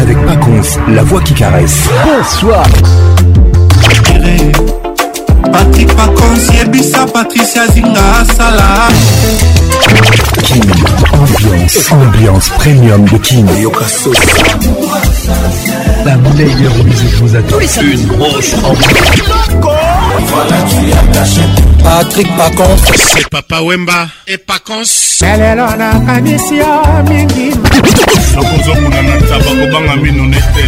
avec Pacons, la voix qui caresse. Bonsoir. Patrick Paconce, Yebisa, Patricia Zinga, Salah. King, ambiance, ambiance premium de King. La meilleure musique vous attend. Une grosse ambiance. Voilà, tu as caché. Patrick Pacons. C'est Papa Wemba et Pacons. Lelelo nakanisi yo mingi. nakozokuna na taba kobanga mino nete.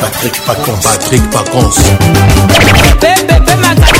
Patrick Pacons. Patrick Pacons. Bébé, bébé,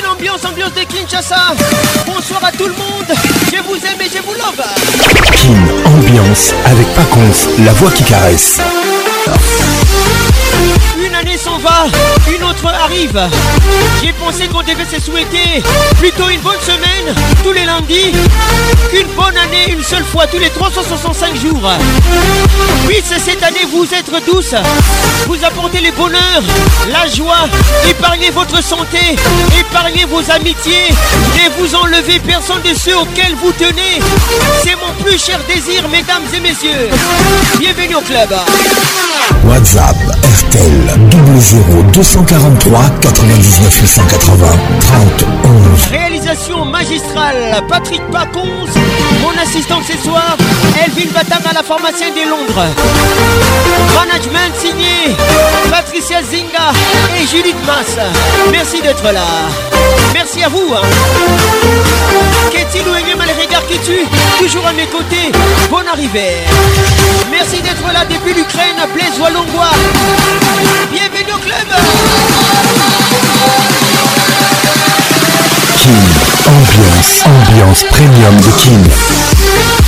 tranquille ambiance, ambiance des Kinshasa. Bonsoir à tout le monde. Je vous aime et je vous love. Kin, ambiance avec Paconce, la voix qui caresse année s'en va, une autre arrive. J'ai pensé qu'on devait se souhaiter plutôt une bonne semaine tous les lundis Une bonne année une seule fois tous les 365 jours. c'est cette année vous être douce, vous apportez le bonheur, la joie, épargnez votre santé, épargnez vos amitiés, ne vous enlevez personne de ceux auxquels vous tenez. C'est mon plus cher désir, mesdames et messieurs. Bienvenue au club. WhatsApp, RTL, 243 99 880 30 Réalisation magistrale, Patrick Pacons, mon assistant ce soir, Elvin à la pharmacienne des Londres. Management signé, Patricia Zinga et Judith Mass. Merci d'être là. Merci à vous. Katie hein. il ou qui tue Toujours à mes côtés, bon arrivée. Merci d'être là depuis l'Ukraine, Blaise Wallonbois Bien bienvenue au club Kin, ambiance, ambiance premium de Kin.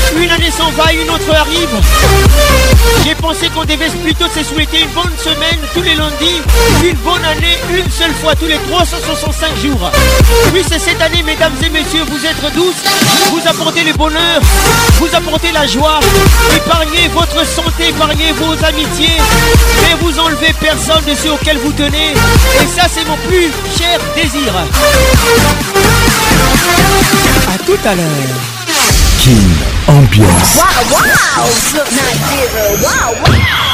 une autre arrive. J'ai pensé qu'on devait plutôt se souhaiter une bonne semaine tous les lundis, une bonne année une seule fois tous les 365 jours. Puis c'est cette année, mesdames et messieurs, vous êtes douces, vous apportez le bonheur, vous apportez la joie, épargnez votre santé, épargnez vos amitiés, Mais vous enlevez personne de ceux auxquels vous tenez. Et ça, c'est mon plus cher désir. À tout à l'heure. ambiance. Wow, wow. Wow, wow.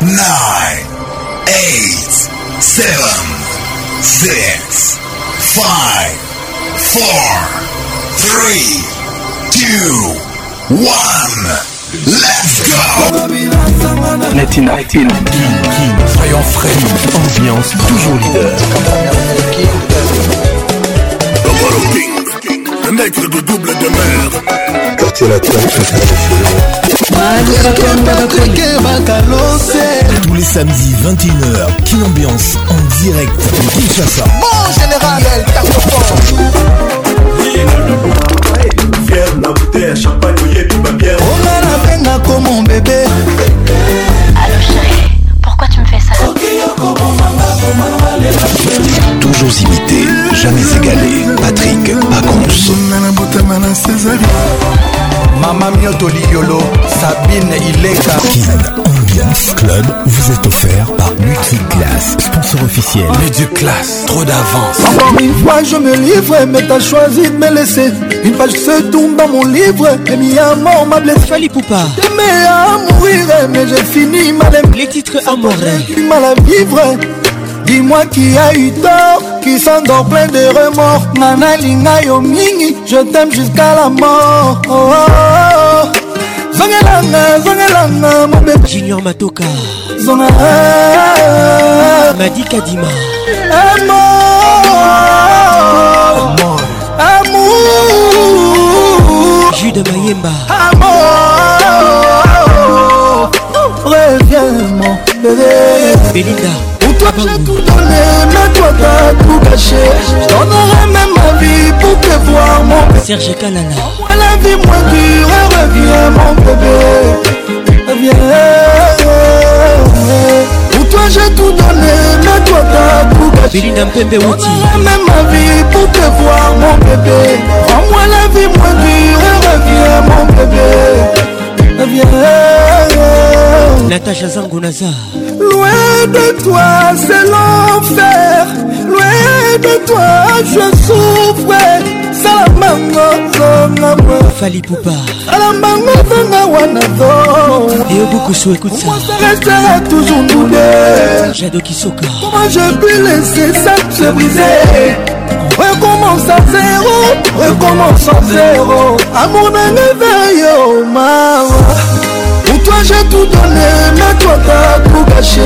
9, 8, 7, 6, 5, 4, 3, 2, 1, Let's go Latin King, King, ambiance toujours leader. un nègre de double de mer quartier tous les samedis 21h Kin Ambiance en direct de Kinshasa Bon général El Fier na bouteille champagne oyebi babière onga nabenga komo bebe toujours imité, jamais égalé. Patrick Pacons. Mama Mioto Liolo, Sabine Ileka. Kin Ambiance Club vous est offert par Multiclass, sponsor officiel. Multiclass, trop d'avance. Encore une fois, je me livre, mais t'as choisi de me laisser. Une page se tourne dans mon livre, et mis à mort ma blessure. Fali Poupa. T'aimais à mourir, mais j'ai fini mal Les titres amoureux. J'ai mal à vivre. dis-moi qui a eu tort qui s'endort plein de remords nana linga yo mingi je t'aime jusqu'à la mort oh, oh, oh. zongelanga zongelanga mobebe junior matoka zonga madi kadima amour amour jude mayemba amour reviens mon Belinda Pour toi j'ai tout donné Mais toi t'as tout caché Je donnerai même ma vie Pour te voir mon bébé Serge Kalala Moi la vie moins dure Reviens mon bébé Reviens Pour toi j'ai tout donné Mais toi t'as tout caché Belinda Mpembe Wouti Donnerai même ma vie Pour te voir mon bébé Rends-moi la vie moins dure Reviens mon bébé Reviens Natacha Zang Mounaza. Loin de toi, c'est l'enfer. Loin de toi, je souffre. Fali Poupa Et Obukusu écoute ça restera toujours nous deux Jado Kisoka Comment je peux laisser ça se briser Recommence à zéro Recommence à zéro Amour d'un éveil, oh maman Pour toi j'ai tout donné, mais toi t'as tout gâché.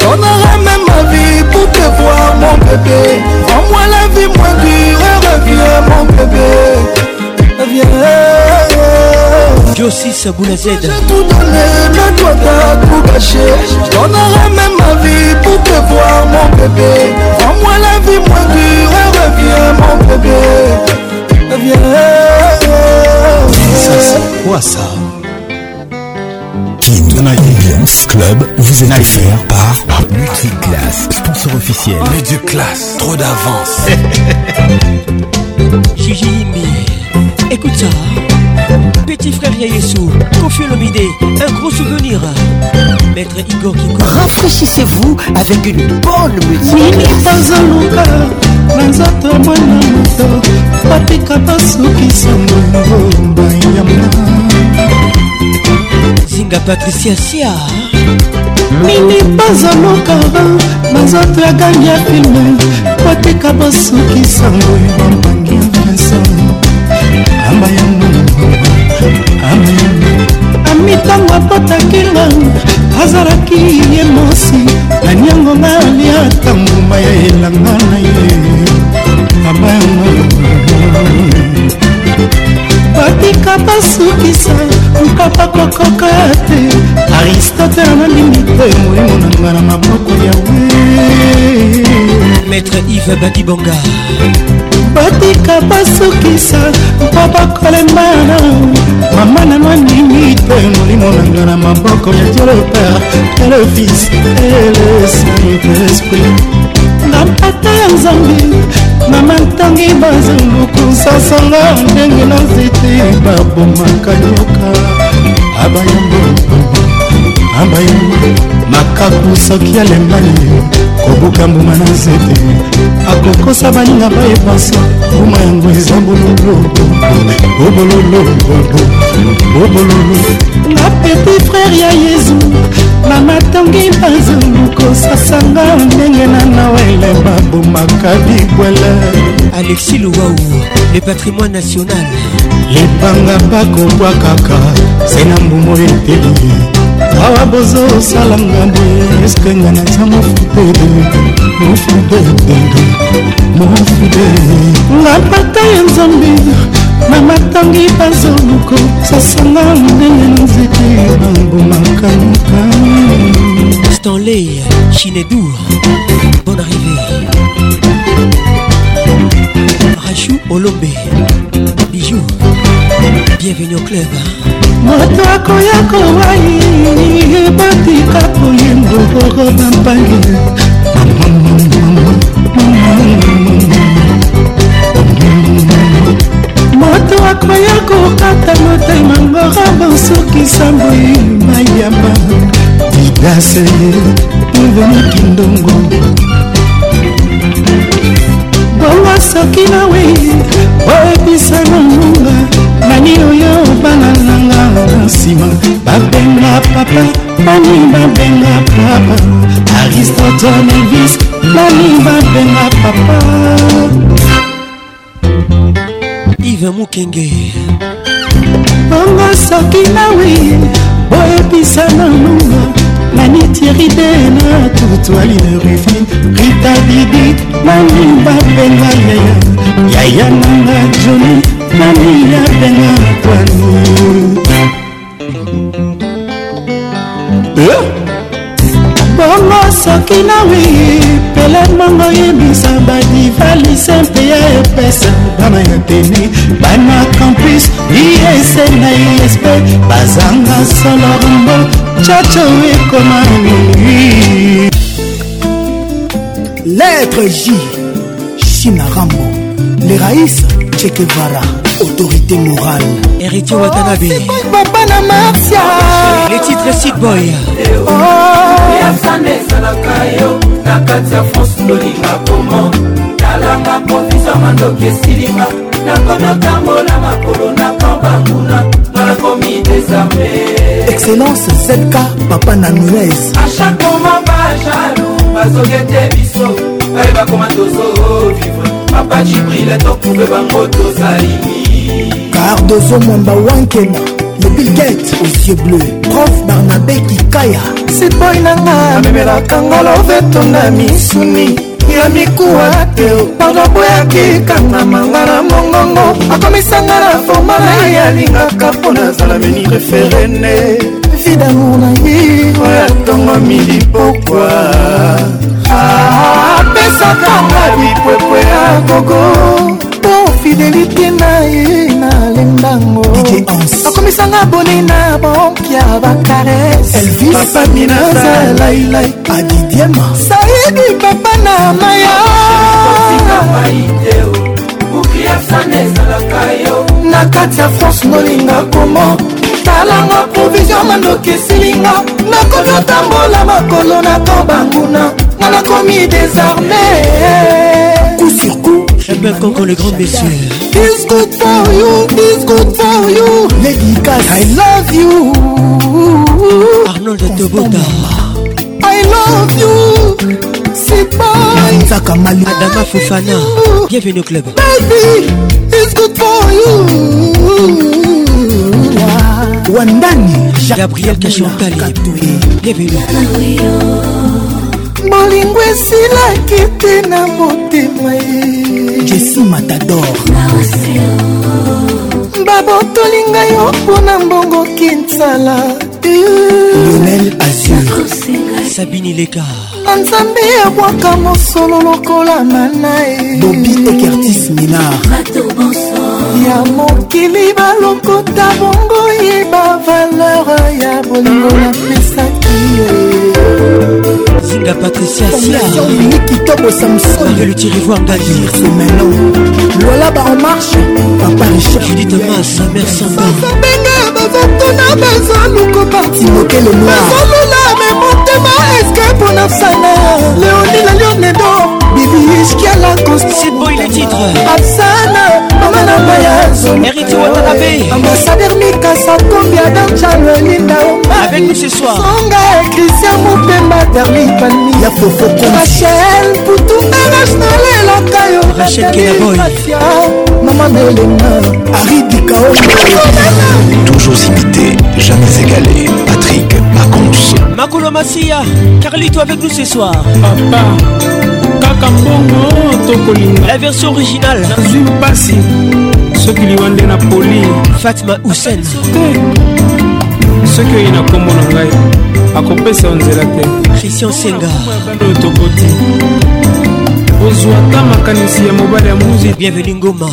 J'donnerai même ma vie pour te voir, mon bébé. Rends-moi la vie moins dure et reviens, mon bébé. Reviens. aussi Saboula Z. J'ai tout donné, mais toi t'as tout gâché. J'donnerai même ma vie pour te voir, mon bébé. Rends-moi la vie moins dure et reviens, mon bébé. Reviens. Ça, c'est quoi ça? Kin. Ambiance Club vous est offert par Multiclass, sponsor officiel. classe. trop d'avance. Jijimi, écoute ça. Petit frère Yayesou, Kofi Olomide, un gros souvenir. Maître Igor Kiko. Rafraîchissez-vous avec une bonne musique. na nzoto mwana moto bapika basukisa mongo mbayama zinga patricia sia mini bazoloka banzoto ya gangi ya filme koteka bosukisango bambangi mpasa amayango amayango amitango apotakila azalaki ye mosi naniango nalia tanguma ya elanga na ye amayango batika basukisa nkapa kokoka te aristotele nalingi te molimo na nga na maboko yawe maître ive badibonga batika basukisa mpo bakolembana mama nano aningi te molimo na nga na maboko ya dieu le père et le fils et le saint esprit na mpata ya nzambe mama ntangi bazunguku sasanga ndenge na nzete babomaka yoka abayango abayango makaku soki alembani kobuka mbuma na nzete akokosa baninga bayepansa mbuma yango eza bololo obololo obololo na petit frere ya yezu namatongi bazulu kosasanga ndenge nana wele babomaka bibwele alexi louwau le patrimoine national lipanga bakobwa kaka se na mbumo eteli awa bozosalanga boye eske nga naza mofudede mofudedede mofude ngapata ya nzambe na matangi bazoluko sasanga ndenge na nzete bambomakamuka stanley chinedour bon arrivé rachou olombe bijou bienvenu au club moto akoya kowai botika koyembo kokobampangi bakoya kokata motema ngorabo soki samboi mayama didase mvoniki ndongo bongo soki nawe oyebisa nongonga nani oyo bana nanga na nsima babenga papa nani babenga papa aristote elvis nani babenga papa vive mokenge bongo soki nawi boyebisa nanu nani tieride na tutuali de rufi rita didi nani bapenga yaya yaya nanga joni nani yapenga twanu bongo soki nawi pelemongo yebisa badivalise mpe ya epesa bana ya teni bana campus iese na isp bazanga solorombo chacho ekoma mingi lettre j chinarambo le raïs chekevara autorité morale héritier watanabe oh, papa na marcia les titres sidboy oh. na kati ya france lolinga komo talanga proviso mandoki esilinga nakomi otambola makolo na kambanguna nanakomi desarme excellence zk papa namirez achakoma bajalu bazogete biso baye bakoma tozovivre oh, oh, oh, papa jibrile tokube bango tozalini kardozomwamba wankena le bilgate aux yeux bleus prof barnabeki mabaya sipoi nanga amemelakanga loveto na misuni ya mikuwa te padaboyaki kanga manga na mongongo akomisanga na forma na ye alingaka mpo nazala meni referene vidamour na ye oyo atongomi libokwa apesakanga ah, ah, ah, bipwepwe ya gogo fidelité na ye nalembango akomisanga abone na bampya bakareseelvipapaminazalailai adidiema saidi papa na maya na kati ya france molinga komo talango provision mandoki esilinga nakomi otambola makolo na to banguna nga nakomi desarme coup sur coup Shabba eh Coco, le grand monsieur. It's good for you, it's good for you. Lady Cass, I love you. Arnold Tobota. I love you. C'est pas. Zaka Mali. Adama Fofana. Bienvenue au club. Baby, it's good for you. Wandani. Gabriel Kachontali. Bienvenue. bolingo esilaki te na motema ye jesi matador babotoli ngai yo mpona mbongo kinsala lionel azur sabini leka nzambe ebwaka mosolo lokola manai bobi ekertis minar ya mokili balokota bongo ye bavaleur ya bolingo napesaki yo zinga patricia siaikitobo samsonelutirivoirgadirse melon lola ba en marche papa richard judit mas sa mère samba nzoto na bazaluko batimokelenoazalula me motema eske mpona sana leoni la lionedo boy les titres absana mama na ngai ya zomeriti watanabe ambassadeur mikasa kombi adanjalo elindao avec nous ce soir songa christian mopemba darli palmi ya fofoko rachel putu eras nalelaka yo rachel kenaboy mama melenga aridikao toujours imité jamais égalé patrick macons makolo masia carlito avec nous ce soir papa kaka mbongo tokolinga la version originale nazwi mpasi soki liwa nde na poli fatima husen te soki oyi na nkombo na ngai akopesa yo nzela te christian senga oyo tokoti ozwa ata makanisi ya mobali ya muzi bienveni ngoma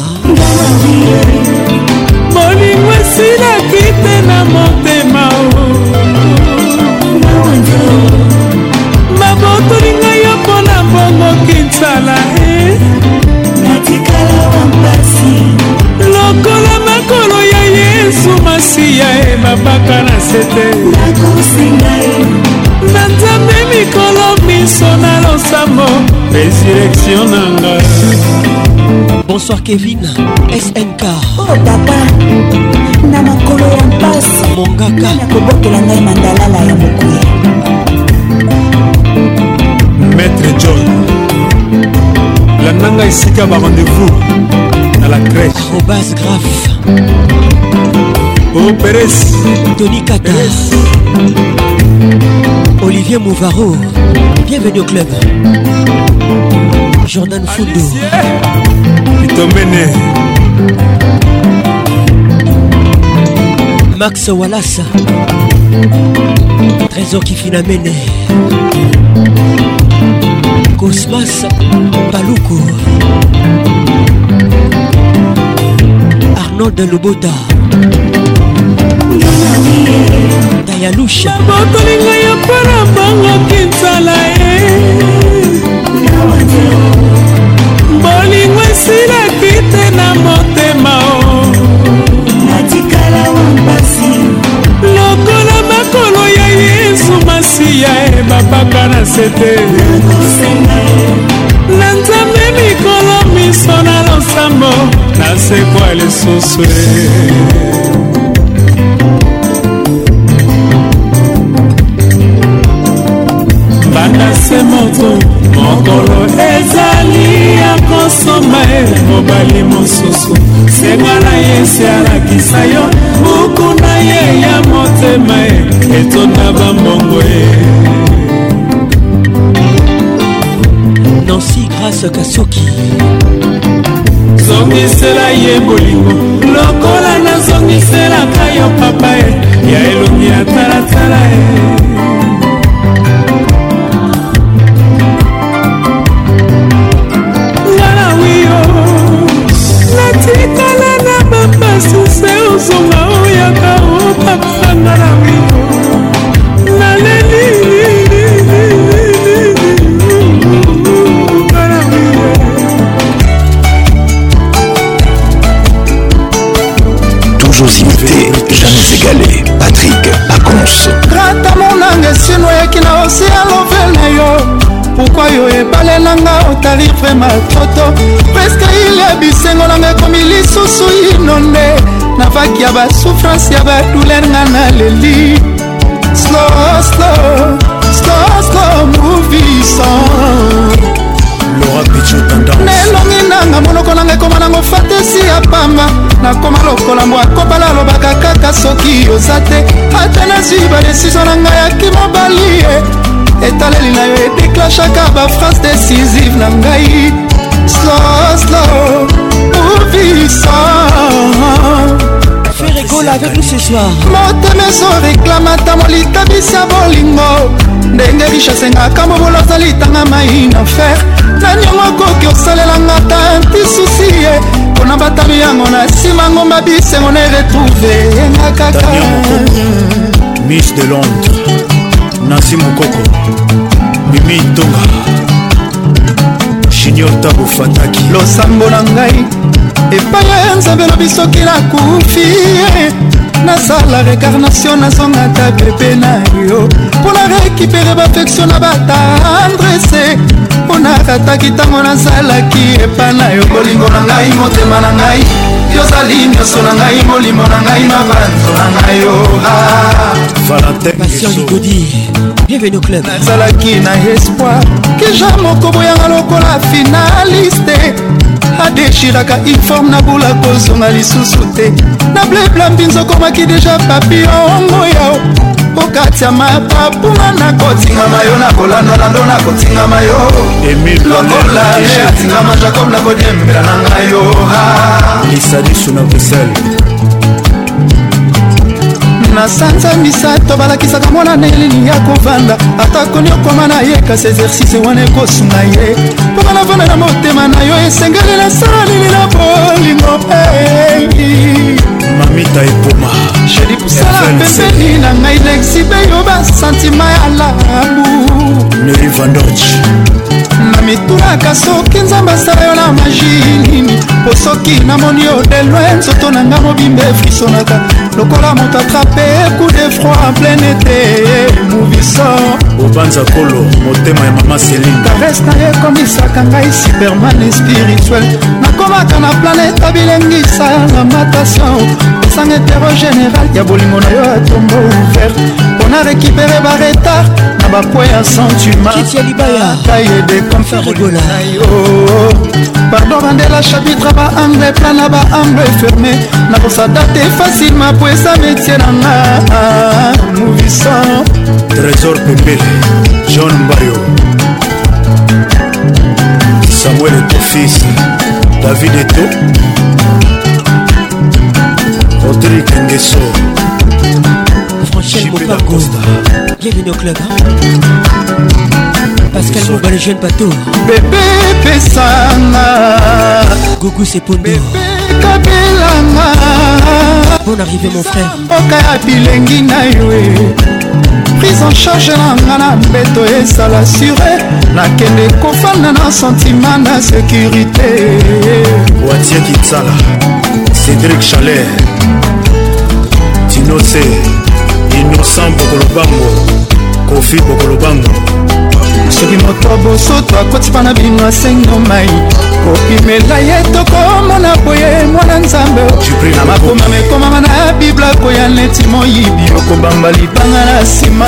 bolingo esilaki te na motema babotoli kosala e lokola makolo ya yesu masiya e mabaka na sete na e. nzambe mikolo miso na losambo resurrektio na nga bonsoir kevin snk oh, papa na makolo ya mpasi mongaka kobokela ngai mandalala ya mokuya maître john landanga esika barendez-vous na la crèche obas graf o oh, peres tony kata olivier mouvaro bienvenue au club jordan fundo itomene max walasa trésor kifinamene cosmas paluku arnold lobota dayalusha bokolinga ya mpona mbangaki nzala ye bolingo esilaki te na motema babaka na se te na nzambe mikolo miso na losambo nasekwa lisusu e. banda se moto mokolo ezali ya kosomba e mobali mosusu sema na ye se alakisa yo buku na ye ya motema e etonda bambongo e nicolas kasuki zongisela ye bolingo lokola nazongiselaka yo papa e ya elongi ya talatala e oyo ebalelanga otali vrema toto preske ile bisengo nanga ekomi lisusu inonde na vaki ya basouffrance ya badouler nga na leli slow slow slow slow movisan nelongi nanga monoko nanga ekoma nango fatesi ya pamba nakoma lokola mbwa kobala alobaka kaka soki oza te atanasi badesizio na ngai yaki mobali ye etaleli na yo edeklashaka baphrase décisive na ngai sloslo mouvison ferigola avec nous ce soir motema ezoreklamata molitabisi ya bolingo ndenge richesse engaka mobolo ozalitanga mai na fer nani yango okoki osalelanga ta ntisusi ye mpona batalu yango na nsima ngomba bisengo na eretrouve engakaka miss de londres nansi mokoko mimi ntonga junior tabo fataki losambo na ngai epai ya nzambe lobi soki nakufi nasala recarnation nazonga ta pepe na yo mpo na récupere bafektio na batandrese mpo narataki ntango nazalaki epa na yo bolingo na ngai motema na ngai yozali nyonso na ngai molimo na ngai na banto na ngai oaigodi bienvenu club nazalaki na espoir ke ja moko boyanga lokola finaliste adeshiraka informe nabula kozonga lisusu te na bleblambi nzokomaki deja papi ongo oh, oh, oh, yao okatiama papuma nakotingama yo nakolandana ndo nakotingama yo lokola ye atingama jacob nakodiembela na ngai yo lisadisu na bruxelles na sanza misato balakisaka mwana na elili ya kovanda atako niokoma na ye kasi exercice wana ekosunga ye mpo banavanda na motema na yo esengeli na saleli na bolingo mamita epoma sala pembeni na ngai lexibeyo basantima ya labu meri vandorge mitunaka soki nzambe asala yo na magi nini po soki namoni yo delwe nzoto na nga mobimba efrisonaka lokola moto atrape coup de froid en plein été moviso obanza kolo motema ya mama seline kares na ye ekomisaka ngai superman spirituel na kobaka na planeta bilengisa na matation esanga etero général ya bolingo na yo atombo ouvert mpona récupere baretard na bakwe ya sentimentayede konferolayo pardon bandela chapitre baambre plan na baambre ferme nakosadate facilement po eza métier nanga movisan trésor pepele john mbario samuel etofisi david eto rodrigue ngeso Franchel Mopango Bienvenue au club Pascal Mouba le jeune bateau Bébé Pessana Gougou c'est Pondo Bébé Kabelana Bonne arrivée mon frère mboka ya bilengi na yo e. prise en charge na nga na mbeto esala sure nakende kofanda na sentima na sécurité watie kitsala cédrik chaler tinose innocent bokolobango kofi bokolobango soki moto boso to akotipa na bino asengo mai kopimela ye tokomona boye mwana nzambe na makomama ekomama na bibla koya neti moyibi okobamba libanga na nsima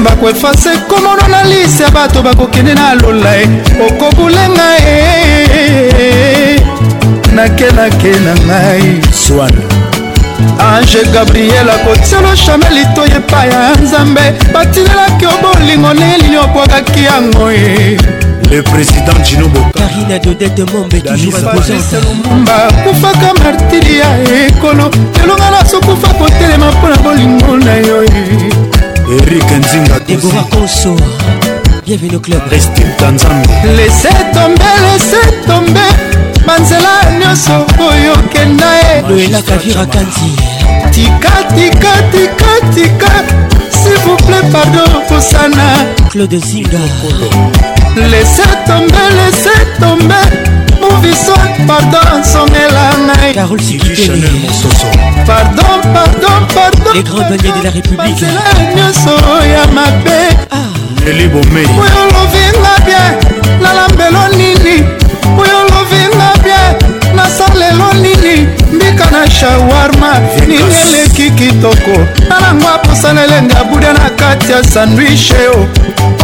mbako efase komono na lise ya bato bakokende na lola e okobulenga e nakenake na ngai swana ange gabriel akotiala chamel etoy epai ya nzambe batinelaki obolingo nelini obwakaki yango ye le président jino bokarina dodete mombekijourmumba kufaka martiri ya ekolo elonga nasokufa kotelema mpo na bolingo na yo erik nzinga debora konso bienvenu club restine tanzambe lese tombe lese tombe banzela nyonso oyo okenda ye loelaka virakanti tika tika tika tika sivouplet pardon kosana claude zinga lese tombe lese tombe moviso pardon somela ngai carol sikitene pardon pardon pardon les grands banniers de la république nyonso ya mabe oyo lovinga bien lalambelo nini oyo sasa lelo nini mbika na shawarma nini eleki kitoko nanango apusana elenge abuda na kati ya sandwiche o oh.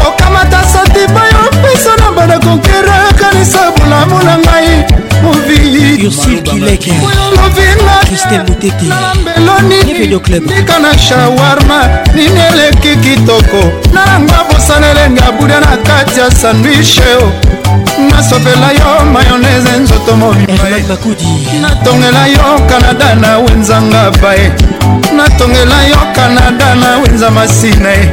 okamata santiba yo mpeso na badakokera kanisa bolamu na ngai moviyolovinaelonibika na shawarma nini eleki kitoko nanango apusana elenge abuda na kati ya sandwiche o oh. nasopela yo mayonese nzoto mobimabakudi natongela yo kanada na wenzanga bae natongela yo kanada na wenza masina e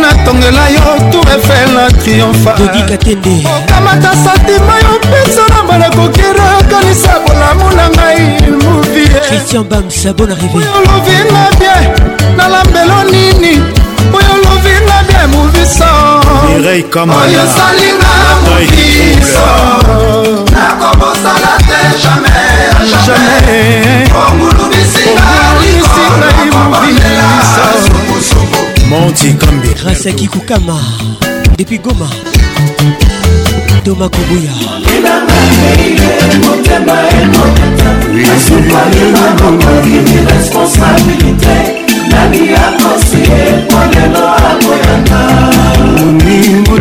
natongela yo tour efel na triomfaokamata santima yo mpesa na balakokera kanisa bolamu na ngai mouvie christian bamsa bon arrivé oyo lovinga bie nalambelo nini mireille kamaaoyo esalinga mokiso nakobosala te jamai jamai ongulu bisinga monti kambi grâce akikukama depuis goma Thomas Kobuya moningo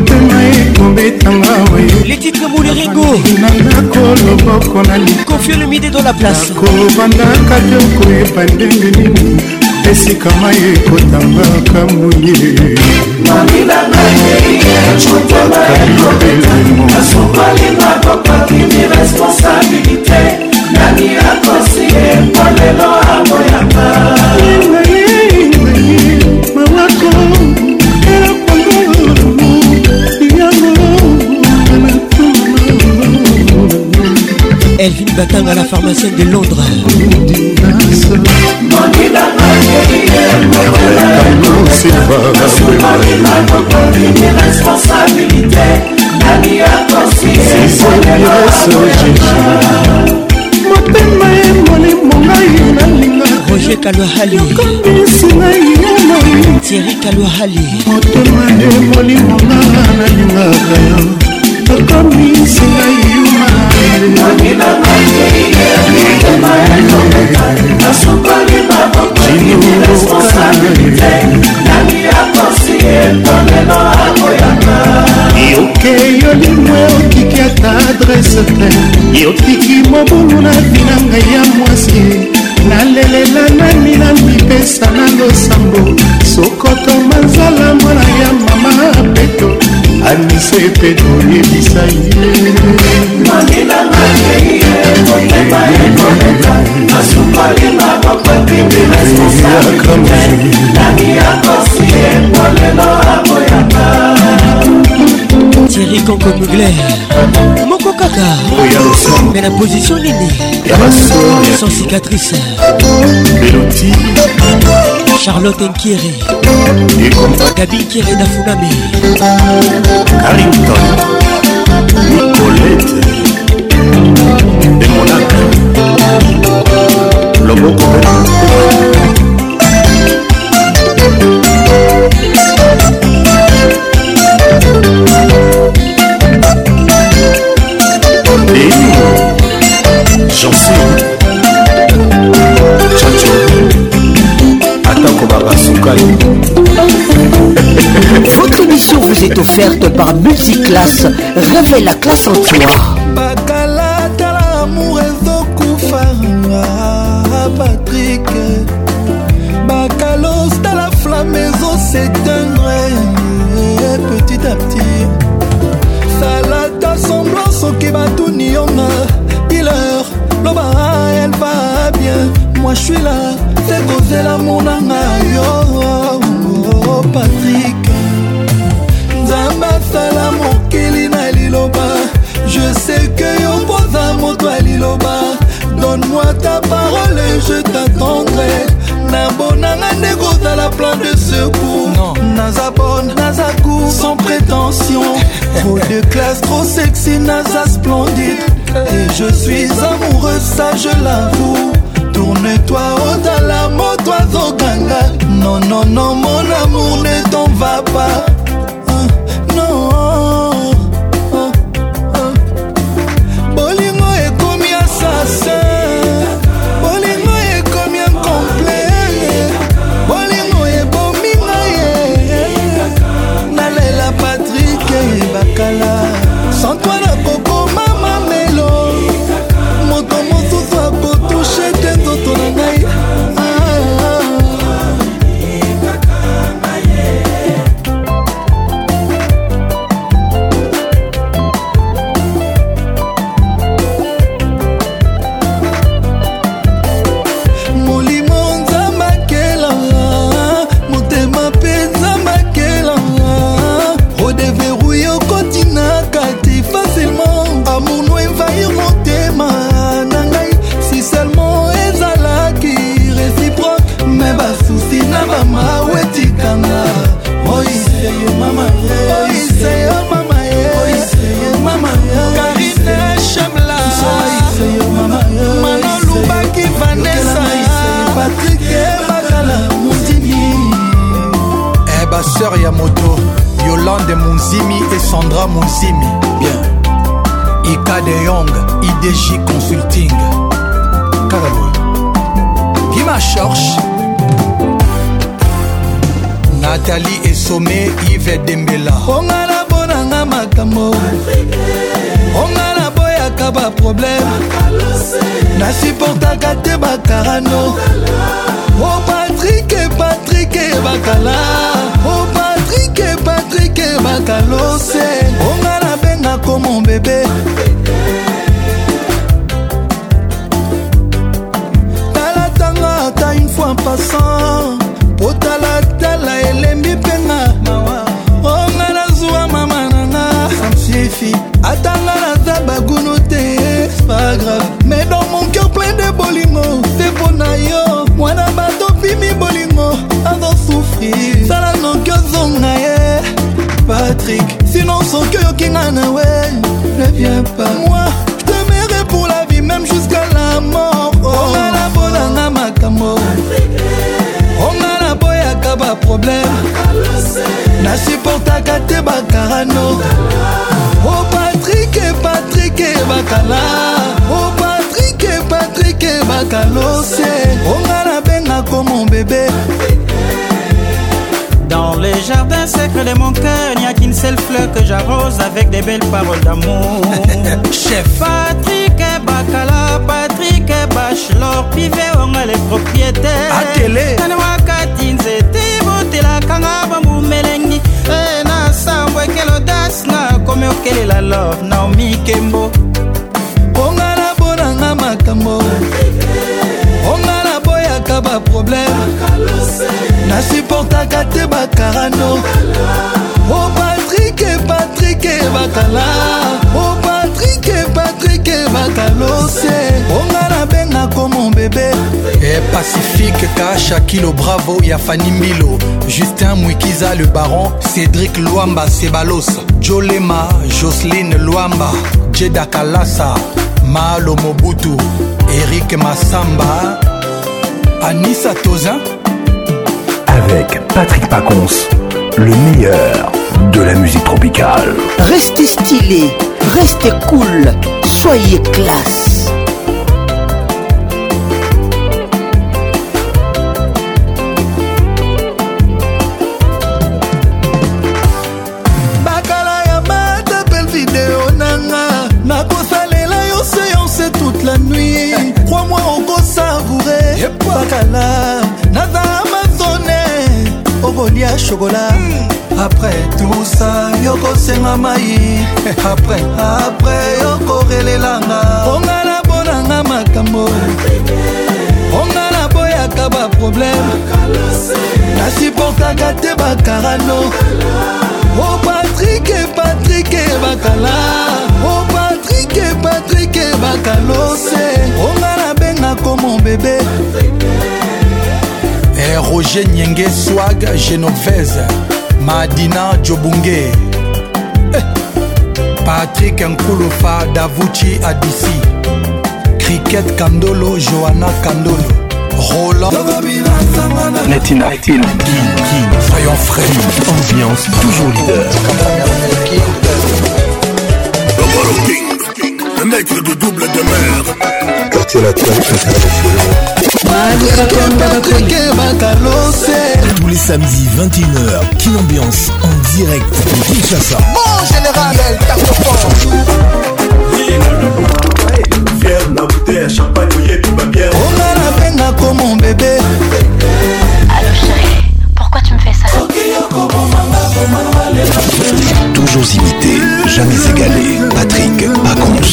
tema ekobetanga letike molerigona ndako loboko na likofielemide dans la place kobandaka te okoyeba ndenge nini esika mai ekotanga kamuni nani akosi ekolelo amoyamba mawako Elvin Batanga, la pharmacienne de Londres. motema ye molimo ngai nalinga roger kalwahali okambisi ngai yanoi tieri kalwahali motema ye molimo nga nalingaka yo okomisi ngai yuma yokei olimo okiki ata adrese te yokiki mobulu na vina ngai ya mwasi nalelela nani na mipesa na losambo sokoto manzala mwana ya mama peto anise peto yebisa ye motema ekoleka nasukolinga bokotimi responsabilite nani yakosi ekolelo aboyaka thierry conco mugler moko kaka me na position nini sans cicatrice Beloti charlotte nkiri gabi nkiri na funami carrington nicolete loboko jansi chacho atako Votre émission vous est offerte par Multiclasse. Réveille la classe en toi. moi je suis là te kozela monanga yo oh, patrik nzambe asala mokili na liloba je sais que yo mpoza moto ya liloba donne-moi ta parole et je t'attendrai nabonanga nde kozala plan de secours naza bonne naza cour sans prétention trop de classe trop sexy naza splendide et je suis amoureux ça je l'avoue netoi ozala moto azokanga nonono mon amour ne ton va pas DJ Consulting Kalaboy Kima Chorche Nathalie Essomé Yves Dembela onga na bonanga makambo onga na boyaka baproblème nasuportaka te bakarano o oh, patrike patrike bakala o oh, patrike patrike bakalose onga nabengako mon bebe pasan potalatala elembi mpenga onga nazwa mama nanga samsifi atanga naza bagunu te pas grave mais dans mon cœur plein de bolingo se mpo na yo mwana bato pimi bolingo azosufrir sala noki ozonga ye patrik sinon soki oyokinga na we ne viens pas moi je te merai pour la vie même jusqu'à la mort oh. makambo onga naboyaka baproblème nasuportaka te bakarano o oh, patrike patrike bakala o oh, patrike patrike bakalose onga nabengako mon bebe Dans les jardins secrets de mon cœur, n'y a qu'une seule fleur que j'arrose avec des belles paroles d'amour. Chef Patrick Bacala, Patrick. mike bashlor pive onga le propriétaire na wakati nzete botelakanga bambumelengi na sambo ekelo das nakomi okelela lor naomi kembo ongala bonanga makambo ongala boyaka baproblème nasuportaka te bakarano o oh, patrike patrike bakala oh, patrik patrik comme mon bébé. mobebe pacifique kasha kilo bravo ya fani justin mwikiza le baron Cédric lwamba sebalos jolema joseline Luamba, Jedakalasa, kalasa malo mobutu Eric masamba anisa avec patrick pacons le meilleur de la musique tropicale restez stylés. Restez cool, soyez classe. bakala ya mata pel video nanga nakosalela yo seance toute la nuit crois moi okosavoure bakala kolia shokola après tout ça yokosenga mai après après yokorelelanga ponga na bonanga makambo ponga na boyaka baproblème nasiportaka te bakarano o oh, patrike patrike bakala o oh, patrike patrike bakalose ponga nabengako mobebe eh, roger nyenge swag genovese madina jobunge eh, patrik nkulufa davuchi adisi kriket kandolo joana kandolo Netina, King, King, soyons frères, ambiance toujours leader. Le King, le nègre de double demeure. Quartier latin international. Tous les samedis 21h, Kin Ambiance en direct de Kinshasa. Bon général, elle tape bouteille champagne, On a la comme mon bébé. Allô chérie, pourquoi tu me fais ça Toujours imité, jamais égalé. Patrick Pacons.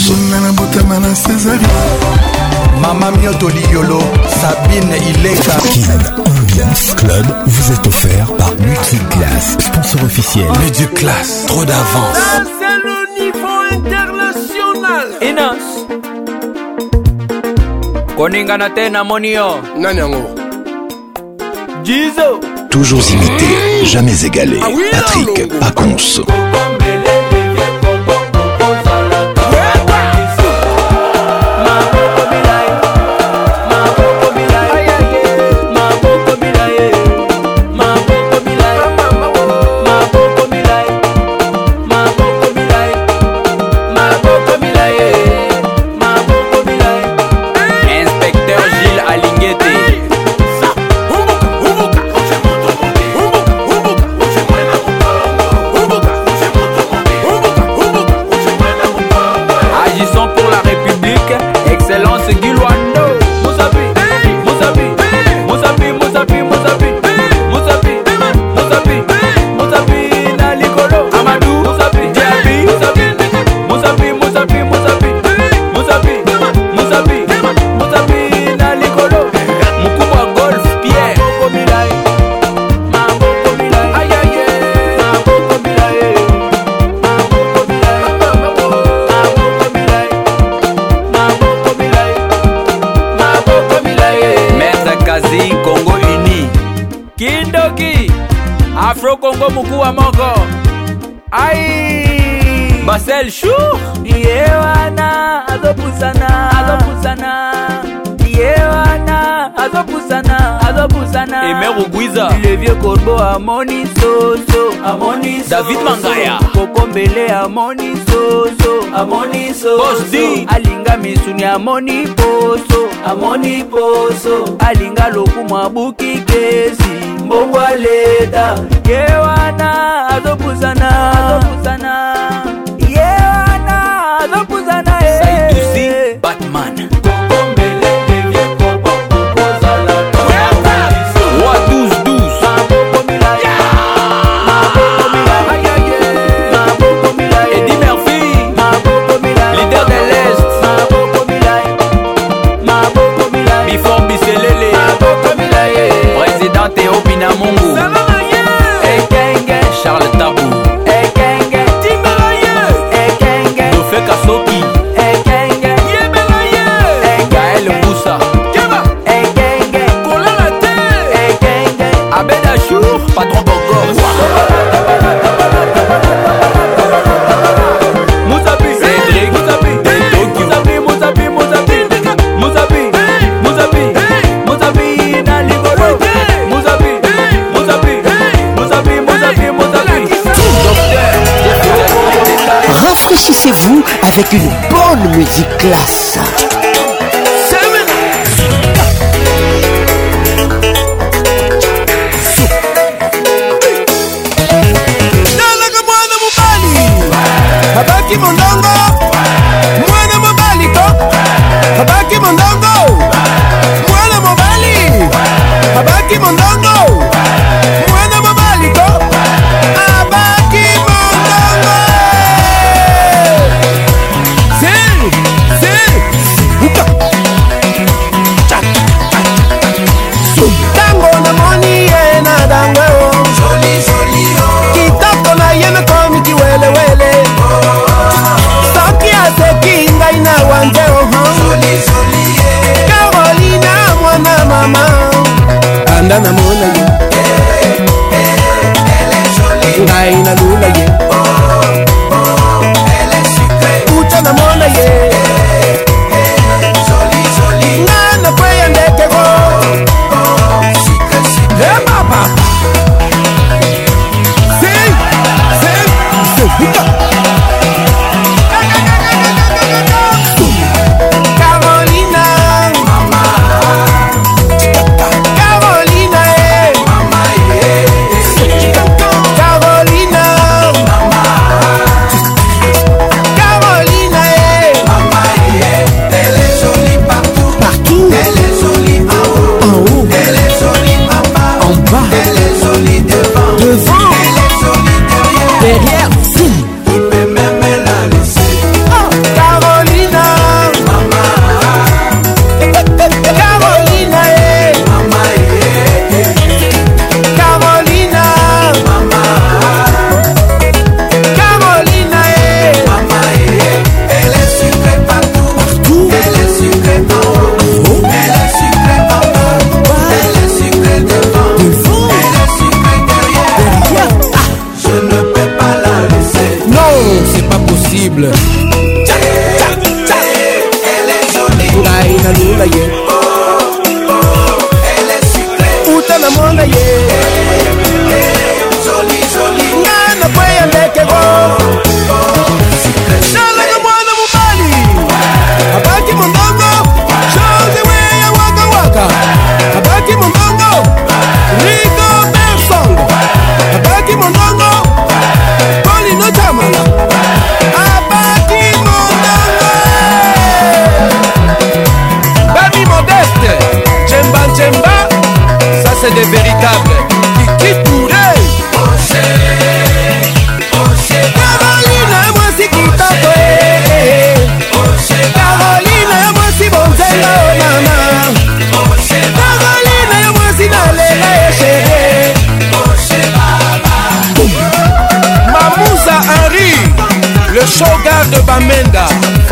Mama Mioto Liolo, Sabine Ileka. bien Ambiance Club vous est offert par Multiclass, sponsor officiel. Multiclass, trop d'avance. C'est le niveau international. Enas. jizo toujours imité jamais égalé ah patrick Paconso le vieux corbeau amoni soso amoni so, david mangaya kokombele amoni soso amoni soso alinga misuni amoni poso amoni poso alinga lokumu abuki kesi mbongo aleta ye wana azopusana explicações avec une bonne musique classe. abaki molongo Amor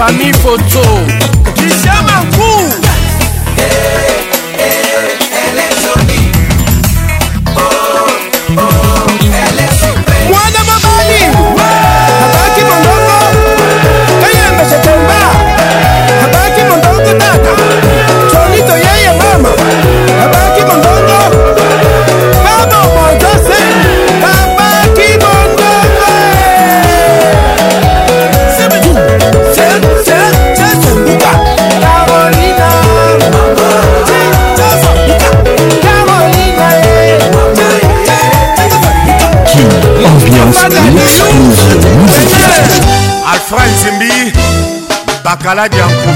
famille photo Caladian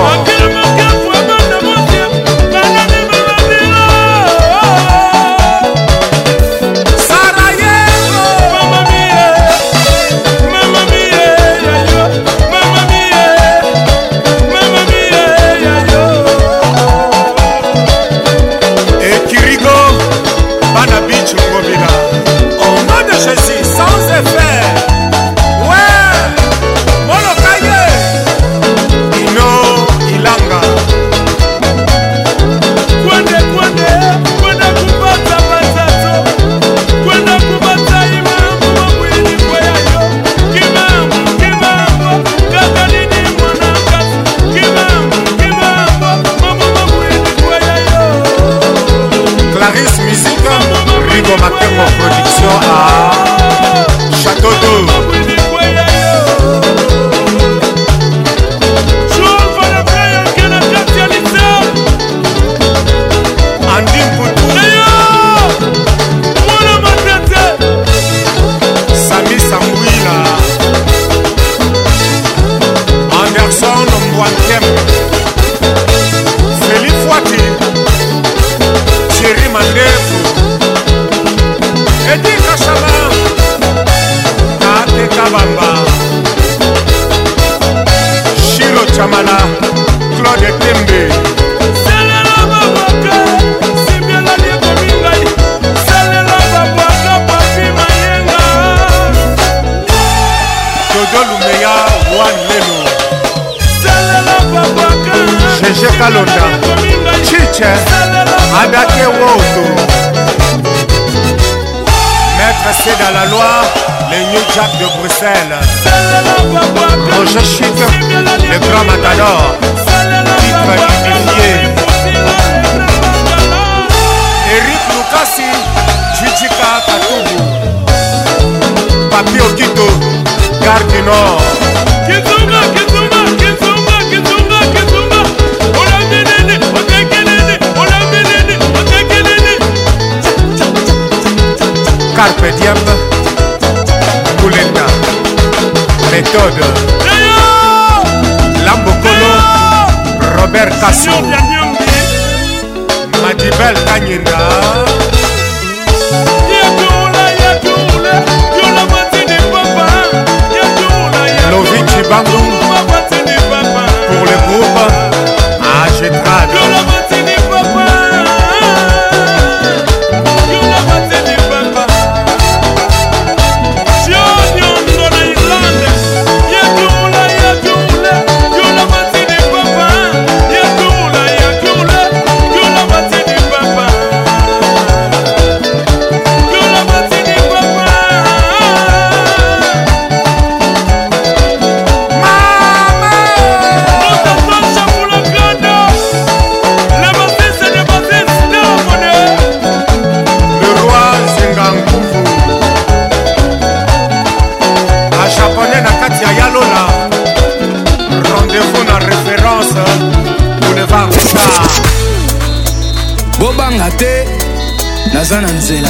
toza na nzela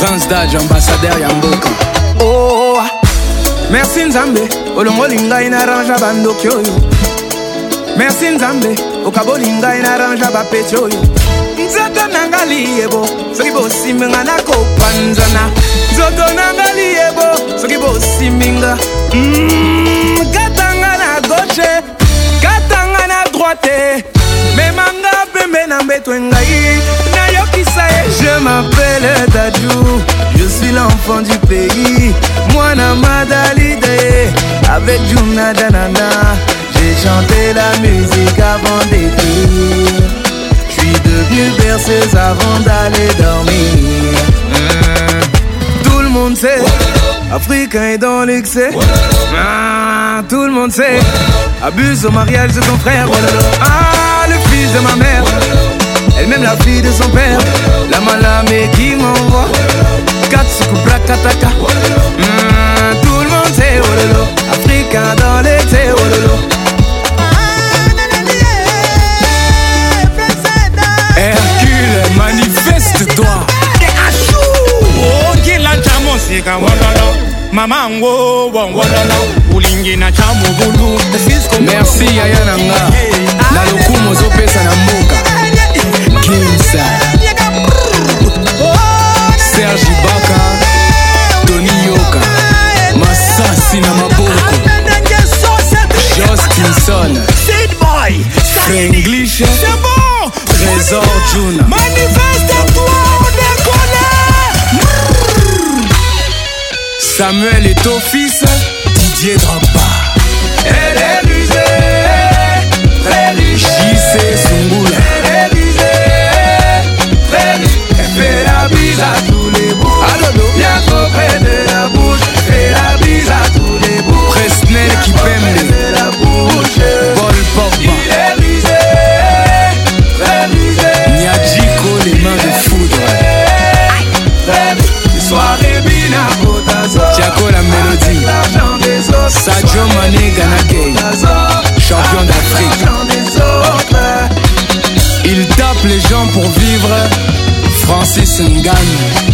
prince dage ambassadeur ya mboka oh, ah. merci nzambe olongoli ngai na range ya bandoki oyo merci nzambe okaboli ngai na range ya bapeti oyo nzoto na nga liyebo soki bosimbinga nakopanzana nzoto na nga liyebo soki bosimbinga mm, katanga na gauche katanga na droite memanga pembe na mbeto engai Je m'appelle Dadou, je suis l'enfant du pays. Moi, Madalide, avec Jumna Danana. J'ai chanté la musique avant d'écrire. Je suis devenu berceuse avant d'aller dormir. Tout le monde sait, Africain est dans l'excès. Ah, tout le monde sait, abuse au mariage de ton frère. Ah, le fils de ma mère elle-même la fille de son père. La malame qui m'envoie. Katsuku prakataka. Mmh, tout le monde sait ololo. Oh Africa dans l'été ololo. Oh Hercule, manifeste-toi. osika wololo mama ngo wongololo ulingi na cha mobulu merci yaya na nga na lokumu ozopesa na mboka Gims Serge Ibaka Tony Yoka Masasi na maboko Jos Kinson Franglish Trésor Juna Samuel est ton fils Didier Drogba à tous les bouts. Bien de la bouche, Et la bise à tous les bouts. Presnel qui pème de la bouche. Il est les mains de foudre. Soirée bina potazo. Tiago la mélodie. Sadio Mane Champion d'Afrique. Il tape les gens pour vivre. Francis Ngannou.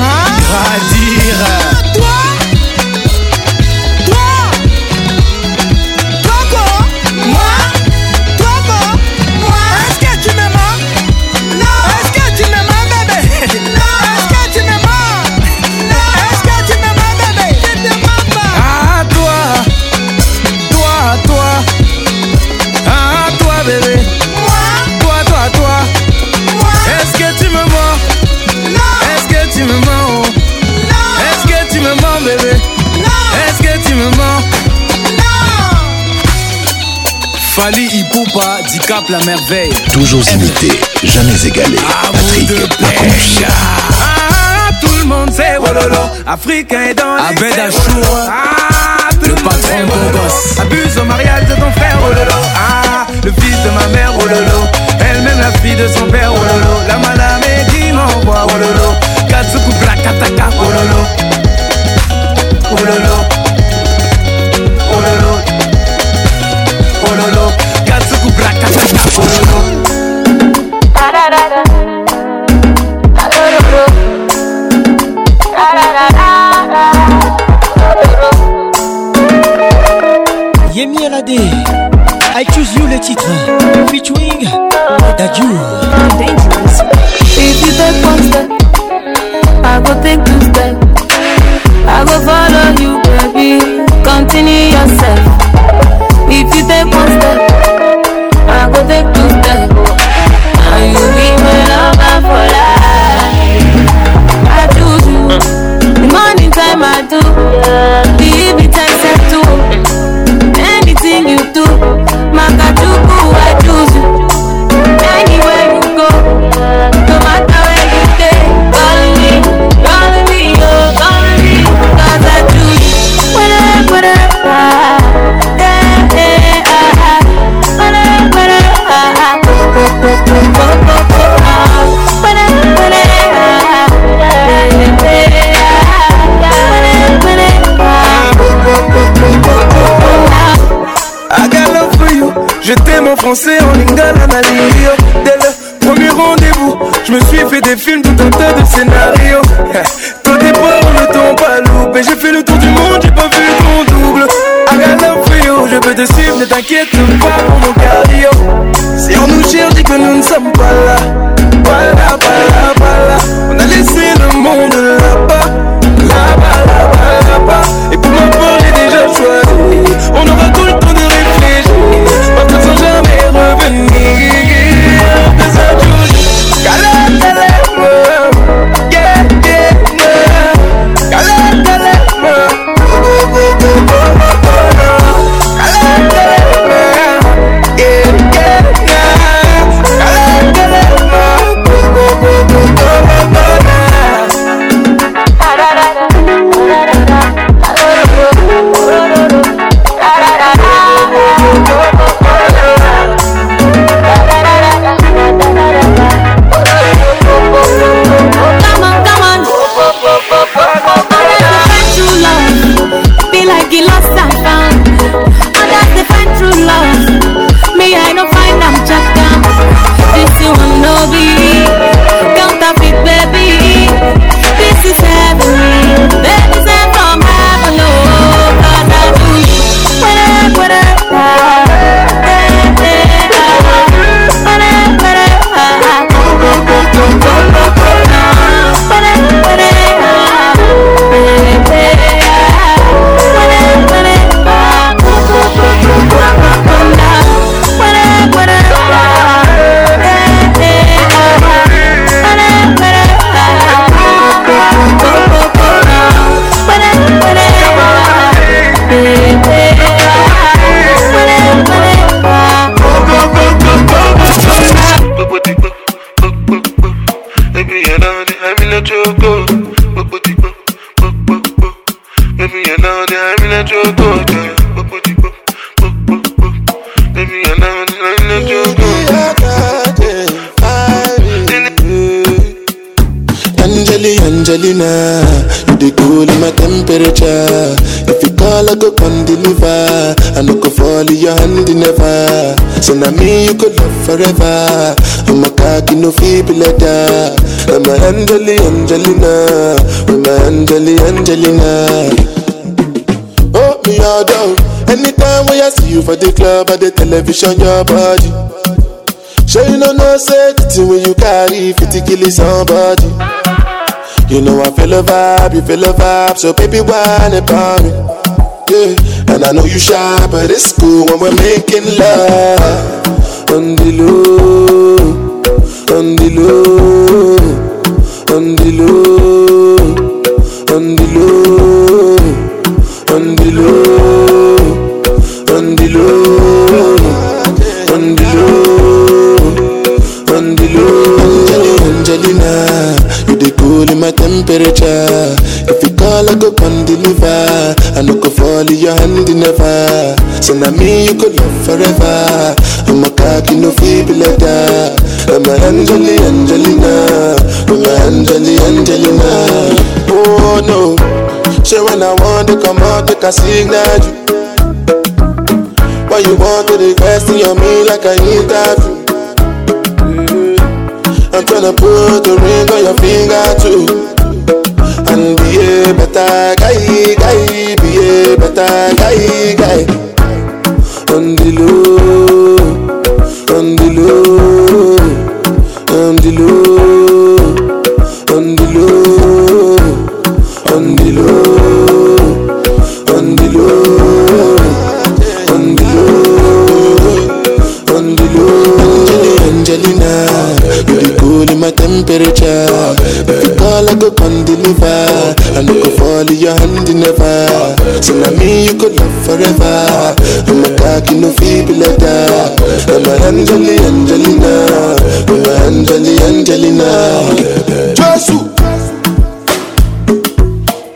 Ah. Gradir. la merveille. Toujours imité, jamais égalé. À Patrick Ah, tout le monde sait Wololo. Oh Africain est dans les Abed oh Ah, tout le patron oh de boss. Abuse au mariage de ton frère lolo Ah, le fils de ma mère lolo Elle-même la fille de son père Wololo. La madame est lolo Oh Wololo. Oh lolo Wololo. Wololo. Wololo. Wololo. Yemi Alade I choose you le titre Featuring Dadju Dangerous If you take one step I go take two step I go follow you baby Continue yourself français, en lingala, na oh. Dès le premier rendez-vous, je me suis fait des films, tout un tas de scénarios. toi des on le tombe pas loupé. J'ai fait le tour du monde, j'ai pas vu ton double. I got love je peux te suivre, ne t'inquiète pas mon forever. I'm a cocky no feeble letter. I'm a Angeli Angelina. I'm a Angeli Angelina. Oh, me all down. Anytime when I see you for the club or the television, your body. Sure you know no safety when you carry 50 killing somebody. You know I feel a vibe, you feel a vibe, so baby why about me. Yeah. And I know you shy, but it's cool when we're making love. అందులో అందులో అందులో అందులో అందులో అందులో అందులో అందులో Angelina, you dey cool in my temperature. If you call, I go come deliver. I no go fall in your hand never. So now me you could love forever. I'm a cocky no feeble that. I'm a Angelina. I'm a Angeli Angelina. Oh no. She when I want to come out, take a signal you. Why you want to request your me like I interview? Mm-hmm. I'm tryna put a ring on your finger too. And be a better guy, guy, be a better guy, guy. On the low. believer. I no go fall in your hand never. So now me you could love forever. I'm a cocky no feeble letter. I'm a Angeli Angelina. I'm a Angeli Angelina. Jesus.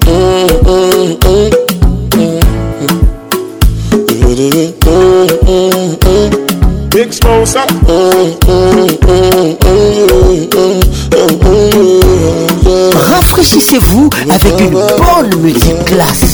Mm, mm, mm, mm, mm. Mm, mm, mm. Big sponsor. Mm. vous avec une bonne musique classe.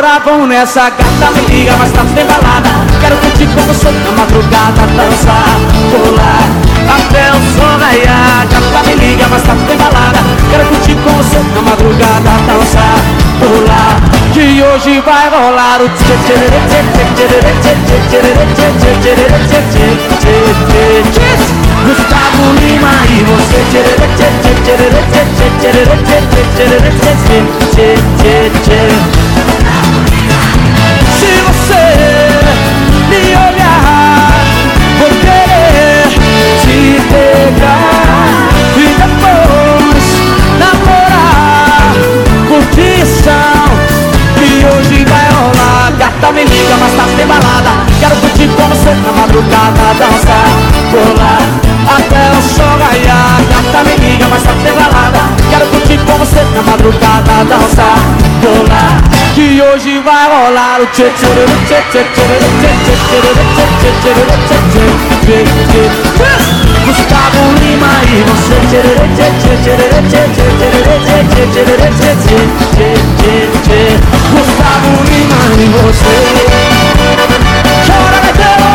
namoravam nessa gata Me liga, mas tá tudo embalada Quero curtir com você na madrugada Dançar, pular, até o sol a Gata, me liga, mas tá tudo embalada Quero curtir com você na madrugada Dançar, pular, que hoje vai rolar o tchê tchê tchê tchê tchê tchê tchê tchê tchê Gustavo Lima e você tchê tchê tchê tchê tchê tchê tchê tchê tchê tchê tchê tchê tchê Tá me liga, mas tá sem balada Quero curtir com você na madrugada Dançar, pular, até o sol raiar Gata me liga, mas tá sem balada Quero curtir com você na madrugada Dançar, pular Que hoje vai rolar o tchê tchê tchê tchê tchê tchê tchê tchê tchê tchê tchê tchê tchê tchê tchê tchê Gustavo Lima e você Gustavo Lima e você Chora meteoro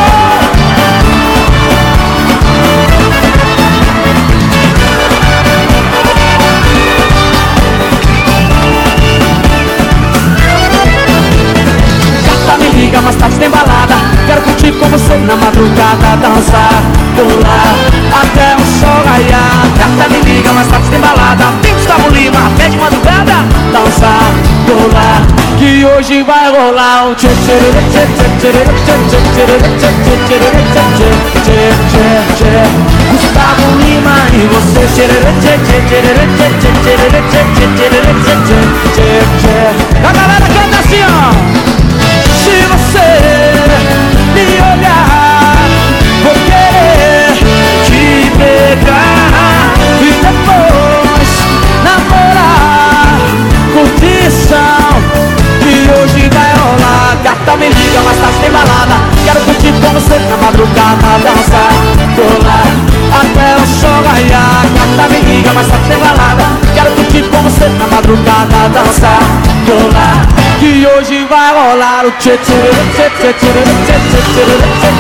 Gata me liga, mais tarde tá tem balada Quero curtir com você na madrugada Dançar, pular sol raiar carta me liga, mas tá balada Tem Gustavo Lima, pede de madrugada Dança, rolar Que hoje vai rolar um tchê Gustavo Lima e você A galera canta assim ó Tá me liga, mas tá sem balada Quero curtir com você na madrugada Dançar, rolar até o sol raiar Tá me liga, mas tá sem balada Quero curtir com você na madrugada Dançar, rolar que hoje vai rolar o tchê tchê tchê tchê tchê tchê tchê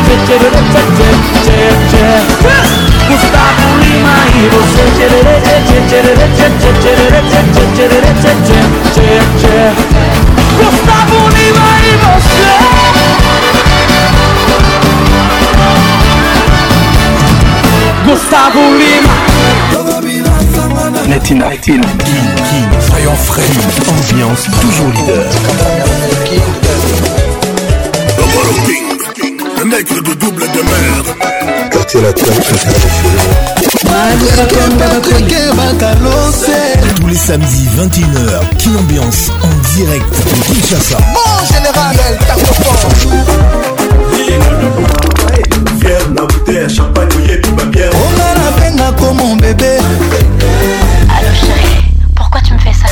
tchê tchê tchê tchê tchê Gustavo Lima e você tchê tchê tchê tchê tchê tchê tchê tchê tchê tchê tchê Gustavo Lima Netina King King Ambiance toujours leader Le nègre de double demeure tous les samedis 21h, King Ambiance en direct Kinshasa. général, mon bébé Allô chérie, pourquoi tu me fais ça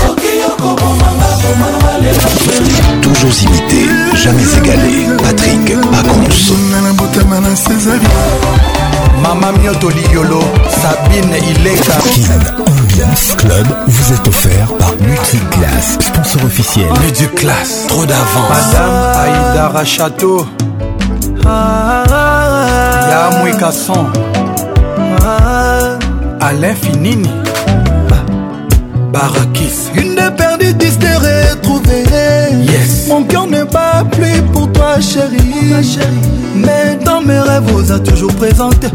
Toujours imité, jamais égalé Patrick Pacons Maman Mioto Liolo, Sabine Ileka Ambiance Club vous est offert par Multiclass, sponsor officiel class trop d'avance Madame Aïdara Château ah, ah, ah. Yamoué Casson Alain Finini Barakis Une de perdue, dix de retrouvée Yes Mon cœur ne bat plus pour toi chérie, Ma chérie. Mais dans mes rêves, vous a toujours présenté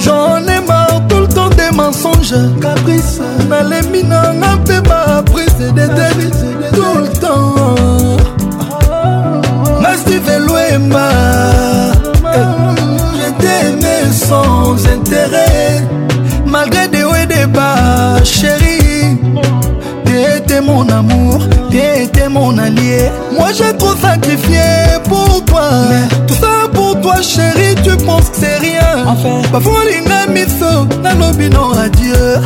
J'en ai marre tout le temps des mensonges Caprice Nalemi nanga mpe baprise déterri Tout le temps bafulinga miso nalobino adieu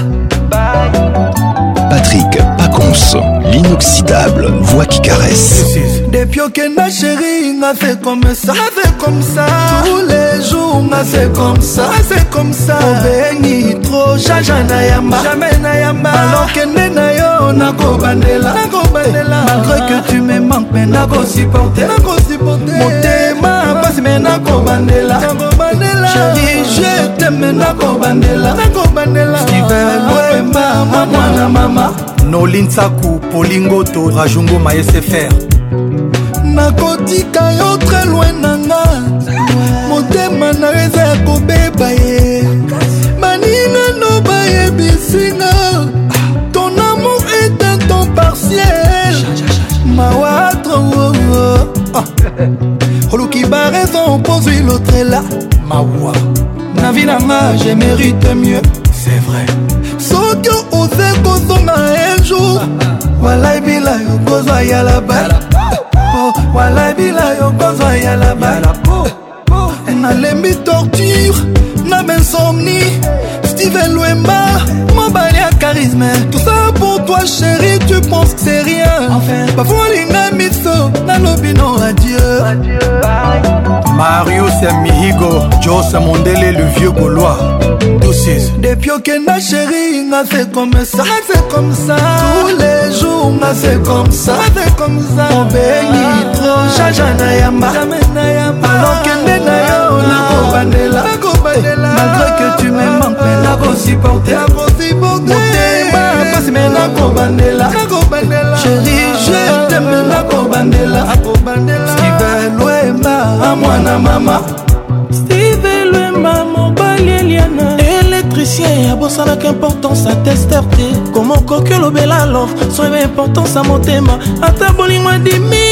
Patrick Pacons, l'inoxydable voix qui caresse. Depuis que na chérie, on a fait comme ça, on fait comme ça. Tous les jours, on a fait comme ça, on fait comme ça. Obéni trop, jaja na yamba, jamais na yamba. Alors que ne na yo, na ko bandela, na ko bandela. Malgré que tu me manques, mais na ko supporter, na ko supporter. Mon thème, passe mais na ko bandela. chéri je teme nakobandela stevenema mwa mwana mama nolinsaku polingoto rajungo maesefr nakotika yo tre loin nanga motema na yo eza ya kobeba ye baninano bayebisinga oluki baraison opozwi lotrela mawa na vi nanga je mérite mieux c'est vrai soki oze kozonga un jour walai bila yo kozwa yala bala walai bila yo kozwa yala bala nalembi torture na bensomni steven lwemba charisme tout ça pour toi chérie tu penses que c'est rien enfin. bafolinga miso nalobino adieu, adieu. marius ya mihigo jose mondele le vieux gaulois depuis okenda chéri nga fait comme ça fait comme ça tous les jours nga fait comme ça fait comme ça obeli trop jaja na yamba alors que malgré que tu me manques mais nakosupportemotema pasi me nakobandela chéri je teme nakobandela steve lwema amwana mama steve lwema mobali eliana électricien ya bosalaka importance atester te koma okoki olobela love so eba importance ya motema ata bolingwa dimi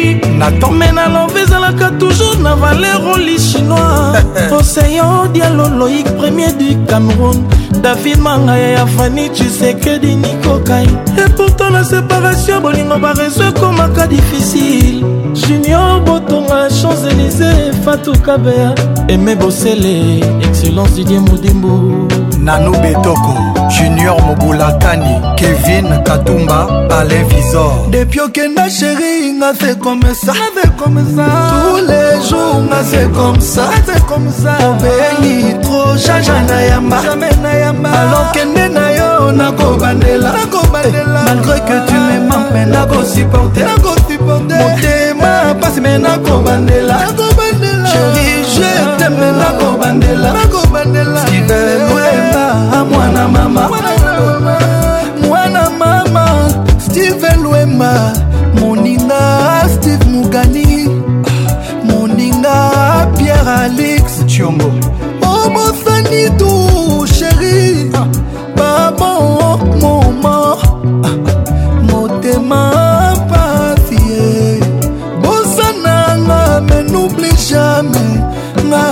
ngai natome na love ezalaka toujours na valer oli chinois oseyo dialo loïk premier du cameroun david mangaya ya fani chisekedi nikokai epourtant na séparation bolingo bareso ekomaka difficile junior botonga champs-élysé fatukabea eme bosele excellence didie modimbu nano betoko junior mobulakani kevin katumba alain visor depi okenda sheri nga seko comme ça, c'est comme ça. Tous les jours, c'est comme ça, c'est comme ça. Obéli trop, jaja na yamba, jamais na yamba. Alors kende na yo na kobandela, na kobandela. Eh, malgré que tu m'aimes, mais na ko supporter, na ko supporter. Motema passe, mais na kobandela, na kobandela. Chérie, je t'aime, mais na kobandela, na kobandela. Si t'aimes, à moi na mama, moi na mama. Steven Lwemba, moninga mugani moninga pierre alix tiongo obosani oh, tu sheri babo oh, moma motema pasie bosananga me noublie jamais nga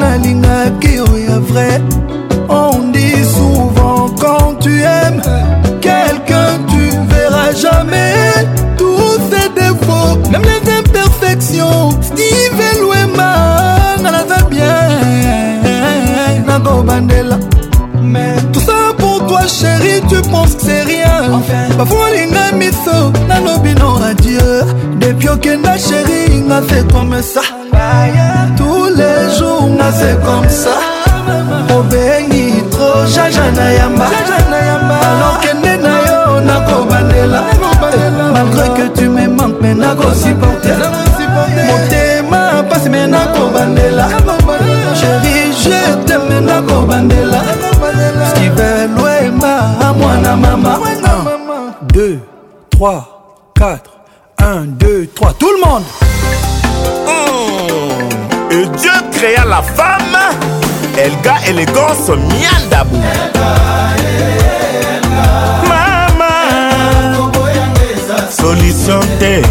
nalingaki oya oh, vrai okenda sheri nga fait comme ça tous les jours nga fait comme ça obengi tro jaja na yamba alokende na yo nakobandela malgré que tu me manques me nakosuporter motema pasi me nakobandela sheri je teme nakobandela stivel wema amwana mama 2 3 4 1, 2, 3, tout le monde mmh. Et Dieu créa la femme, Elga élégance miandabou. Maman, solution t'es.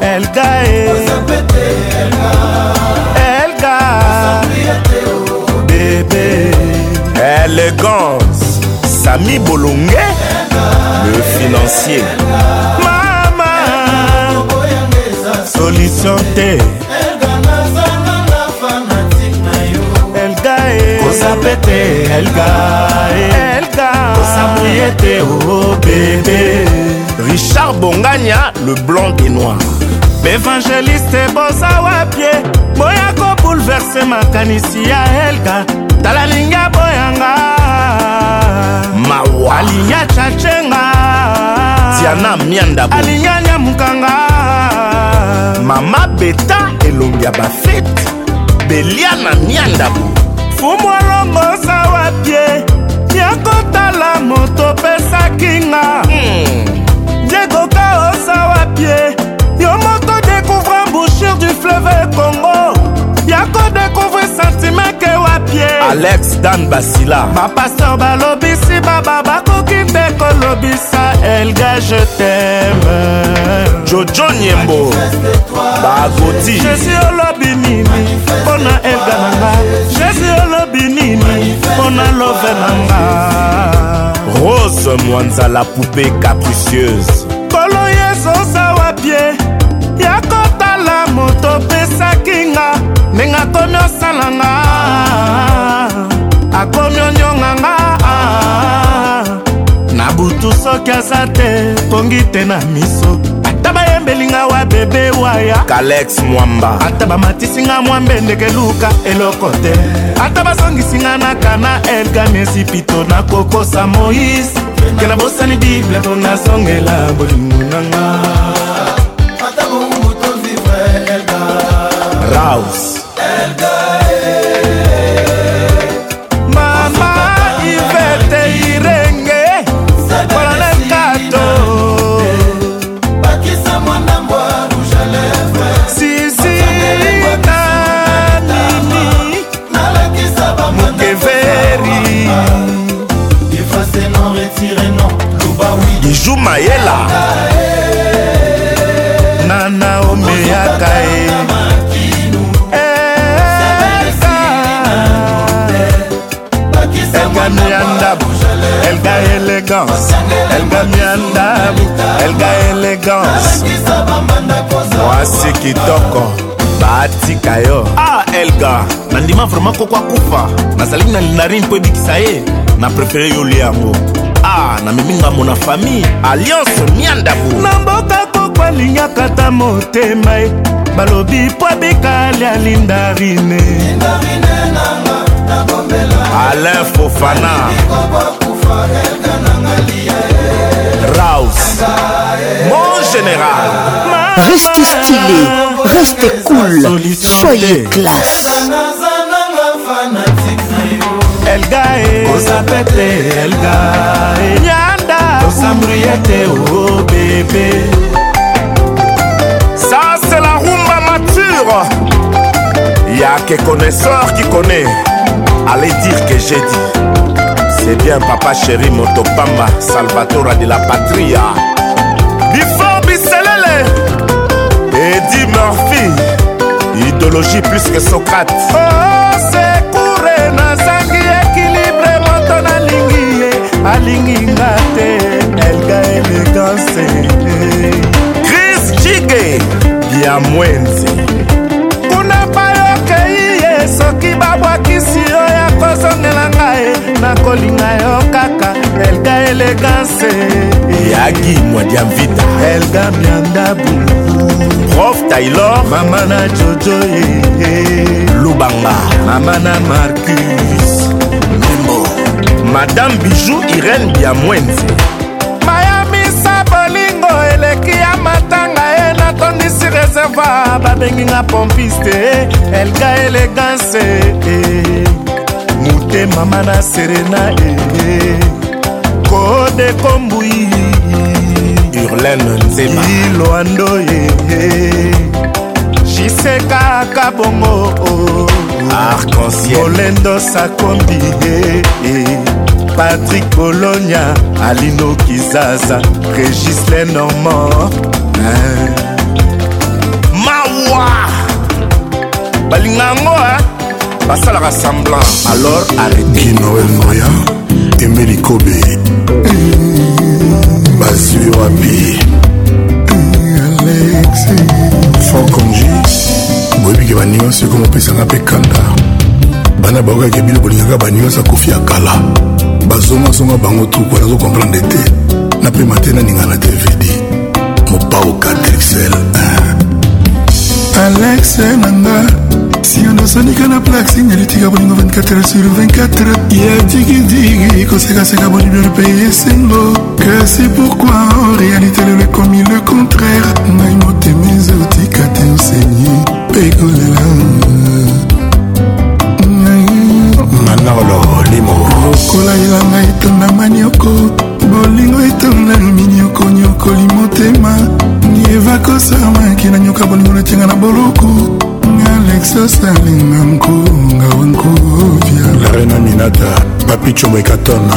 Elga e Elga Bébé Élégance Sami Bolongé le financier mama solution te elga e. kosape te elga e. elga kosamuye te o oh, bebe richard bongania le blanc des noirs évangéliste bozawa pie boya kobouleverse makanisi ya elga tala linga boyanga mawa alinga chacenga tiana miandabo alinga nyamukanga mama beta elongi ya bafeti beliana miandabo fumwalongosa wapie yakotala moto pesaki nga diegoka hmm. osa wapie yo moto découvre mbouchure du fleuve congo nakodécouvre sentime ke wapi alex dan basila bapaster balobisi baba bakoki nde kolobisa elga je teme jojo nyembo bagoti jésus olobi oh, nini mpo na elga na nga jésus olobi oh, nini mpo na love na nga rose mwanza la poupée capricieuse na nga akomi onionga nga na butu soki aza te tongi te na miso ata bayembelinga wa bebe waya kalex mwamba ata bamatisinga mwa mbendeke luka eloko te ata bazongisinga na kana elganesi pito na kokosa moise ke na bosani bible mpo nazongela bolingo nanga raus giju mayela na naomi yaka ye eh, eh, eh. elgamiandabu elga elegance elgamiandabu elga elegance mwasi kitoko batika yo ah elga nandima vraimen koko akufa nazalaki na narine mpo ebikisa ye na prefere yo lia yango a ah, namemi ngambo na fami alliance miandabu na mboka koko alingaka ta motema ye balobi po abekali alindarine alain fofana raus mon général reste stylé reste cool soyez classe elgae kozapete elgae nyanda osambri ete o bebe ça c'est la rumba mature y'a que connaisseur qui connaît allez dire que j'ai dit c'est bien papa chéri motopamba salvatore de la patria bifor biselele edi murphy idéologie plus que socrate oh, alingi nga te elga elegance kris jige ya mwenzi kuna bayokei ye soki babwakisi yo ya kozongela ngai nakolinga yo kaka elga elegance yagi mwadia mvita elga miandabu prof taylor mama na jojo ye lubanga mama na marcus madame bijou irene biamwenzi mayamisa bolingo eleki ya matanga ye natondisi reservoir babenginga pompiste elga elegance e. mute mama na serena kodekombui e. urlene nzebailoando ye jisekaka bongo arc-en-ciel molendo sakombi ye patrik bolonia alino kizaza régis lenormand mawa balinga yango basalaka semblant alors arrêtenoel maya emeli kobe bazwi wapi fokonji boyebiki baninga nyonso ekoma opesanga mpe kanda bana bayokaki bino bolingaka baninga nyonso akufi ya kala bazongasonga bango truk wana azokomprendre te na mpema te naninga na tevedi mopauka drixel alexe nanga sinosonika na plaxi nyalitika bolingo 24 sur 24 ya digidigi kosekaseka bolibio mpe esengo kasi pourkui en réalité lelo ekomi le contraire ngai motema ezotika te osenye mpe kolela ngai nangaolo molimo lokola elanga etonda manioko bolingo etonda minioko nyokoli motema nieva kosamaki na nyoka bolingo natianga na boloko alexosalinga mkonga onkovia larena minata bapichomo ekatona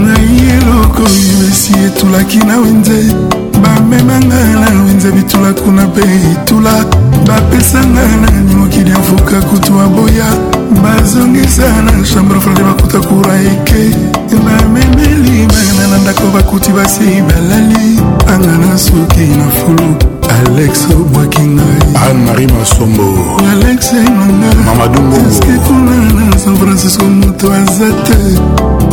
ngai eloko yebesi etulaki na wenze bamemanga na wenze bitula kuna mpe etula bapesanga na nimokili afuka kutu aboya bazongisa na chambre frade bakuta kura eke bamemeli bana na ndako bakuti basi balali anga na suki na fulu alex obwaki ngai anne-marie masombo alex nangaeske kuna na san francisco moto aza te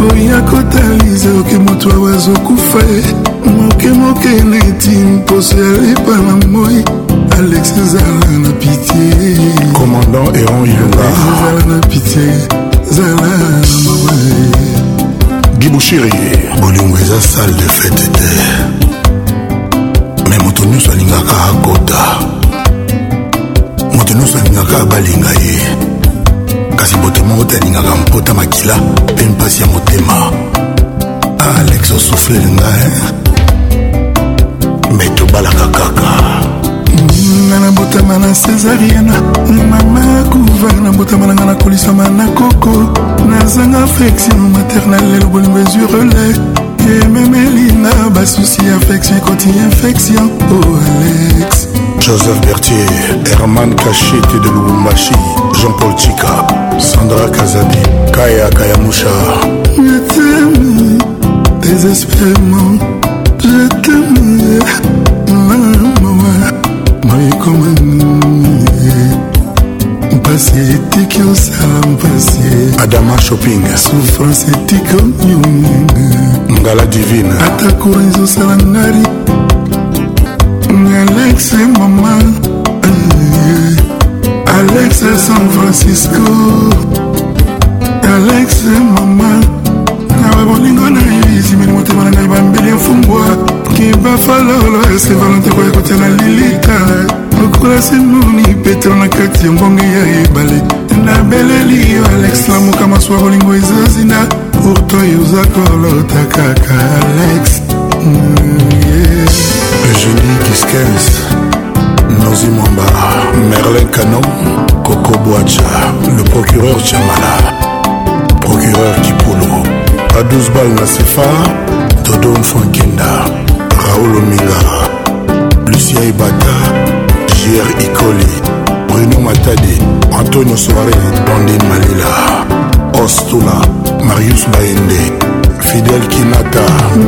oya kotaliza oke moto awazokufa e. mokemoke neti mposo ya lipa na moi alex ezala na pitie commandant eron ilungaezala na pitie zala na mabe gibushiri bolingo eza sale de fete te me moto nyonso alingaka akota moto nyonso alingaka abalinga ye kasi boto moko te alingaka mpota makila mpe mpasi ya motema alex osufleli ngai eh. me tobalaka kaka nga na botama na césariana mama kuvar na botama na nga na kolisama na koko nazanga affection maternel lelo bolingo ezwi relai ememelinga basusi infection ekoti infection o oh, alex joseph bertier herman cachete de lubumbashi jean-paul chika sandra kazadi kaya kayamusha désespérement etiki osala mpasi adama shopping souffrance etiki onyonga ngala divine ata courage osala ngari alex mama alex san francisco alex mama mabe bolingo na esimeli motema na ngai bambeli efumbwa kibafalolo eske valante koya kotiana lilita lokola senuni petro na kati ya mbonge ya ebale nabeleli yo alex lamuka masuwa bolingo ezazina porto yoza kolota kaka alex mm, eugenie kiskens nozi mwamba merlin canon coco boacha le procureur chamala procureur kipolo à 12 balles na sefa dodon fankenda raoul ominga lucien ebata jr icoli bruno matadi antonio soare donde malela ostula marius baende fidel kinata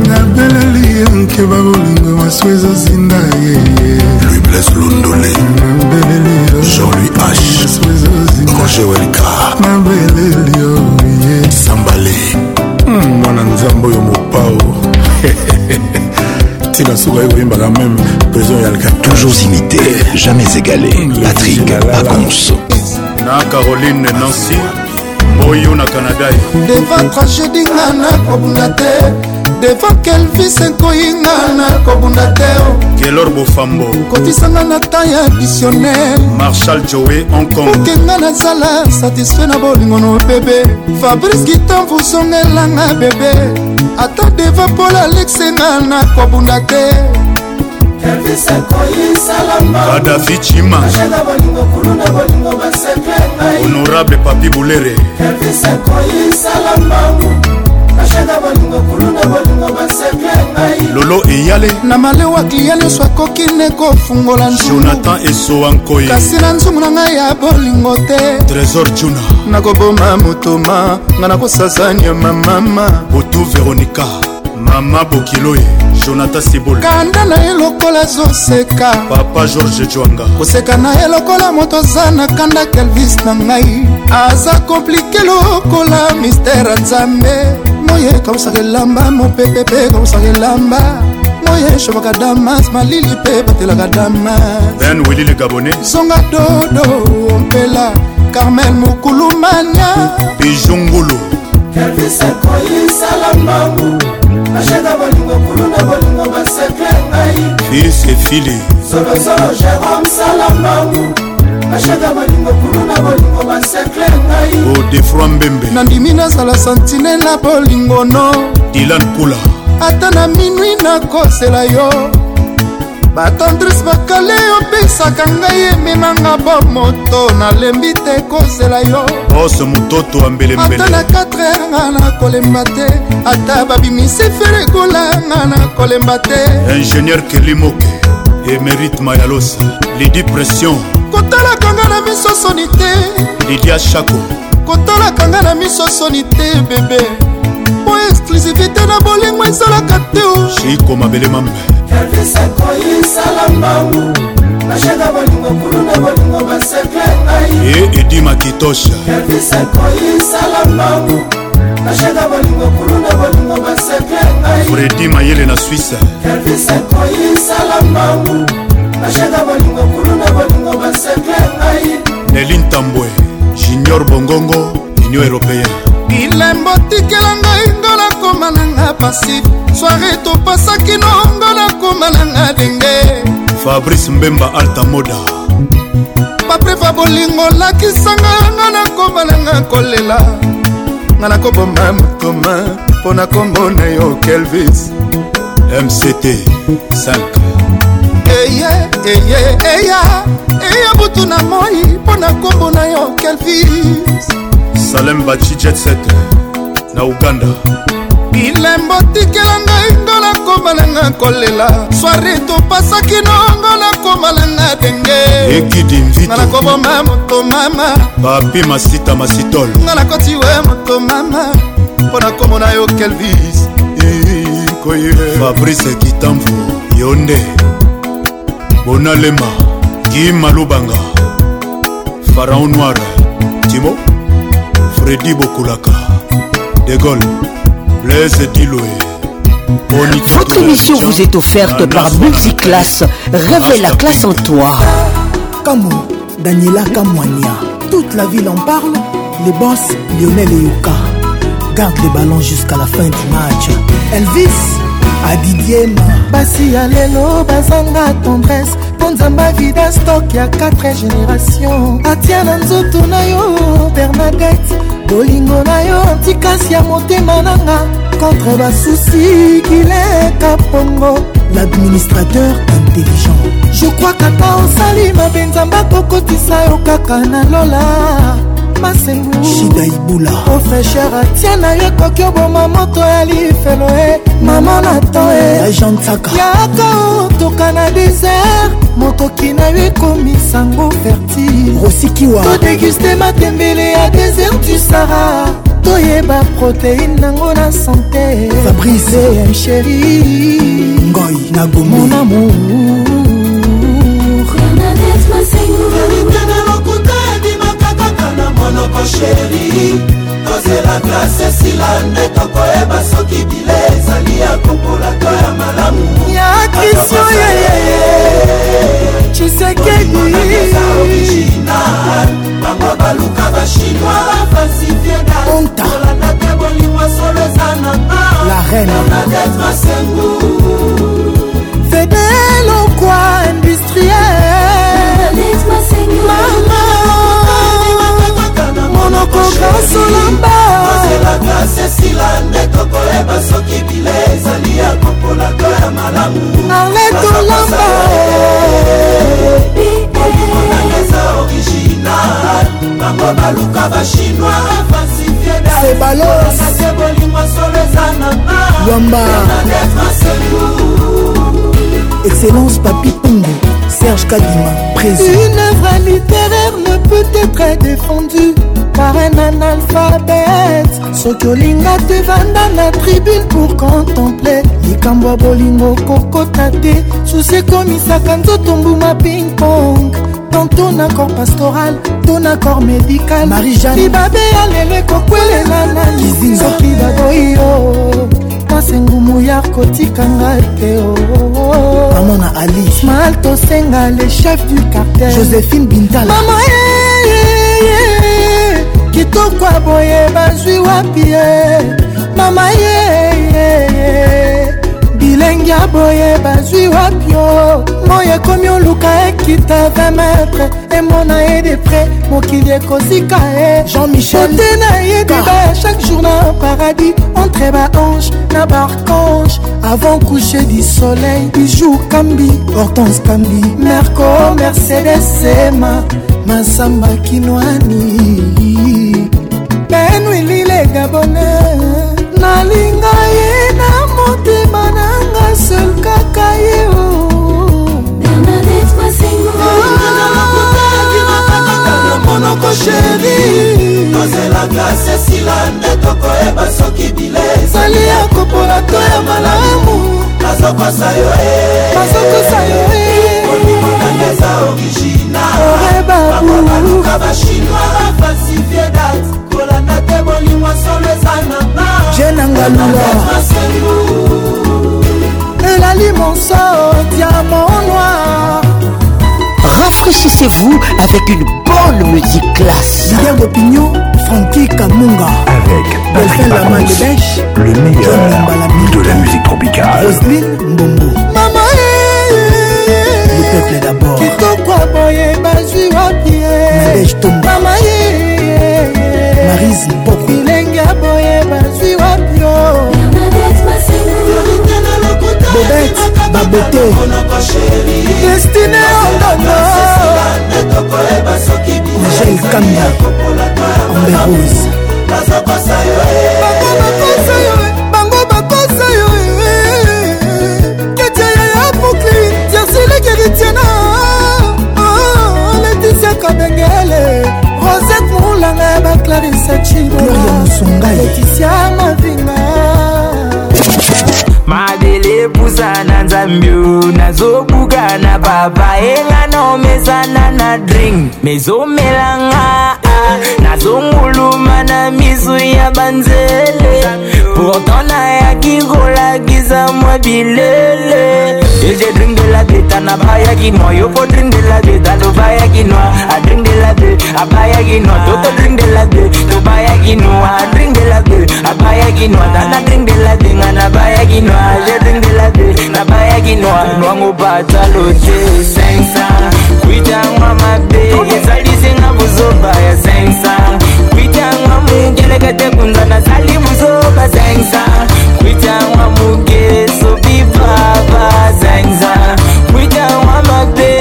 nabeleli ye nkeba kolinga maso ezozinda yeye louis bles londole nabeleli jean-louis h roger welka nabeleli oye sambale Hmm, mwana nzambe oyo mopao tina suka oyo koyembaka meme prison ya alka toujours imité jamais égalé hmm, patrick pacons na caroline nancy oyo na canada deva tragédie nga nakobunda te devant kelvis ekoyinga nakobunda te kelor bofambo kotisanga na ta ya visionnaire marshal joe hongkongkokenga nazala satisfait na bolingo no bebe fabrice gitan vuzongelanga bebe ata deva pol alexenga nakobunda te kadafi cima honorable papi bulere lolo eyale na malewa klia nyonso akoki nde kofungola jonathan esowa nkoi kasi na nzungu na ngai ya bolingo te trésor juna nakoboma motoma ngai nakosaza nyama mama botu veronika mama bokiloye jonathan sibol kanda na ye lokola azoseka papa george jwanga koseka na ye lokola moto aza na kanda kelvis na ngai aza komplike lokola mistere nzambe moye kausaka elamba mopepe mpe kausaka elamba moye shobaka damas malili mpe batelaka damas ben wili le gabonais songa dodo ompela carmel mokulumania ejongolo ashaka bolingo kuluna bolingo basekle ngai fils efili solosolo jérôme salambangu ashaka bolingo kulu na bolingo basekle ngai odefroi oh, mbembe nandimi nazala santine na bolingo no dilan kula ata na minwi nakosela yo batandris bakale opesaka ngai emenanga bomoto nalembi te kosela yo ose mototo ambelembeleata na 4 heure nga nakolemba te ata babimisi ferekola nga nakolemba te ingénieur kelimoke emerite mayalosa lidi pression kotalaka nga na miso soni te lidia shako kotalaka nga na miso soni te bebe mpo exclusivité na bolingo ezalaka te shiko oh. mabele mambe kalvisakoyisala mbangu bashenga bolingo kulu na bolingo basekle ngai e edi makitosha kalvisakoyisala mbangu bashenga bolingo kulu na bolingo basekle ngai fredi mayele na swisse kalvisakoyisala mbangu bashanga bolingo nkulu na bolingo basekle ngai nelin tambwe junior bongongo union européen bilembo tikela ngai ngo nakoma nanga pasi soare topasaki no ngo nakoma nanga denge fabrice mbemba altamoda paprefa bolingo lakisanga nga nakoma nanga kolela nga nakoboma motoma mpo na kombo na yo kelvis mct 5 eye eya eya butu na moi mpo na nkombo na yo kelvis salem baci jetset na uganda bilembo tikela ngai ngola komalanga kolela swari topasaki nongola komalanga denge ekidimvitnga nakoboma moto mama papi masita masitol nga nakoti we moto mama mpo na nkombo na yo kelvis fabrice kitamvu yo nde bonalema kimalubanga faraon noir timo fredi bokulaka de gaulle blaise diloe Votre émission vous est offerte par Multiclass. Révèle la classe en toi. Camo, Daniela Kamwania. Toute la ville en parle. Les boss, Lionel et Yuka. Garde les ballons jusqu'à la fin du match. Elvis. adidiema basi ya lelo bazanga tendresse mpo nzamba vida stok ya 4 génération atia na nzoto na yo bernadette bolingo na yo antikasi ya motema nanga contre basusi kileka pongo l'administrateur intelligent je crois kata osali mabe nzamba kokotisa yo kaka na lola masengushida ibula ofresher atia na yo ekoki oboma moto ya lifelo e mama na to eagentsaka yaka otoka na desert mokoki na yo ekomi sango fertile rosikiwa todeguste matembele ya desert du sara toyeba proteine nango na sante fabrice msheri ngoi na gomi mon amour sheri kozela glase esila nde tokoyeba eh, soki bile ezali ya kokola to ya malamu ya kristo yeyeye cisekedioriginal bango baluka bachinois bafalsifiekaolanda te bolingwa solo eza nanga la reine nadetre sengu tokokasolamba nde tokoyeba soki bile ezali ya kopolaka ya malamu aretolamba eza original bango baluka bachinois falsifiedase bolingwa solo eza nanga wamba excellence papi pungu Serge Kadima, présent. Une œuvre littéraire ne peut être défendue par un analphabète. Sokolinga te vanda la tribune pour contempler. likambo ya bolingo kokota te susi ekomisaka nzoto mbuma ping pong tantôt na corps pastoral to na corps médical libabe ya lelo ekokwelela na soki baboyi o mpasi ngumu ya kotikanga te oh, oh, oh. mamona ali mal tosenga le chef du cartel joséphine bintalamama eh, eh, eh, kitoko boye bazwi wapi ye mama ye ndenge ya boye bazwi wapio moi ekomi oluka ekita 20 metre emona ye de près mokili ekozika ye eh. jean-michelte na ye deba chaque jour na paradis entre baange na barcange avant coucher du soleil bijou kambi hortense kambi merco mercedes ema masamba kinwani benwilile gabone nalinga ye eh. seul kaka ye monoko sheri tozelaka sesila nde tokoyeba soki bile ezali ya kopola to ya malamu nazokosa yo nazokosa yo olimona eza originalabaluka bachinois bafalsifie date kolanda te molimo solo eza nanga jenangalulasengu ezali monso diamant noir Rafraîchissez-vous avec une bonne musique classe. Leader d'opinion, Frankie Kamunga. Avec Patrick Pacons, le meilleur de la musique tropicale. Roselyne Bombo, Maman, eh, eh, eh, le peuple d'abord. Kitoko boye bazwi wapi. Nadège Tomba. Maman, Marise Popo. Bilenga ah, boye. bobet babote destine ondono angel kanga amberose mezomelanga eh, nazonguluma na misu ya banzele pourtant nayaki kolakisa mwa bilele eje drink de la beta nabayaki mwa yo po drink de la beta tobayaki noa adrink de la be abayaki noa toto drink de la be tobayaki noa adrink de la be abayaki noa tana drink de la be nga nabayaki noa je drink de la be nabayaki noa nwango batalo te 500 bitangwa mabe ezalisinga buzoba ya zengsa bitangwa mugelekate kunza nazali buzoba zengsa bitangwa mugeso bibaba zengsa bitangwa mabe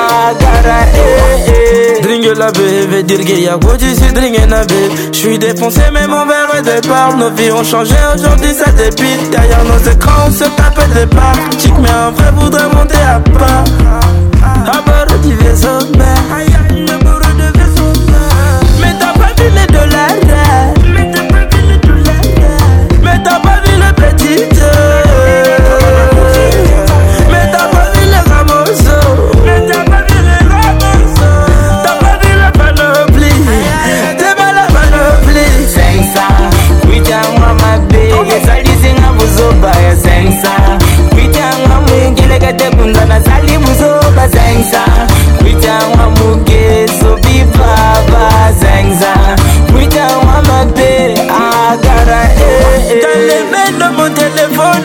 agara ee eh, eh. la baie veut dire qu'il y a gros d'ici la Je J'suis défoncé mais mon verre est départ Nos vies ont changé aujourd'hui ça dépite Derrière nos écrans on se tape des barres Chic mais en vrai voudrait monter à part Abord du vaisseau Mais t'as pas vu les dollars Mais t'as pas vu les dollars Mais t'as pas vu les petites Mais t'as pas vu les ramosos Mais t'as pas vu les ramosos T'as pas vu la panoplie T'es pas la panoplie 500 Kuitangwa mabege Salisinga buzoba ya 500 Kuitangwa mwingile kate kundana zenza mwita wa mugezo bibaba zenza mwita wa mabe agara eh, eh. dans les mains de mon téléphone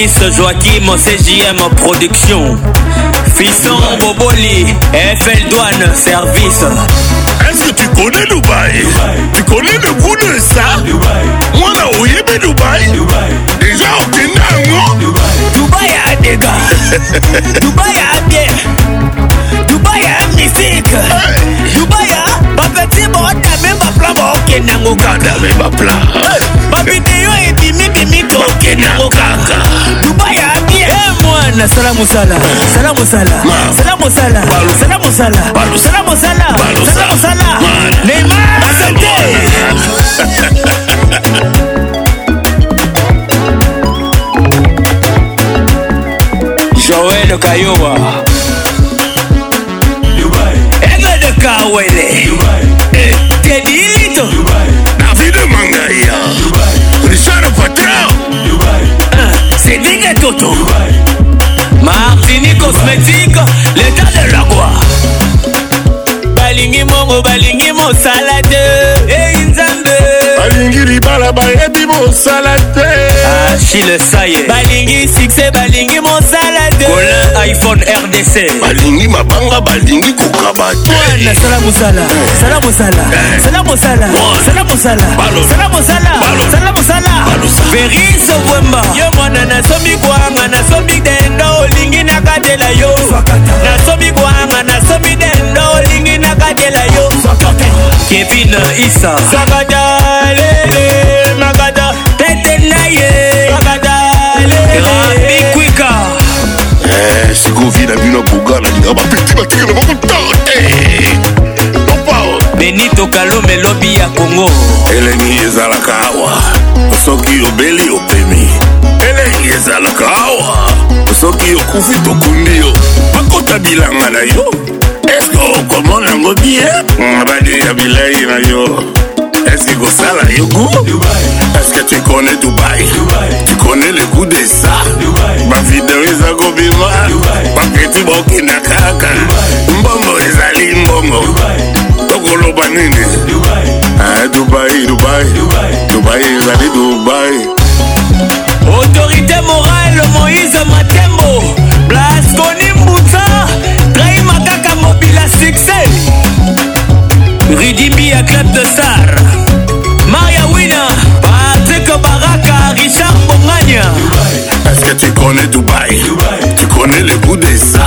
Patrice Joachim CJM Production Fisson Boboli FL Douane Service Est-ce que tu connais Dubaï, Dubaï. Tu connais le goût de ça Moi là où y'a Dubaï Déjà on t'est un Dubaï a des gars Dubaï a bien Dubaï a musique Dubaï a bapeti bootame baplan bokendango kandame baplan babideyo ebimibimi tokendango kaka dubai abie eh, mwana sala mosala sala mosala sala mosala sala mosala sala mosala sala mosala neymar asante Joel Kayowa kawele tedilito eh, navile mangaya richard patron sedinga ah, toto martini cosmétique l'état de la gloire balingi mongo balingi mosala te ei eh, nzambe balingi libala bayebi mosala te achille saye balingi succès balingi mosala te colin iphone rdc balingi mabanga balingi kokaba te sala mosala sala mosala eh. sala mosala sala mosala sala mosala sala mosala veris wemba ye mwana nasomi kwanga nasomi dendo olingi nakatela yo nasomi kwanga nasomi dendo olingi nakatela yo kevin isa sakata lele makata tete na ye Eh, sikovi na bino boga nalinga bapeti batikela bakotao eh. oh. te benito kalume lobi ya kongo elengi ezalaka awa soki obeli opemi elengi ezalaka awa soki okufi tokundi yo bakota bilanga na yo eske okomona yango bie badeya bilei na yo eske kosala yo gu que tu connais Dubaï. Dubaï. Tu connais le goût de ça. Ma vidéo eza kobima baketi bokina kaka mbongo ezali mbongo tokoloba nini dubai ah, dubai dubai ezali dubai autorité morale moïse mata connais le goût de ça.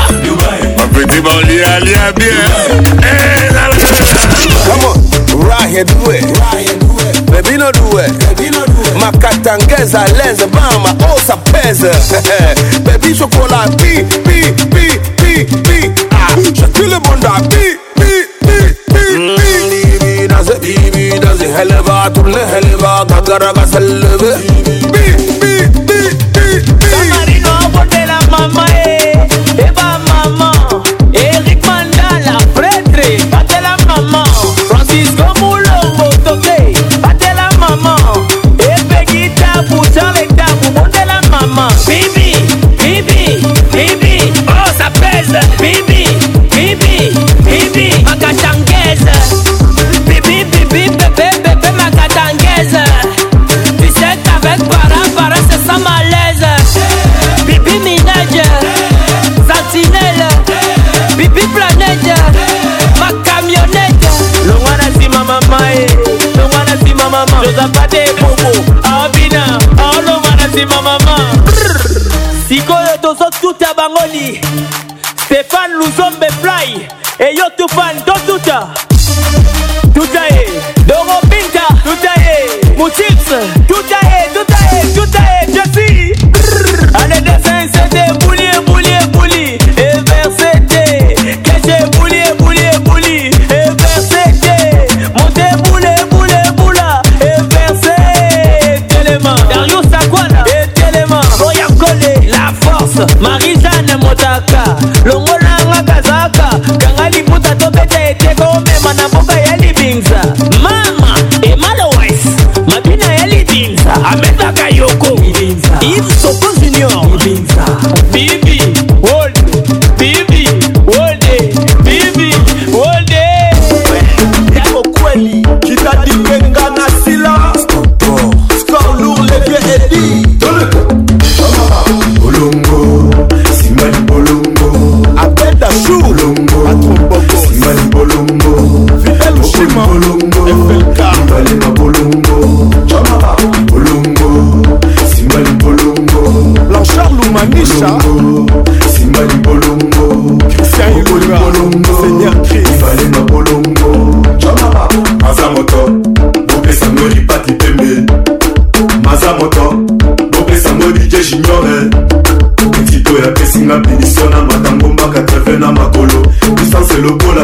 Appétit bandit, allez à bien. Hey, la, la, la. Come on, right here, do it. Right here, do it. Baby, no do it. Baby, no do it. Makatangeza, leza, mama, Baby, chocolat, pi, pi, pi, pi, pi. Ah, j'attire le monde à pi, pi, pi, pi, pi. Bibi, dans ce bibi, dans ce helva, tout le helva, gagara, gasalve. Bibi. my eh. tozapate ebongo abina aolonga na nsima mama sikoyo tozotuta bangoli stéphane luzombe fly eyo tufan totuta tuta ye doro binta tuta ye mutips tuta It's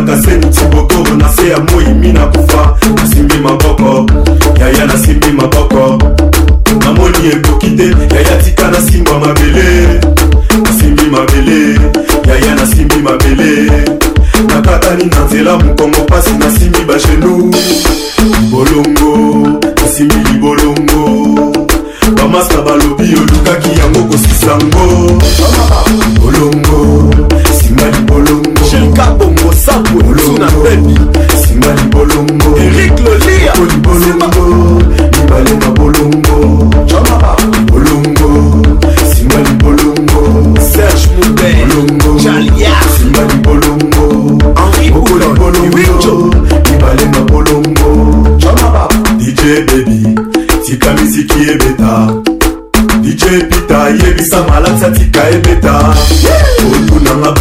kolata se mutibotoro na se ya moi mina kufa nasimbi maboko yaya nasimbi maboko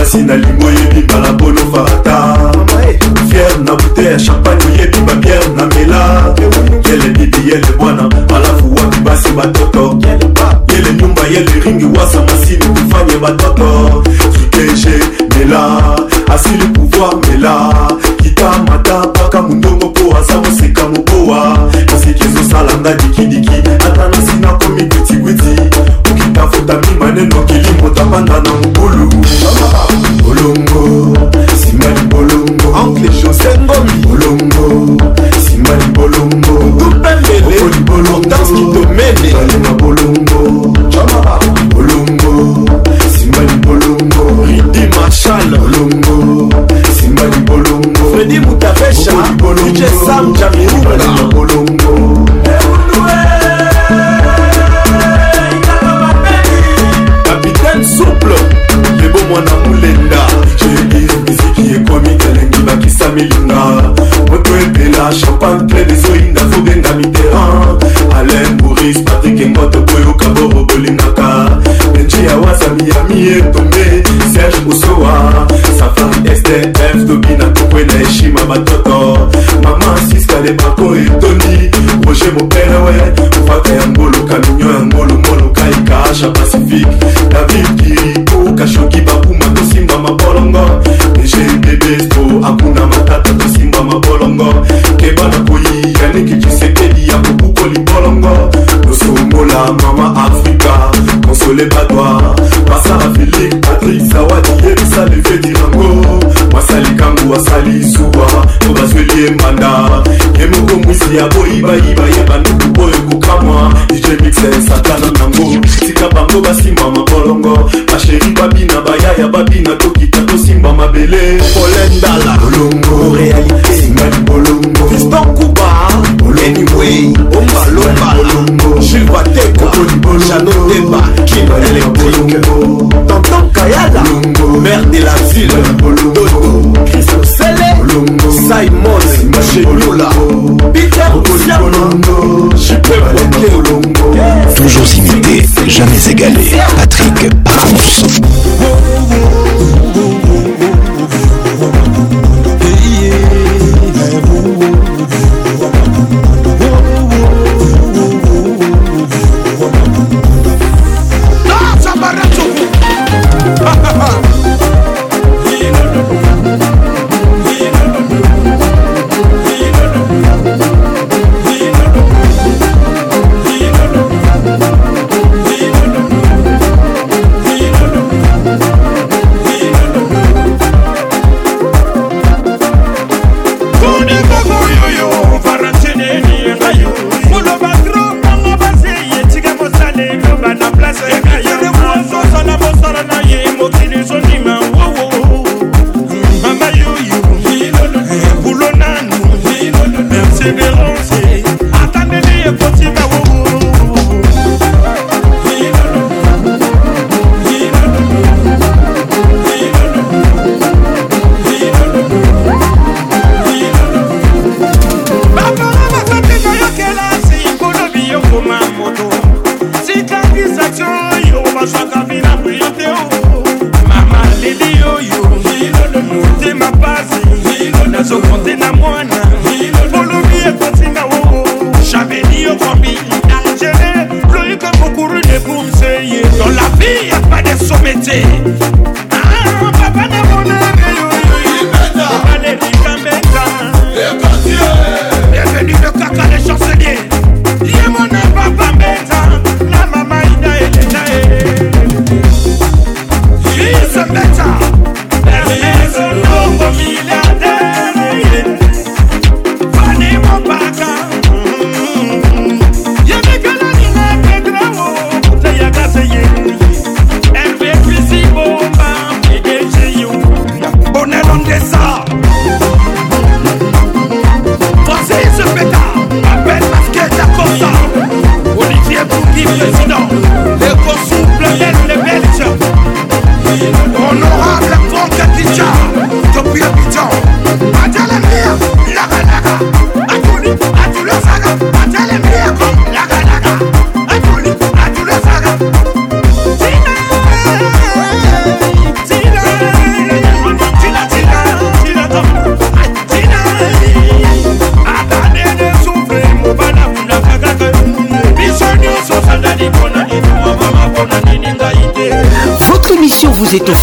pasi nalingi oyebi balabono farata fiere na bute ya champagne oyebi babiere na mela yele bibi yele bwana alafu wapi basi batoto yele nyumba yele ringi wasa masini kufanye batoto zutege mela asili pouvoir mela les bateaux et Tony Roger Mopé se satana nango tika bango basimba mabolongo basheri babina bayaya babina tokita tosimba mabele polendala it.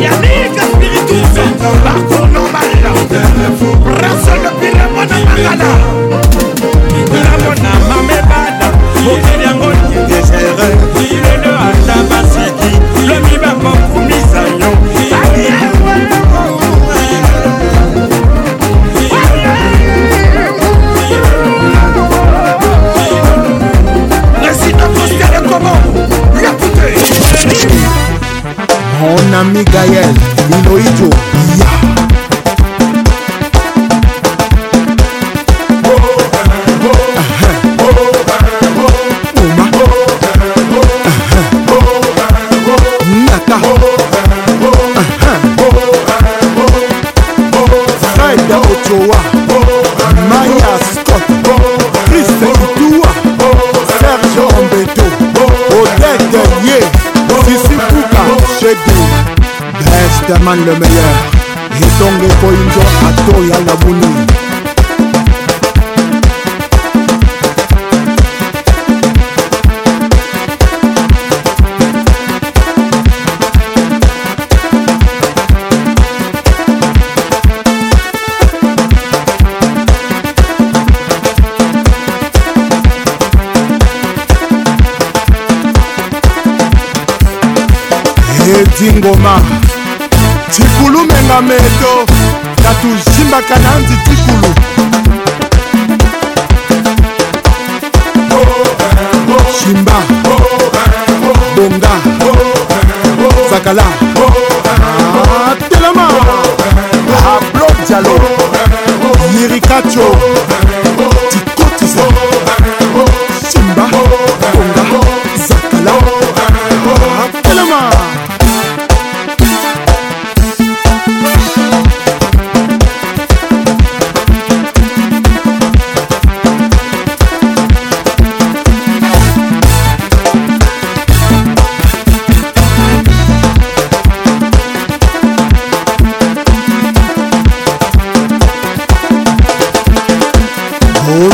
yannika spiritus parcour normal braso depuis le mona mangala na migael inoyi Spiderman le meilleur etongo koingo atoya labuni edingoma tikulu menga meto natuzimbaka na nzi tikulu simba bonga zakala ah, telema ablok ah, dialo yirikacho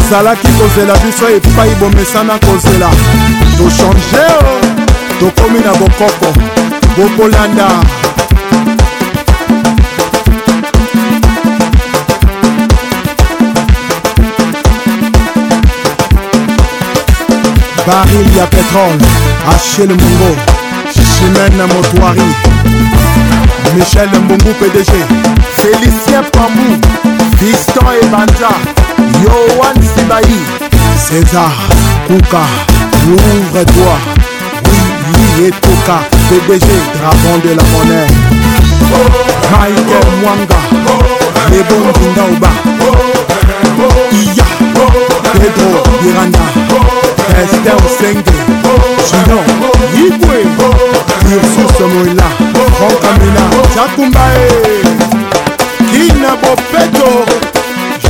ozalaki kozela biso epai bomesana kozela tochange o oh, tokómi na bokoko bokolanda baril ya pétrole achel mongo chimene motoari michel mbungu pdg félicien pamou viston ebanja Yohan Sebaï, César, Kouka, ouvre-toi. Oui, oui, et Toka, PDG, dragon de la monnaie. Michael Mwanga, Lebo Mbindaouba, Iya, Pedro Miranda, Esther Senge, Junior, Yibwe, Ursus Moïla, Franck Amina, Jakumbae, Kina Bofeto,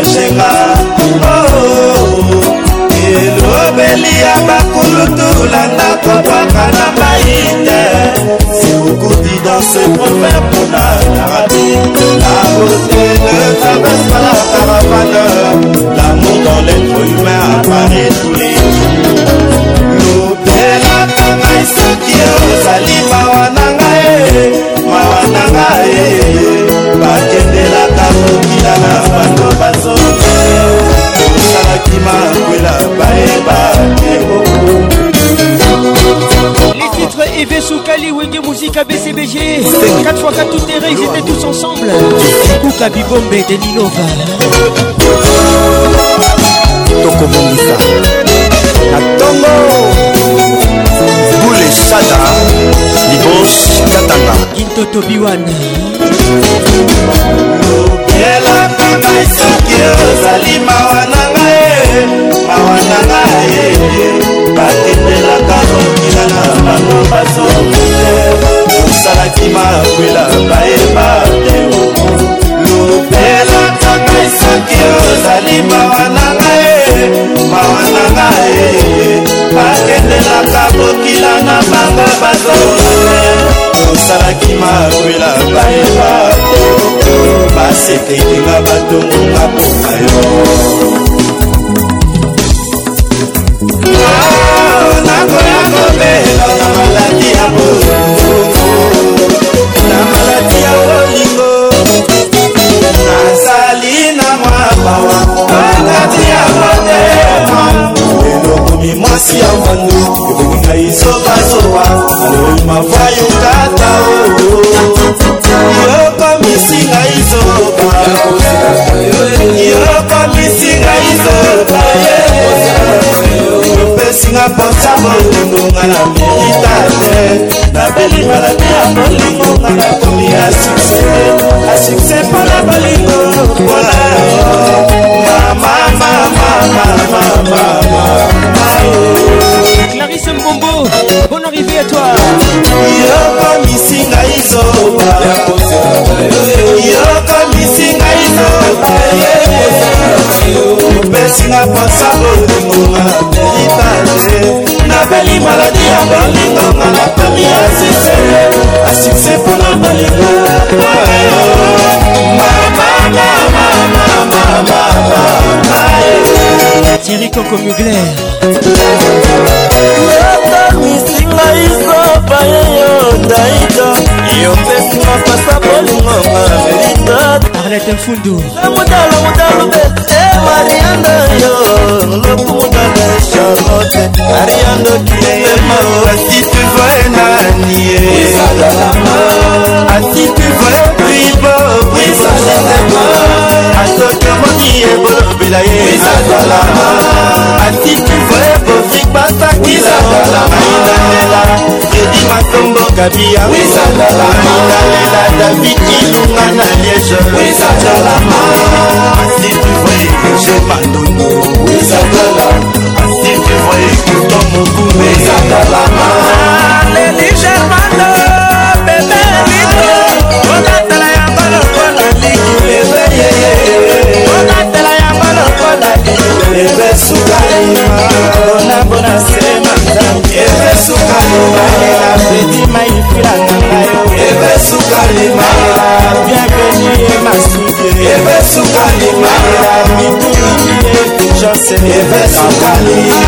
nzenga oh, elobeli ya bakulutulanga kobaka na mai te sikukuti dans ce proverbe mpona narabi la beauté ne traverse pas la caravane l'amour dans l'être humain apparaît tous les jours lobelaka ngai soki ozali mawa na ngai mawa na ngai bakendela okokila na bato bazoki osalaki mangwela bayeba te Les titres Eve Soukali, Wenge Musique, ABCBG 4x4 tout terrain, ils étaient tous ensemble Kouka Bibombe de Ninova Toko Bongisa Atongo Boule Chata Libos Katanga Kinto Tobiwana yelaki ngai soki ozali mawa na ngai mawa na ngai bakendelaka kokila na bango bazoki te osalaki makwela bayeba te lobelaka ngai soki ozali mawa na ngai mawa na ngai bakendelaka kokila na bango bazoki te osalaki makwela bayeba te basetekinga batongonga mpoka yo okomi mwasi ya mbandu ekomi ngai sokasowa alobi mafwa yo tata yokomisi ngai soka yokomisi ngai soka opesinga mposa molundonga na merita te nabelinga na te ya molingo nga nakomi ya sukse asukse mpona bolingo mpona yo mama mama mama mama Clarisse Mbombo, bonne arrivée à toi. Yoka misinga izo, yoka misinga izo, opesinga pasa bolingo italie. nabeli maladi ya bolingo nga napami ya sukse asukse mpona bolingo mama mama mama mama mama Thierry Coco Mugler yokamisi ngai sopa yeyo ndaita yo mpesi mapasa bolingo mamerita arlete mfundu mudalo mudalo be e marianda yo lopu mudala charlotte mariando kilema asi tuvoe nanie asi tuvoe pribo pribo soki ekolobela ye atituvo ebofrik batakilaaindalela fredi makombo kabia aindalela david ilunga na liege atituvo eje mandongo atituvo ekuto mokume leli germano balela sedima ifila na ngayo ebesukalimala bienveni ye masuke ebesukalimala mitunikie jose ebesukalina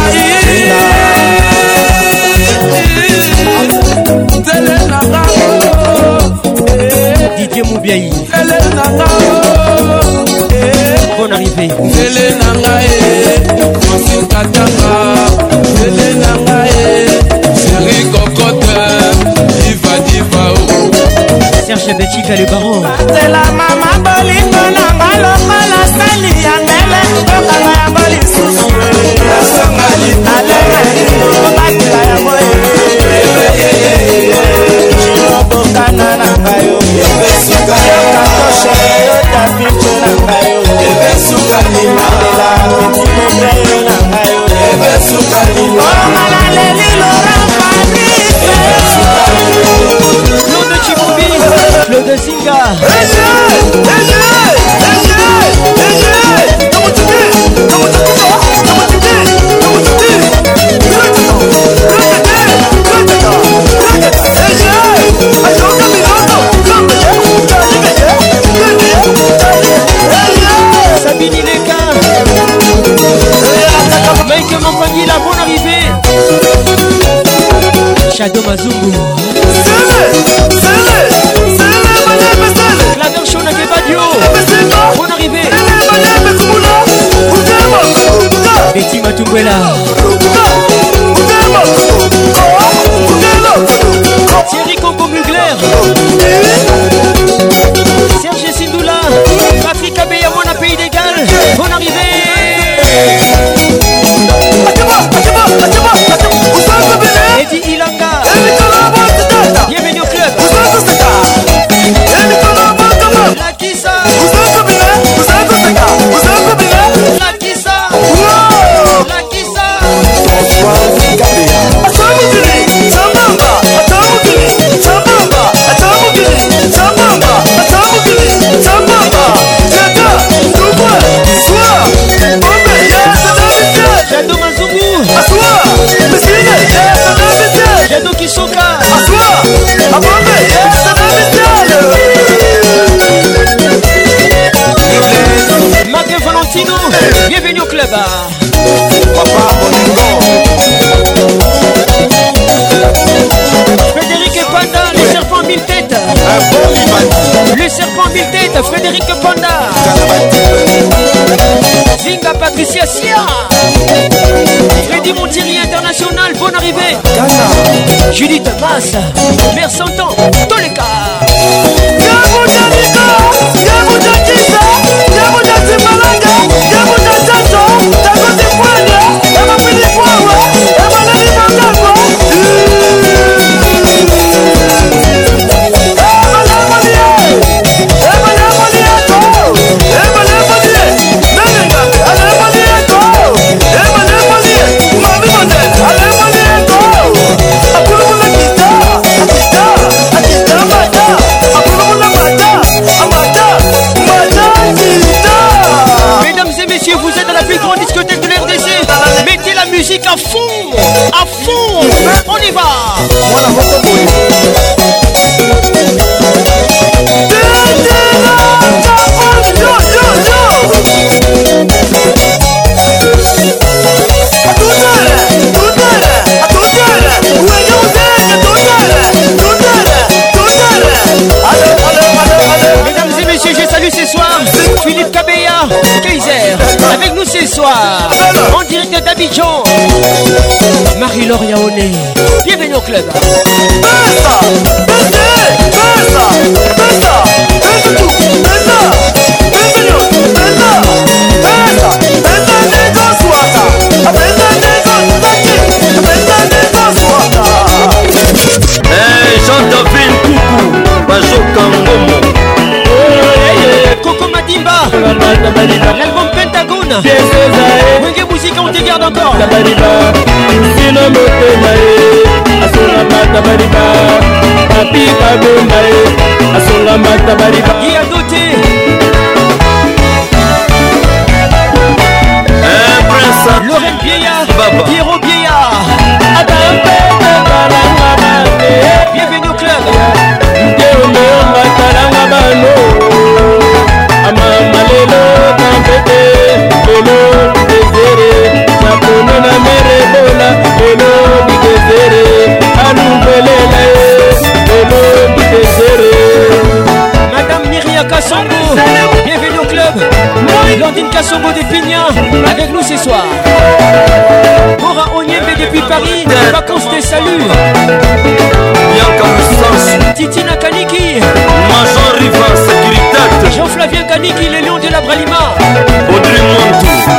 tele na ngao didie mobiai tele na ngao bon arrivé nzele na ngai mosikatanga nzele na ngai kokota divadiva serge betika le baron telama mabolingo nanga lokola sali ya ndele tokanga yango lisusu nasonga litalere obatela yango obokana na ngai oyokakoshe yotapico na ngai oyoalela mitimobeyo na ngai oyo ongalaleli lorampani Claude Singa. Shadow Mazungu. La version de Kebadio. Bonne arrivée. Betty Matungwela. Thierry Congo Mugler. Serge Sindoula. Patrick Abeya, mon pays d'égal. Bonne arrivée. bienvenue au club. Hein. Papa Boningo. Frédéric Panda, le serpent mille têtes. Le serpent mille têtes, Frédéric Panda. Zinga Patricia Sia. Freddy Montieri International, bonne arrivée. Judith Mas, Mère Santon, Toleka. à fond, à fond. On y va. Mesdames et messieurs, je salue ce soir Philippe Cabella, Kaiser, d'Abidjan Marie-Laure Yaoné Bienvenue au club Basta Basta Basta Basta Basta regarde encore tabariba sino motema ye asolamba tabariba papi kabemba ye asolamba tabariba yadote Lorraine Vieillard, Pierrot Vieillard, Bienvenue au club. Amama lelo kampete lelo Kassongo, bienvenue au club. Landine Kassongo de Pignan, avec nous ce soir. Mora Onyembe depuis Paris, vacances des saluts. Titina Kaniki Major Riva Sécurité, Jean-Flavien Kaniki, les lions de la Bralima. Audrey Montou.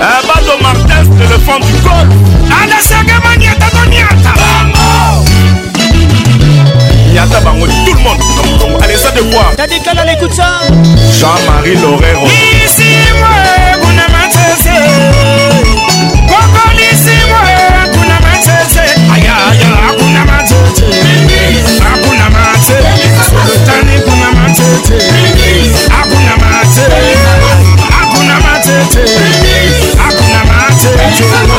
Abado eh, le fond du corps. Anna yata bango tout le monde na mokongo alesa de quoi tadekala l'écoute ça jean-marie lorero isimwe kuna matese kokolisimo kuna matese ayaya kuna matete akuna matete tani kuna matete akuna matete akuna matete akuna matete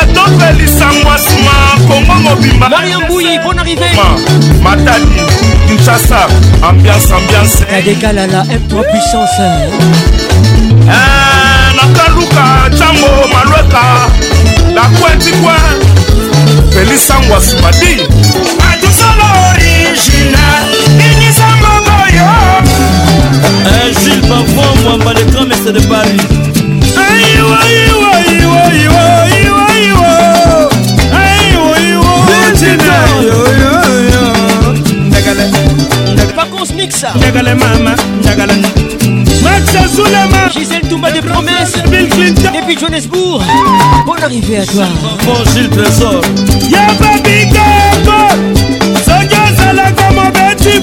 atopelisa mwasima kongo mobima mariambui bon arrivé matadi kinshasa ambiance ambiance kadekalala m3 puissance eh, nakaluka cango malweka lakwetike pelisa ngwasima di adusolo original inisangogoyo eh, gilles pavon mwamba le grand mese de paris Njagala mama, Maxa promesses Et puis Bonne arrivée à toi Bon Gilles Trésor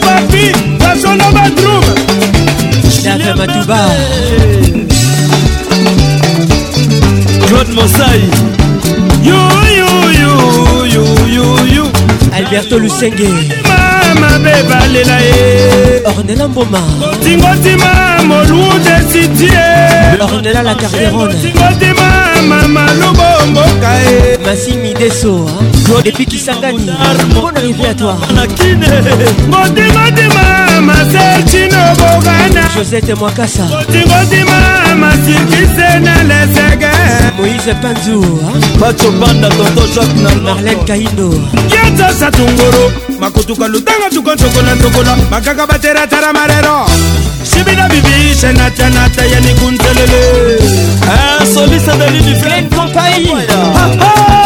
Papi claude mosai alberto lusenge mabe balela ye ornela mboma kotingotima molude sitie ornela la carterone kotingotima mama lobomboka ye masimi desoa studio depuis kisangani bonne arrivée à toi motimatima masercino bogana josette mwakasa motingotima masikise na lesege moïse panzu bacho banda tonto jacq na marlene kaindo yatosa tunguru makotuka lutanga tukoncokola ndokola makaka bateratara marero sibina bibishe natanata yanikuntelele eh, solise delidiflen compagnie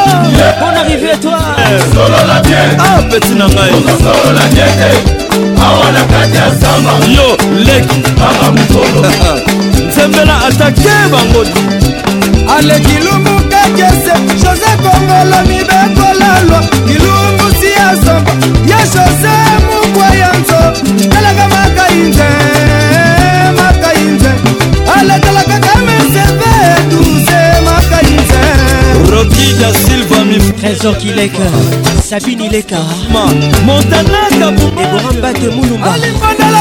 Bon arrivé toi Solo la bien Ah petit nangai Solo la bien Awa na kati ya zamba Yo leki Mama mutolo Nzembela atake bango Aleki lumu kakese José Kongolo mibekolalwa Kilungu si ya somba Ya José loki da silva mitrésor kileka sabini leka montanakabueborambate mulumbanietar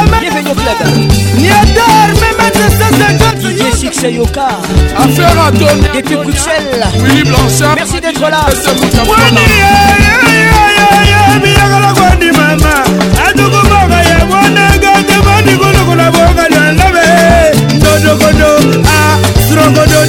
memetesesegodidier succès yoka affaire à donner depuis bruxelles oui blanchard merci d'être là bilakala eh, eh, eh, kwandi mama atukubaka yabonanga temanikulukula bonga lyanabe ndodokodo a ah, surokodo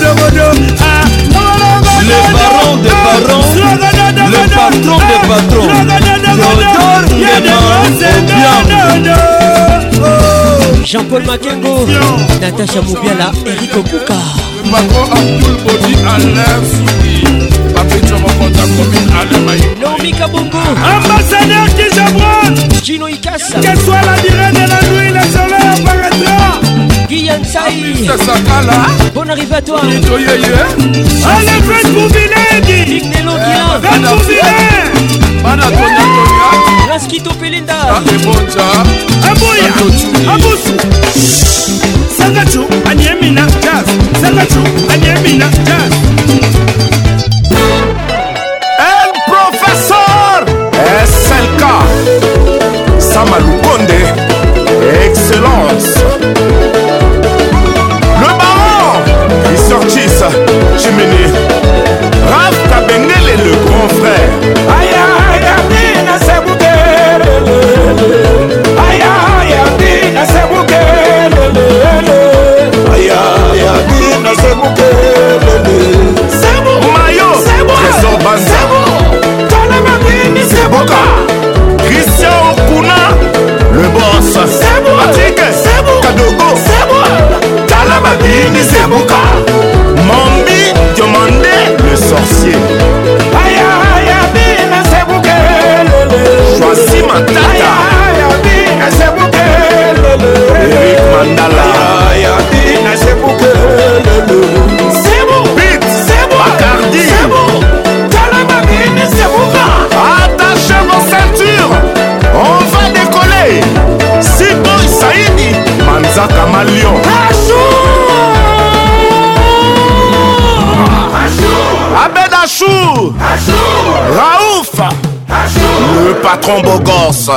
Oh. Jean-Paul Makengo, Natacha Moubiala, Eric Okuka. Mako Abdul Bodi Alain Souri, Papi Chomokonta Commune Alain Maï. Naomi Kabongo, Ambassadeur Kijabron, Gino Ikassa. Quelle soit la durée de la nuit, le soleil apparaîtra. Guyane Saï, Bonne arrivée à toi. Allez, Fred Boubilegui, Nick Nelogia, Fred Boubilegui. Raskito Pelinda Abebonza Aboya Abosu patron beau gosse.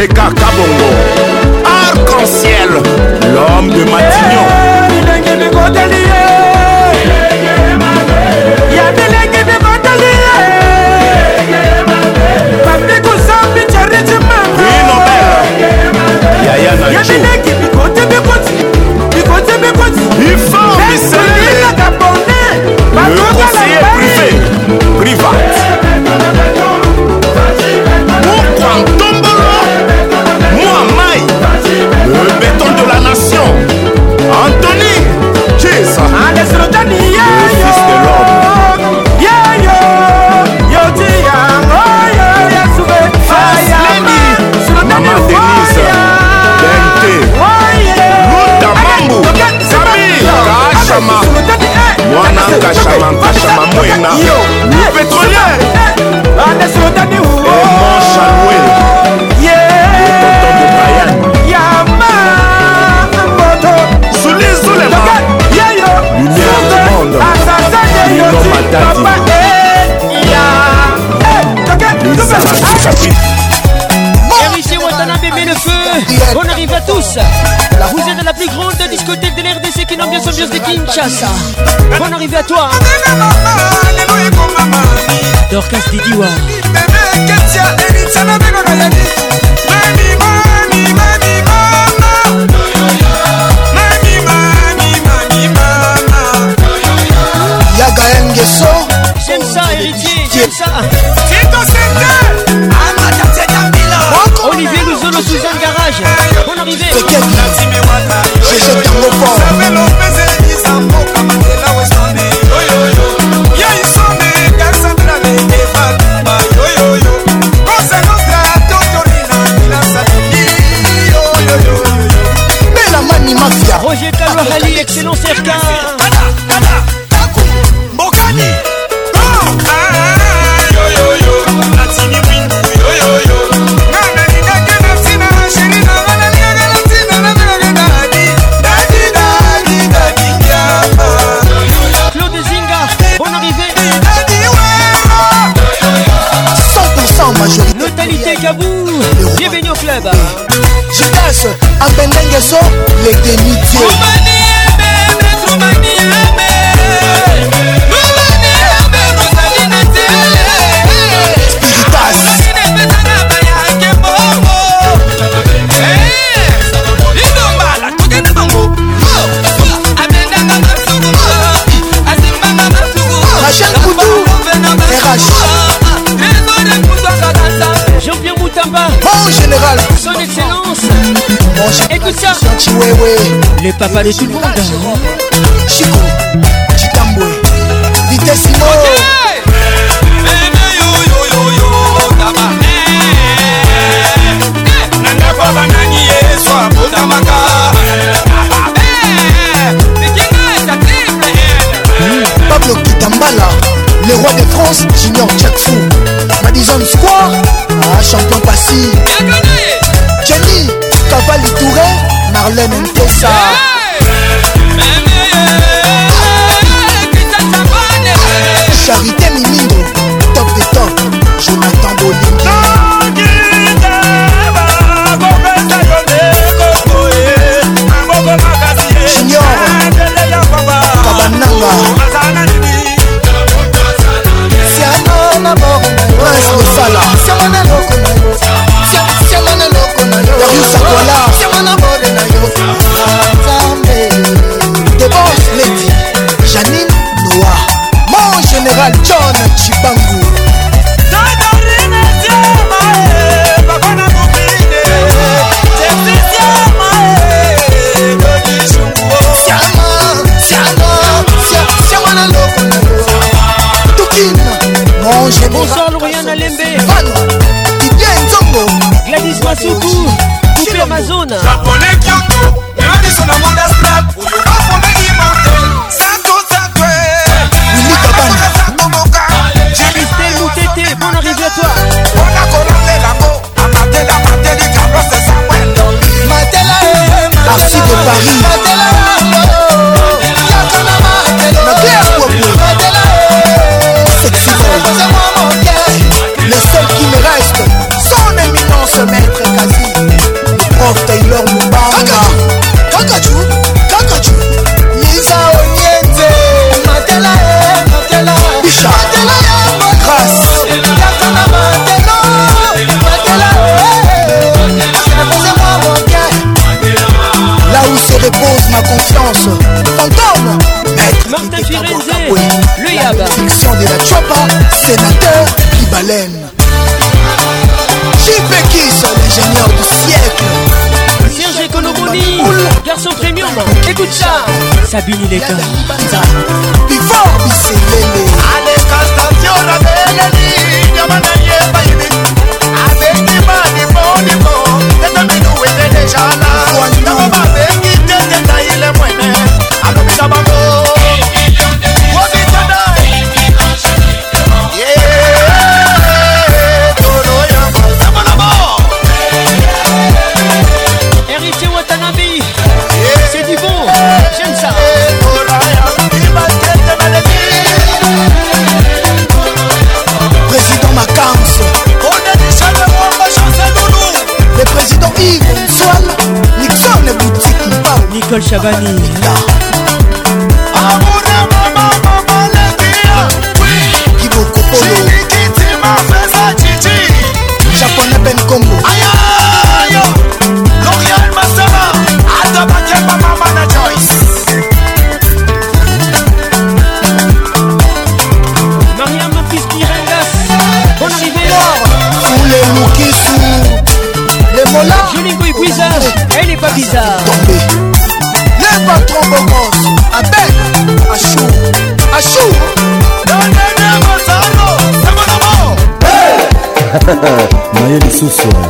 SK le papa de tout le monde. Chico, Chitambwe, Vitessimo. nandakwa banani yesu abotamaka hmm, pablo kitambala le roi de france junior jackfou madison square ah, champion passy jenny cavali touré marlene 균이 될까 小闺你。É, Maíra de Sucesso.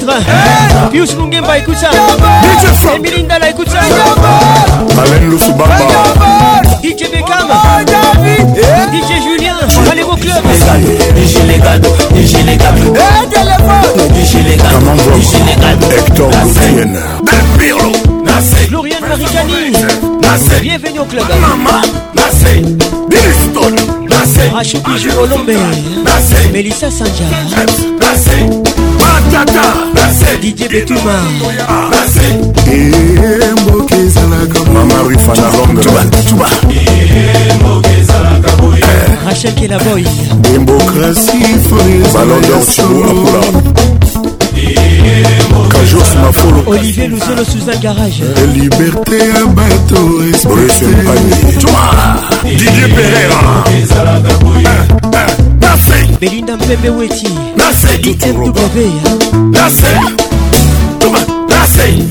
titre Pius Lungemba écoute ça Emily Ndala écoute ça Alain Loussoubamba DJ Beckham oh, DJ Julien Allez au club DJ Legado DJ Legado Téléphone DJ Legado DJ Legado Hector Gauthienne Del Pirlo Lauriane Maricani Bienvenue au club Maman Nassé Billiston Nassé Rachid Bijou Olombe Melissa Sanja tata dj betuma ah, mboka ezalaka mama rifana longetuba eh, rachel kelaboy démocratie ballon d'or tibu apula kajos mafolo olivier luzolo suza garage liberté ya bato respectebruce mpani didie perera Merci. Belinda Mpembe Weti. Merci. DMW. Merci. Thomas. Merci.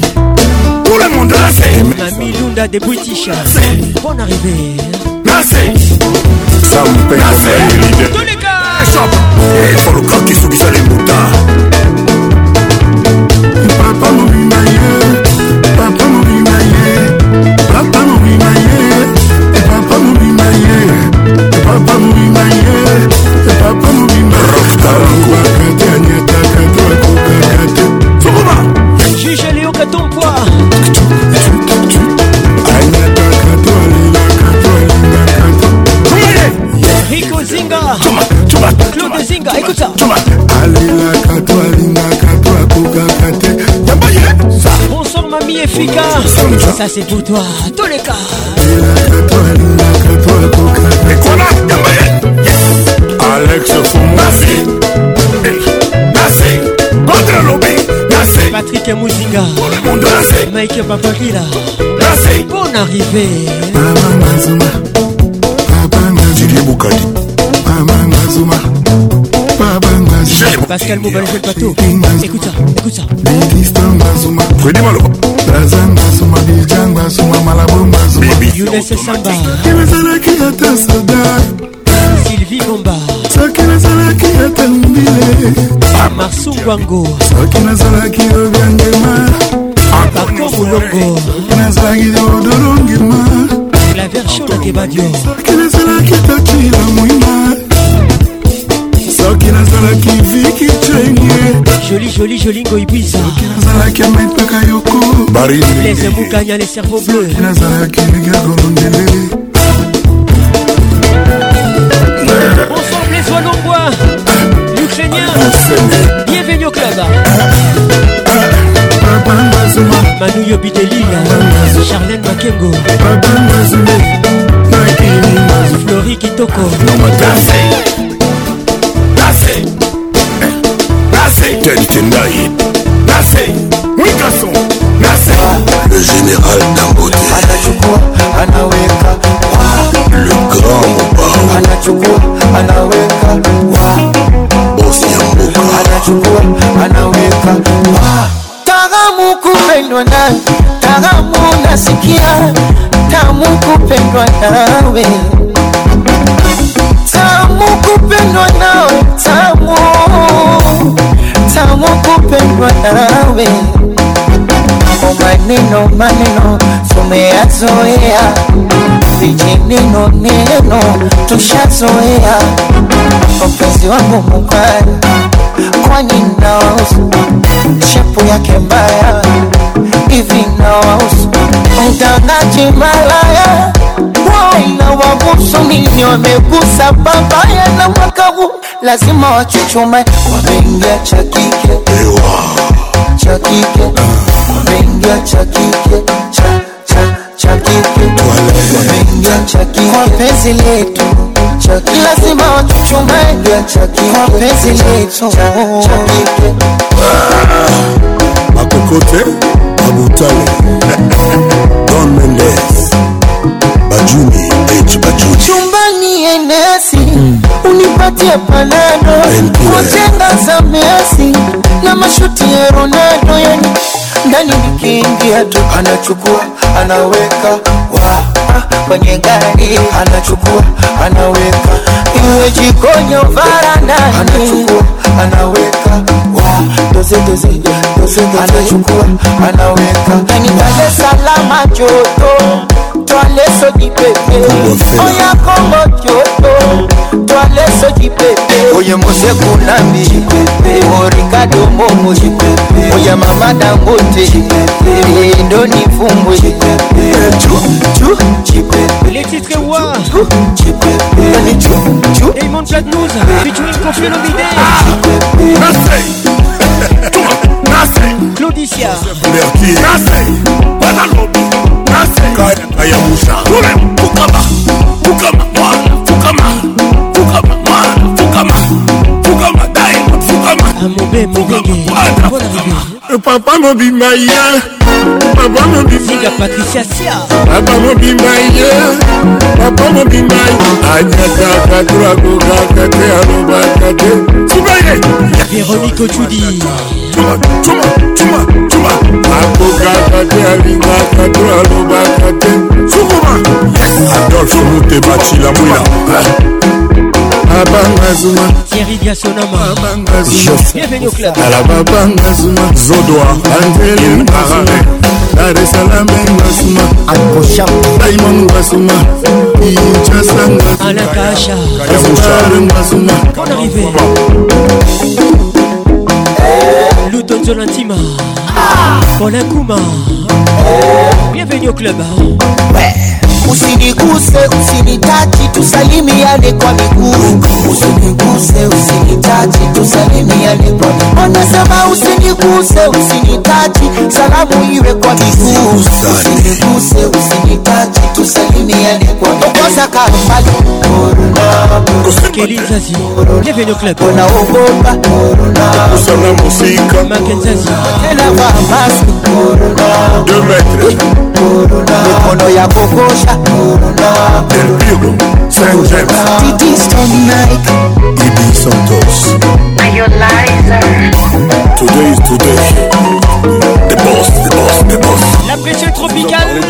Tout le monde. Merci. Mamie Lunda de British. Merci. Bonne arrivée. Merci. Sam Pembe. Merci. Tous les gars. Échappe. Et sur le corps qui soubise les moutons. ça c'est pour toi, tous les cas. Alex Foumasi, eh, Nasi, Badra Lobi, Nasi, Patrick Mouzinga, Mike Papakila, Nasi, bonne arrivée. Maman Mazuma, Papa Mazuma, Didi Boukadi, Maman Mazuma. Pascal Boba, le bateau. Écoute ça, écoute ça. Freddy Malo. Baby. Younes Samba. Sylvie Gomba. soki nazalaki ata mbile marsungwango soki nazalaki lobyangema bakomulongo soki nazalaki odolongema laversion na kebadio soki nazalaki tacila moima soki nazalaki viki cenge joli joli jolingo ibwiza soki nazalaki amepaka yoko barilese mukanya le cerveau bleu soki nazalaki ligagolondele ensemble les olombois l'ukrainien bienvenue au club Manu Yobitelila Charlène Makengo Flori Kitoko Gaëtan Kendaï Nassé Oui garçon Nassé Le général Damboté Le grand Mopao Osiamboka Taramu kupendwa na Taramu nasikia Tamu kupendwa nawe Tamu kupendwa nawe Tamu nza moko pendwa nawe maneno maneno tumeyazoea vijineno neno tushazoea mpenzi wangu mukali kwani nausu shepu yake mbaya hivi nausu mtangaji malaya waina wabusu nini wamegusa babaya na mwaka huu lazima wachuchume wameingia cha kike cha kike wameingia cha kike cha cha cha kike wameingia cha kike kwa penzi letu chaki, lazima wachuchumbaje chaki, mapenzi letu chaki makokote abutale Don Mendes Bajuni H Bajuni chumbani enesi mm. unipatie panado kwa chenga za Messi na mashuti ya Ronaldo yani ndani nikiingia tu anachukua anaweka wa kwenye gari anachukua anaweka iwe jikonyo varandani anachukua anaweka wa doze doze doze doze anachukua anaweka ndani Dar es Salaam joto twale soki pepe oya kongo kyoto twale soki pepe oye mosekunambi orikado momo oya mama dangote endoni fumbwe Les titres Wa Damon Platnouza Featuring Confio Lomide Claudicia Nasei Nasei kayanka ya musa fukama fukama mwana fukama fukama mwana fukama fukama daima fukama papa mobima ye papa mobimaiga patricia sia papa mobima ye papa mobima anyataka trakokaka te alobaka te subaye véronique otudi tuma tuma tuma akokaka te alingaka to alobaka te sukuma adolfe mute batila mwina babanga zuma babanga zuma zodoa angelin arare daresalambenga zuma daimonga zuma incasangazumarenga zuma Lutonzola Tima ah. Paul Akuma oh. Bienvenue au club ouais. usiniguse usinitaki tusalimiane kwa miguu usiniguse usinitaki tusalimiane kwa miguu anasema usiniguse usinitaki salamu iwe kwa miguu usiniguse usinitaki tusalimiane kwa mikosa kalumali kusikilizaji bienvenue au club unaogopa kusoma musika makenzaji tena vaa maski 2 metre mikono ya kokosha La pression tropicale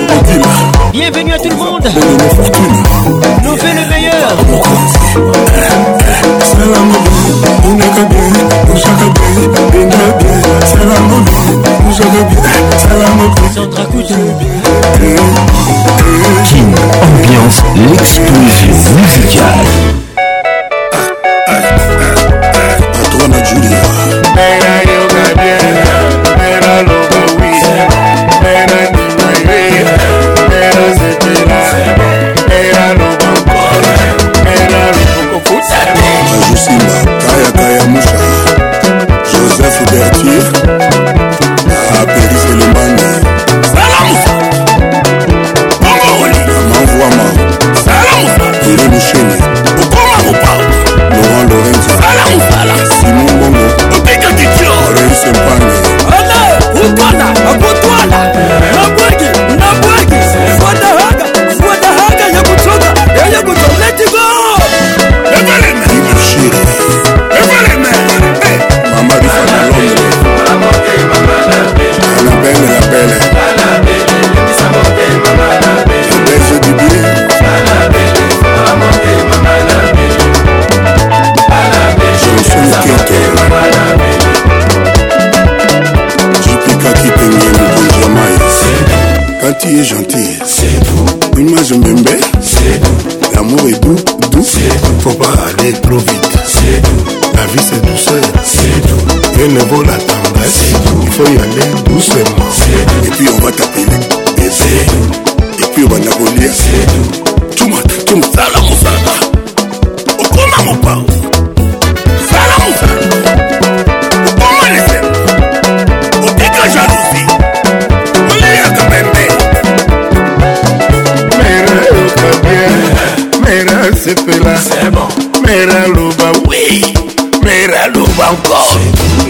Bienvenue à tout le monde Nous faisons le meilleur Mix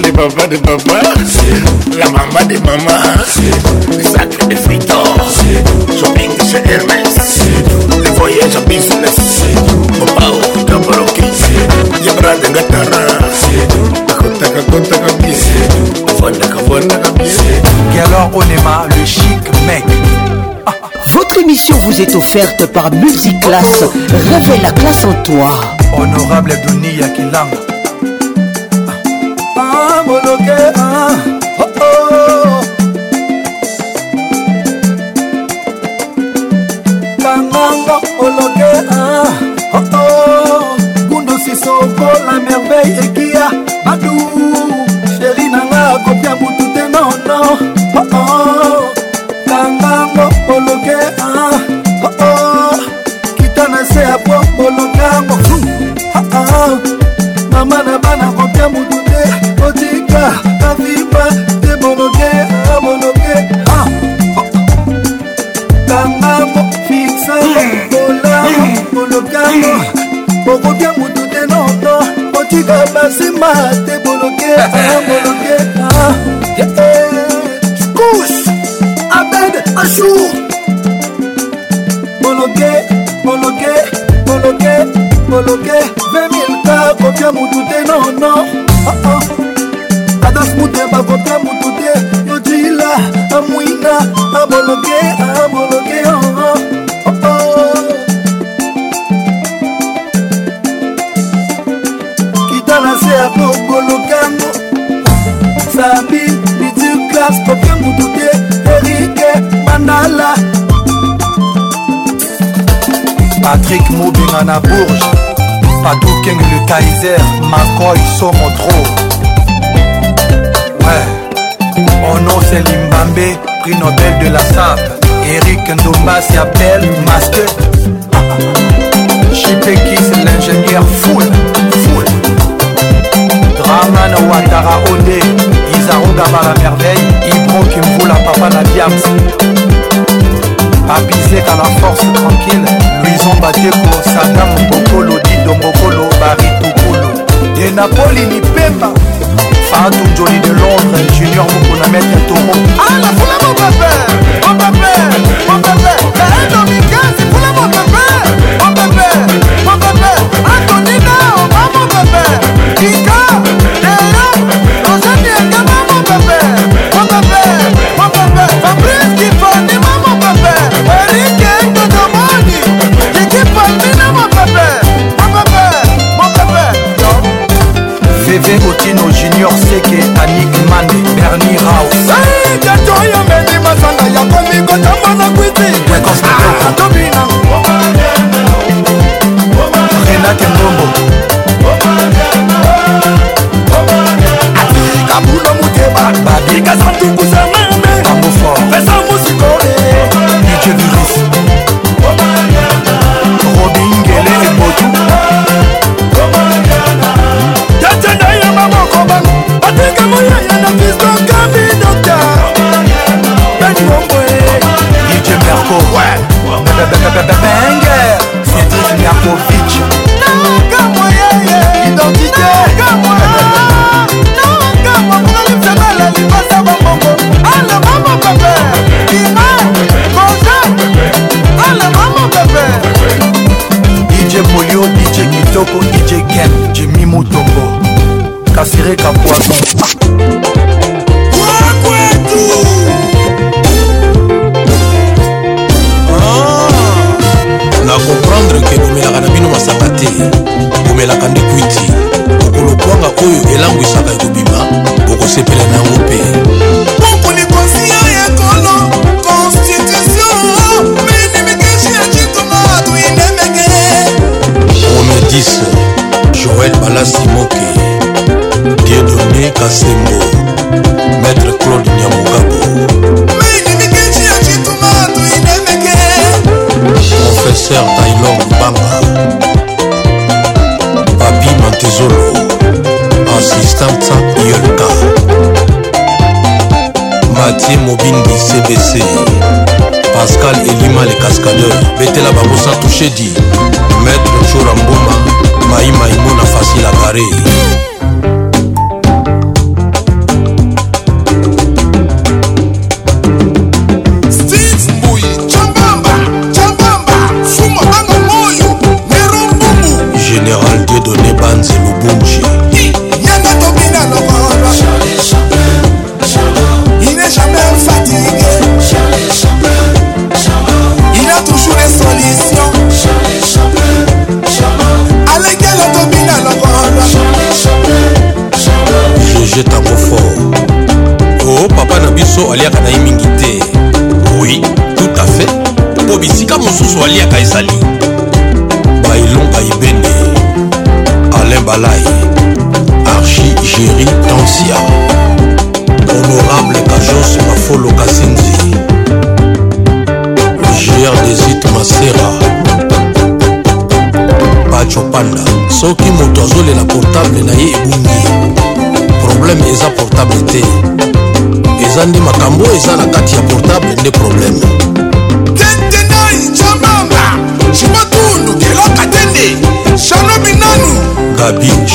Les papas des papas, la maman des mamans, les sacs des shopping chez Hermès, les voyages en business, papa au Yabra de Gatara, Kabi, le chic mec. Votre émission vous est offerte par Musiclass, Réveille la classe en toi. Honorable Denis Akilang Roy Somotro Ouais Mon nom c'est Limbambé Prix Nobel de la SAP Eric Ndomba s'y appelle Master Chipeki c'est l'ingénieur full Full Draman Ouattara Odé Isaro Gaba la merveille Ibro Kimboula Papa Nadiams Abizek à la force tranquille Luison Bateko Sadam Bokolo Dido Mokolo Barito de napoli lipemba fatu njoli de londres junior mokona metre toro alafunama bape obape obape Genre que Rocher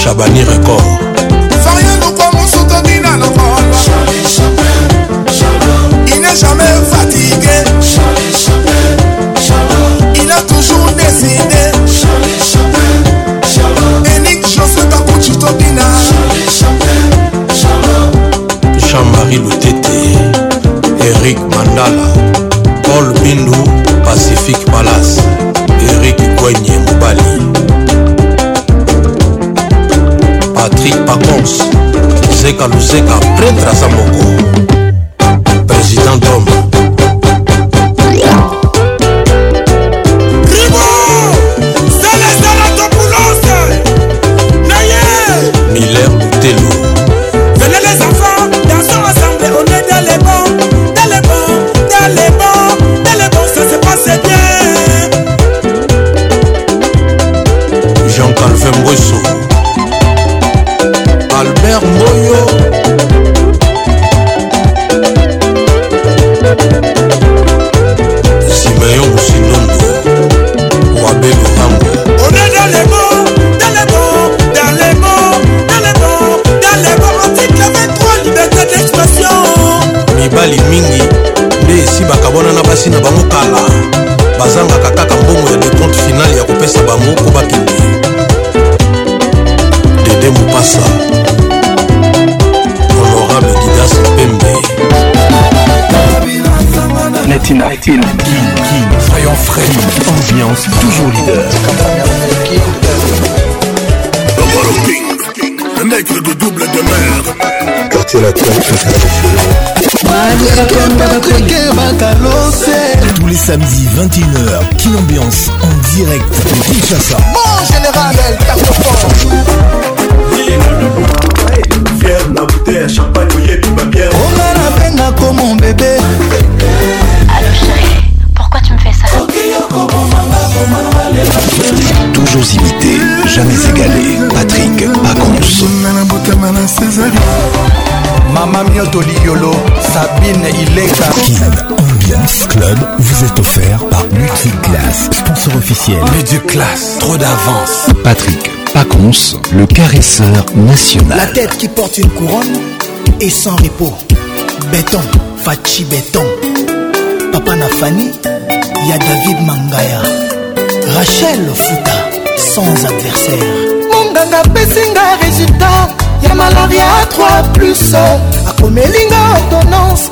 chabani record luzeka pretre aza moko king, king, Soyons frais, ambiance toujours leader. Le mec de double de mer. Quartier latin, tous les samedis 21h, King Ambiance en direct de Kinshasa. général, elle tape fort. Fier la bouteille, champagne, bien On a la peine à commenter jamais égalé. Patrick Pacons. Mama Mioto Liolo, Sabine Ileka. Ambiance Club vous est offert par Multiclass, sponsor officiel. classe trop d'avance. Patrick Pacons, le caresseur national. La tête qui porte une couronne et sans repos. Béton, Fachi Béton. Papa Nafani, il y a David Mangaya. Rachel Futa sans adversaire monganga apesinga résultat ya malaria 3 plus akomelinga ordonnance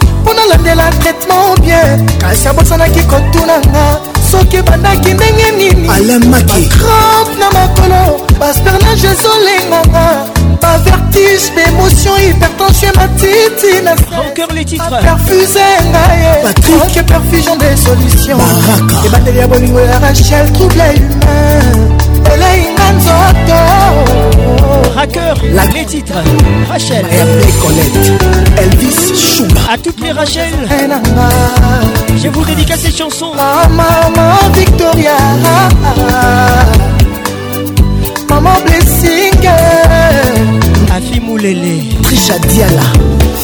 la la traitement bien kasi abosanaki kotunanga soki banaki ndenge nini alamaki na makolo baspernage Ma vertige, démotion, hypertension ma matiti naperfuse Patrick, perfusion des solutions Les ya bolingo ya rachel trouble humain eleinga nzoto Raqueur, la... les titres Rachel Elvis Chuma à toutes les Rachel je vous dédicace cette chanson à maman Victoria Maman Blessing rafi mulele trisha diala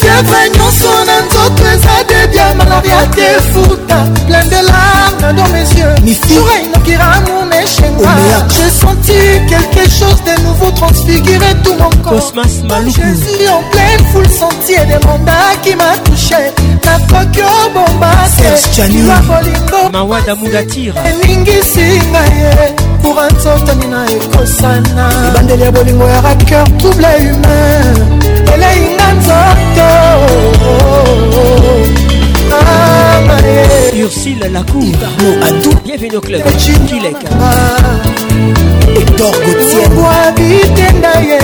keva nyonso na nzoto eza dediamararia te futa blendelar nando mesieursura inokiramuneshenga j'ai senti quelque chose de nouveau transfigurer tout mon corpsmas jésus en pleine foule sentier demanda qui m'a touché nakoki obomba te iwa bolingo mawada mudatira eningisi ngai pour nzotani na ekosana ebandeli ya bolingo ya raker trouble humain eleinga nzoto eh. ursile lacourno adou bienvenue au club kileka dorgotierbitenda ye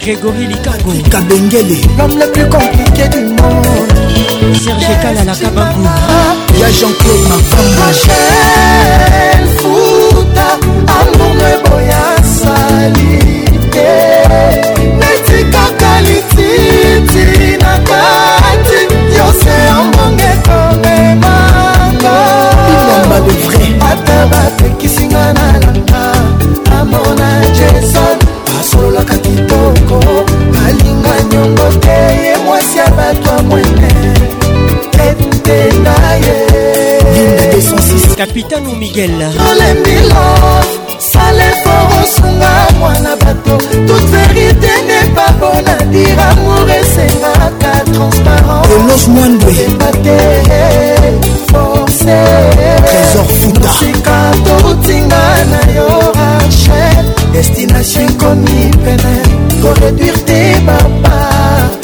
grégory likango kabengele l'homme le plus compliqué du monde serge kala la kabangu ya jean-claude mafamba amour eboya sali te eh. neti kaka lititi na kati yose ambonge komemako ata batekisinga na langa amona jason asololaka kitoko alinga nyongo te ye mwasi ya bato ya mwene etenda ye 206 capitano miguel olembila salefo osunga mwana bato toute vérité n'est pas bon à dire amour esengaka transparent eloge mwandwe ebate force trésor futa sika totinga na yo rachel destination inconnu pene koreduire te bapa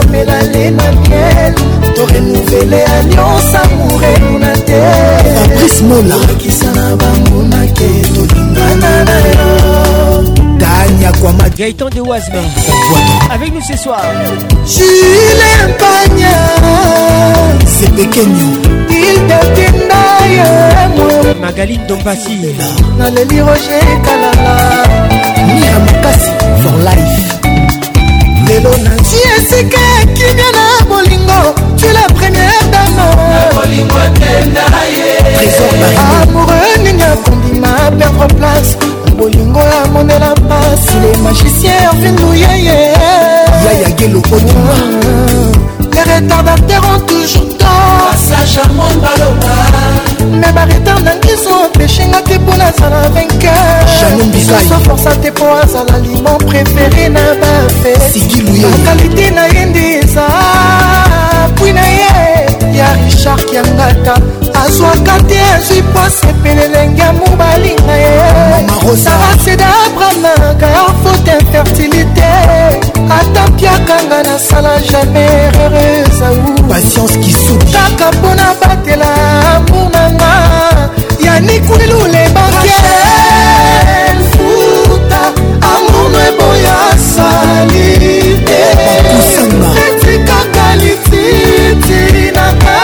tomela le na miel torenuvele alliance amourenu na te fabricemonakisa na banguna te tolingana na yo dania kwama gaëtan de wasma avec nous ce soir jule mpanya sepekenyo ildatenda ye magali dompasi naleli roje kalala mira makasi for life lelo nati esika ekimia na bolingo tu la première dameamoureux ninga kondima perdre place bolingo ya monela pasi le magicien ervinluyeye yayagelo onima les retardateurs ont toujours tort charmant baloba me baretar na ngiso peshinga te mpo nazala vainqueurforsa te mpo azala limo préféré na bafe bakalite na ye nde eza pui na ye richard kiangaka azwaka te azwi pose pene lenge ya mobalinga ye saraseda abramaka faute infertilité atapiakanga nasala jamais erreuresaupatience kisukaka mpona batela amour nanga yanikwelule bakelfuta amour no eboya sali te etikaka lititi nanga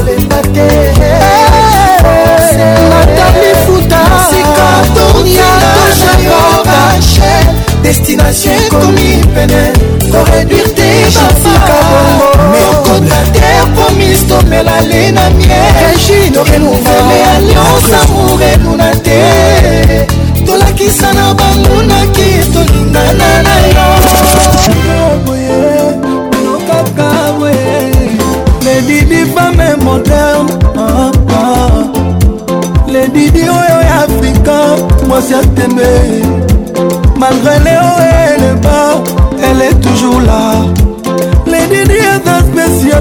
kolemba te matamifuta sikatoniatojayobache destination ekomi pene koreduire te bafameokotrater promise tomela le na mierenorenuvele alliance amour eluna te tolakisa na bangunaki tolingana na yo lady femmes femme papa ah, ah. lady oyo oh, Moi afrika mwasi malgré les hauts et les bas elle est toujours là lady est eza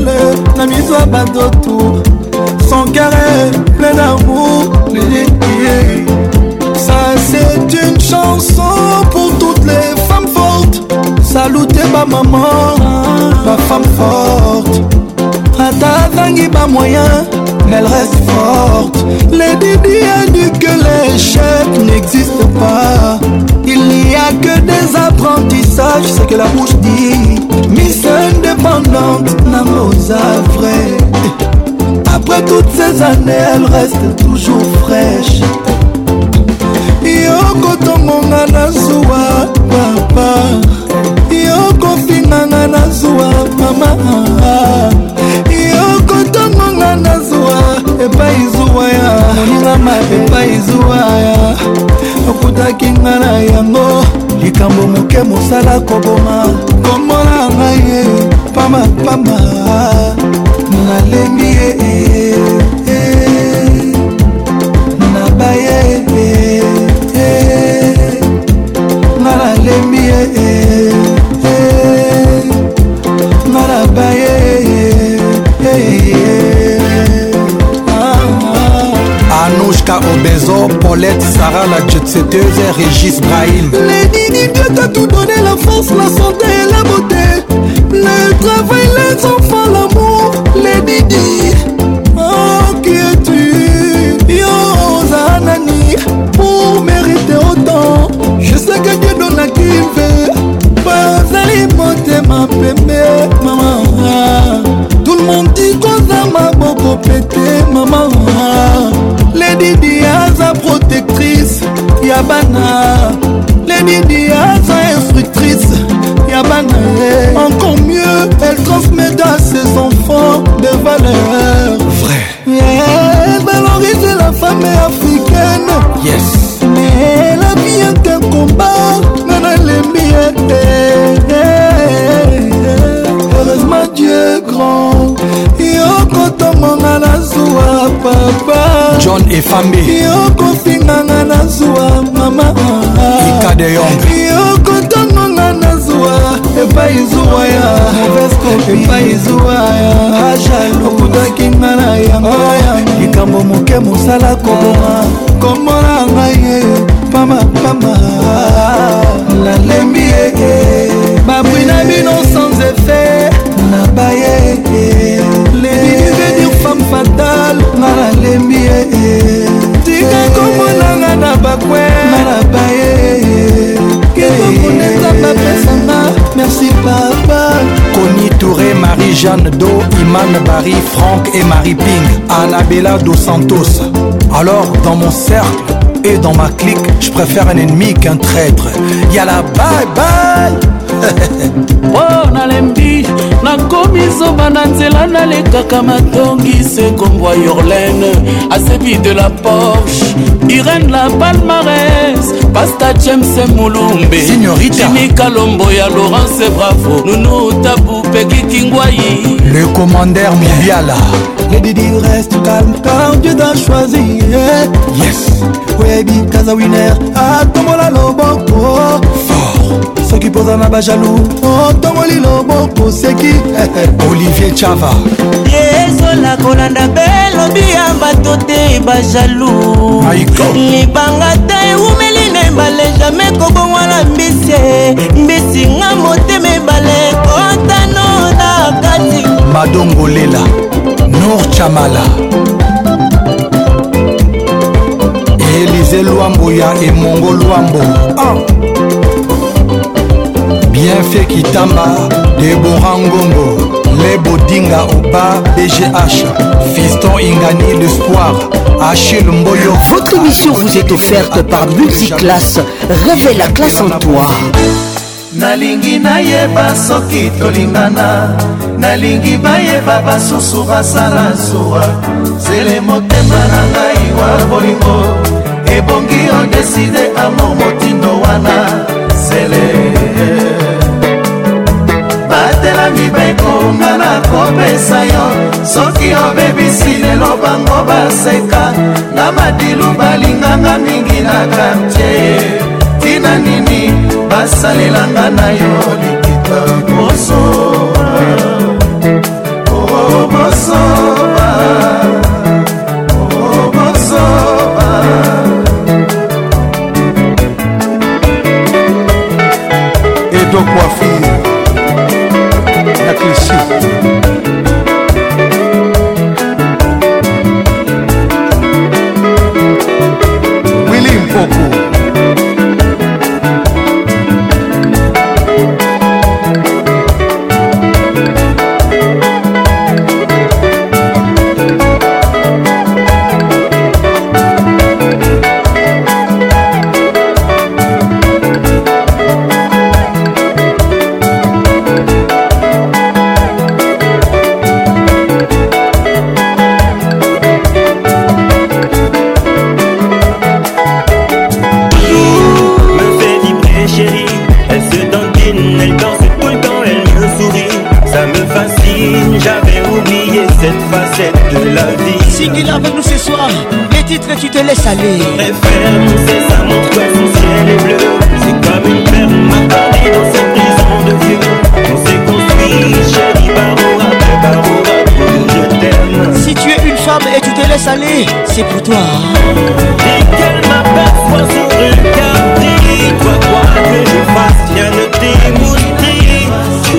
La mise à bas de tour son carré plein d'amour lady ça c'est une chanson pour toutes les femmes fortes Salutez ma maman ma femme forte nata pas moyen, mais elle reste forte Les didi a dit que l'échec n'existe pas il n'y a que des apprentissages ce que la bouche dit miss indépendante namosa vrai après toutes ces années elle reste toujours fraîche yokotongonga na zuwa papa yokofinganga na zuwa mama epai zuwaya moningama epai zuwaya okutaki nga na yango likambo moke mosala koboma komola ngai ye pamapama nalembi ye eh. Paulette, Sarah, la jetseteuse et Régis Brahim. Lady, dit Dieu t'a tout donné, la force, la santé et la beauté. Le travail, les enfants, l'amour. Lady, dit, oh, qui es-tu Yo, Zanani, pour mériter autant. Je sais que Dieu donne à qui il veut. Bazali, motema, pembe, maman. Tout le monde dit qu'on a ma bobo pété, maman. protectrice Yabana bana lenini instructrice Yabana bana encore mieux elle transmet à ses enfants de valeurs vrai elle valorise la femme africaine yes elle a bien qu'un combat bien lembi ete heureusement dieu grand ngonga na zuwa papa john efambi yo kofinganga na zuwa mama ikade yong yo kotongonga na zuwa epai zuwa ya epai zuwa ya okutaki nga na yango oh, likambo moke mosala koboma komona ngai ye pamapama nalembi ye babwi na bino sans efe na baye fatal nga nalembi ye eh, eh. tika komonanga na bakwena na baye eh, kekokuneta bapesanga merci papa Connie Touré, Marie-Jeanne Do, Iman Barry, Franck et Marie Ping, Annabella Dos Santos. Alors, dans mon cercle et dans ma clique, je préfère un ennemi qu'un traître. Y'a la bye bye! mpo nalembi nakomi zoba na nzela nalekaka matongi se kombwa yorlene asebi de la porche irene la palmares pasta james mulumbe jimikalombo ya laurence bravo nunu tabu pekikingwai le commandeur mondiala le didi reste calme car dieu t'a choisi yes webi kazawiner atombola loboko soki mpoza na bajalou otongoli oh, loboko oseki olivier chava ezola kolanda belobi ya bato te bajalou libanga te eumeli na ebale jamai kobongwana mbisi mbisi nga motema ebale kotano na kati madongolela nor chamala elize lwambo ya emongo lwambo ah. bienfait kitamba debora ngombo bodinga oba bgh fiston ingani l'espoir achille mboyo votre mission vous est offerte par multiclasse révèle la classe en toi nalingi nayeba soki tolingana nalingi bayeba basusu basala manana, zele motema na ngai wa bolingo ebongi odeside amo motindo wana C'est zele soki bekonga nakopesa yo soki obebisi lelo bango baseka na madilu balinganga mingi na kartie tina nini basalelanga na yo likita bosoba obosoba oh, obosoba oh, Edo Coiffure Clício. tu te laisses aller. Préfère c'est sa montre son ciel est bleu. C'est comme une perle m'apparaît dans cette prison de vieux. On s'est construit, chérie, barora, barora, je t'aime. Si tu es une femme et tu te laisses aller, c'est pour toi. Et qu'elle m'aperçoit sur une carte, dis-toi quoi que je fasse, rien ne t'émoustille. Tu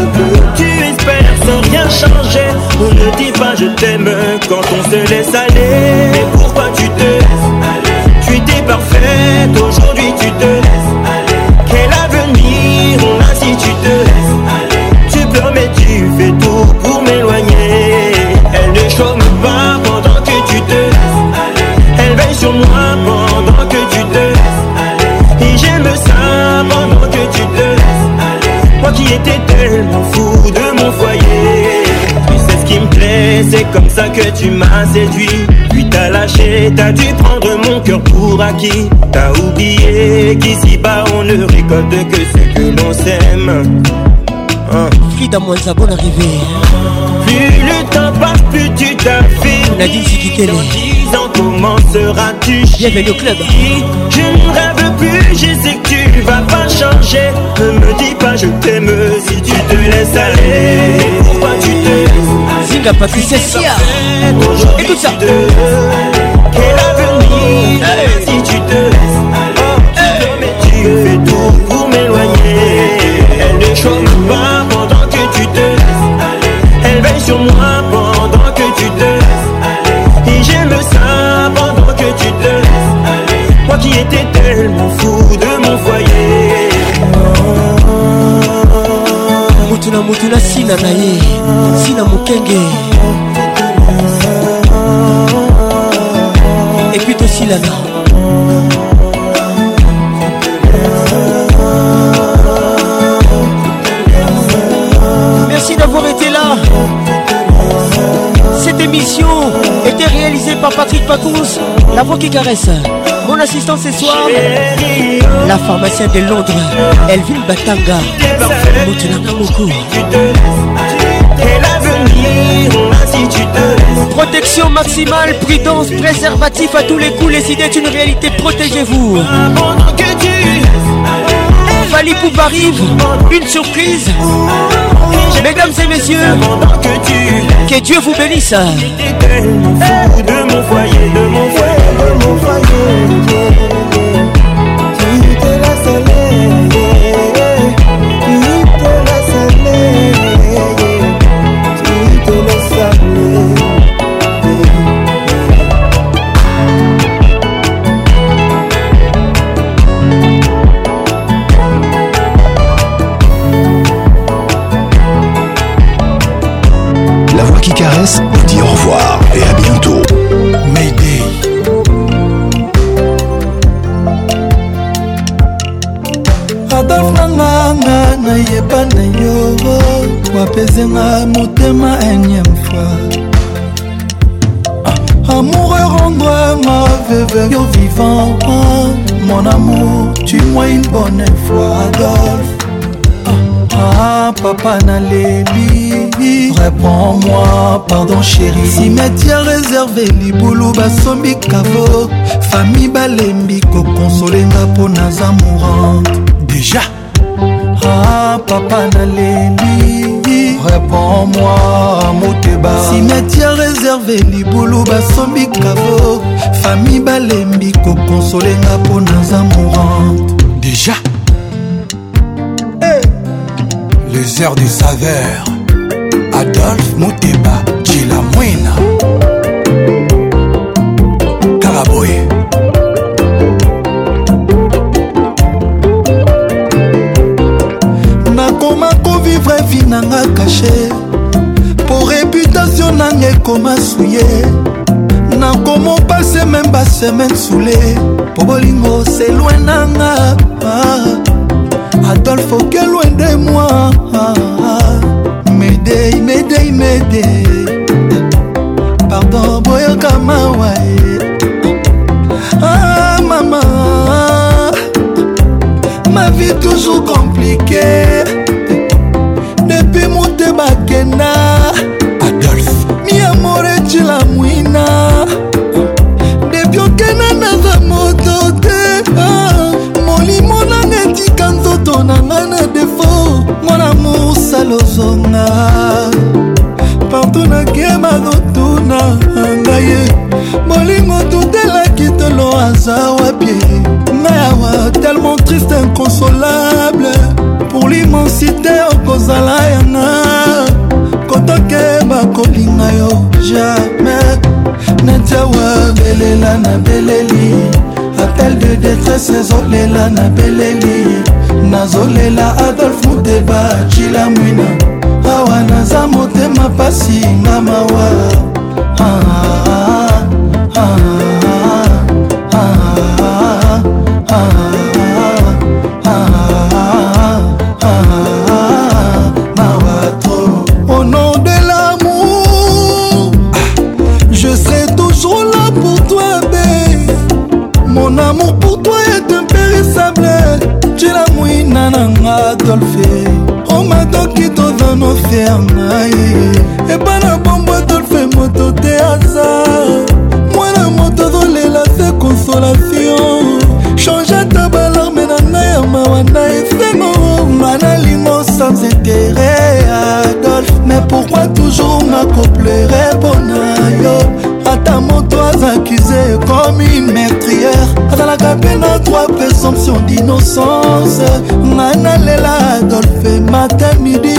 ne tu espères sans rien changer. On ne dit pas je t'aime quand on se laisse aller. c'est comme ça que tu m'as séduit Puis t'as lâché, t'as dû prendre mon cœur pour acquis T'as oublié qu'ici-bas on ne récolte que ce que l'on s'aime hein. moi ça bonne arriver Plus le temps passe, plus tu t'affines fait. Tu Dans 10 ans, comment seras-tu Bienvenue au club Je ne rêve plus, je sais que tu vas pas changer Ne me dis pas je t'aime si te laisses aller Pourquoi tu te laisses Zinga Patricia Sia Écoute ça Quel avenir Si tu te laisses aller oh, Mais tu fais tout pour m'éloigner Elle ne choque pas pendant que tu te laisses aller Elle veille sur moi pendant que tu te laisses aller Et j'aime ça pendant que tu te laisses aller Moi qui étais tellement fou de mon foyer na motu na sina na ye sina mokenge epui tosilana merci d'avoir été là cette émission Était réalisé par Patrick Pacous La voix qui caresse Mon assistant ce soir La pharmacienne de Londres Elvin Batanga beaucoup. Protection maximale, prudence, préservatif à tous les coups, les idées d'une réalité, protégez-vous. Ali arrive, une surprise. Mesdames et messieurs, que Dieu vous bénisse. De de mon lol ah, ah papa naleli réponds-moi pardon chéri cimetière réservé libulu basombi kavo fami balembi kokonsolenga mpo naza mourante déjà ah papa naleli réponds-moi moteba cimetière réservé libulu basombi kavo fami balembi kokonsolenga mpo naza mourante déjà les heures des saveurs. Adolphe Mouteba, Gila Mouina. Caraboué. nakoma kovivre vi nanga kashe po reputatio nanga ekoma suye nakoma opase meme basemaine sule po bolingo selwe nanga ah. adolfo kelwende moi medei medei medei pardon boyoka mawa ah mama ma vie toujours compliquée depuis monte bakenda lozonga partout nakema notuna ngaye molingo tutelaki tolo aza wapie ngai awa tellement triste inconsolable pour l'immensité okozala yanga kotokeba kolinga yo jamais netiawa belela na beleli appel de détresse ezolela na beleli nazolela adolf muteba cila mwina awa naza motema pasi nga mawa ah. ah. présomption d'innocence nga nalela adolphe matin midi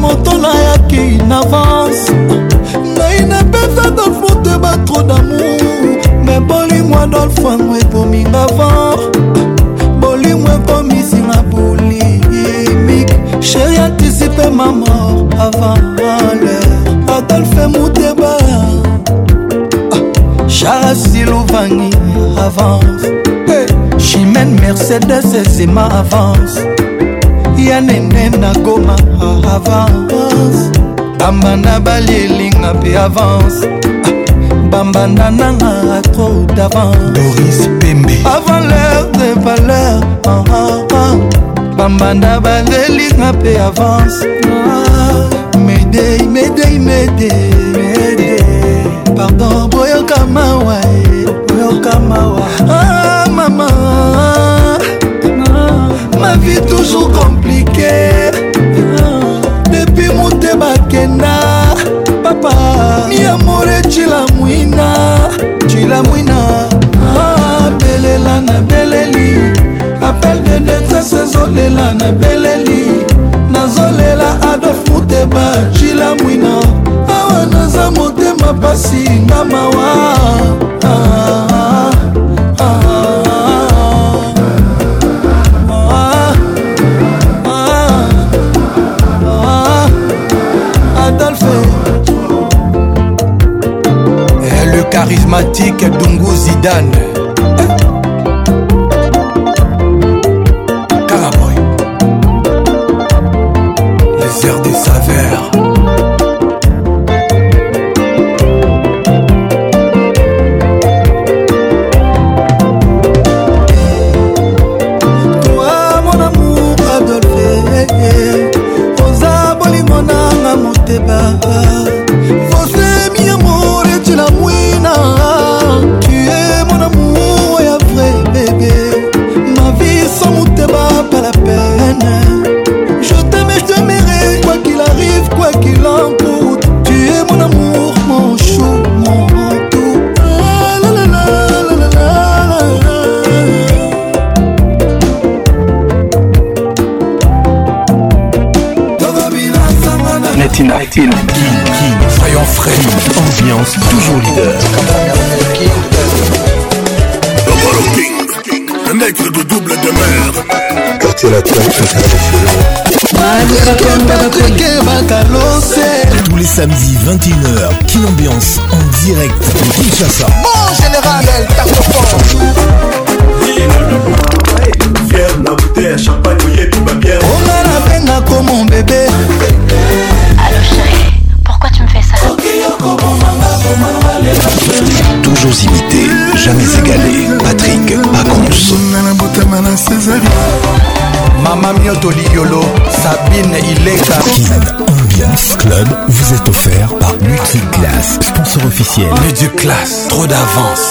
moto nayaki na avance ngai napesa dolfote batro damour me bolingo adolfango ekominga vent bolingo ekomisinga bolimik sheri anticipe ma mort avant l'heure adolfe muteba ah, charasilouvangi avance chimène mercedes ezima avance ya nene na goma avance bambanda balielinga mpe avance bambanda nanga atro d'avance avant l'heure de valeur ah, ah, ah. bambanda balelinga mpe avance ah, medei medei medei pardon boyoka mawa boyoka mawa ah, mama ah, ma vie toujours compliquée depuis motema kenda papa miamore cilamwina cilamwina abelela ah, na beleli appel de détresse ezolela na beleli nazolela adolf muteba cilamwina awa ah, naza motema pasi nga mawa ah, ah. ah. charismatique Dungu Zidane King Soyons frais, ambiance toujours leader. Le King, le nègre de double demeure. Quartier latin, tous les samedis 21h, King Ambiance en direct de Kinshasa. Mon général, elle tarde Fier la bouteille à champagne, oyebi babière. onga comme mon bébé. jamais égalé. Patrick Pacons. Mama Mioto Liolo, Sabine Ileka. Ambiance Club vous est offert par Multiclass, sponsor officiel. Multiclass, trop d'avance.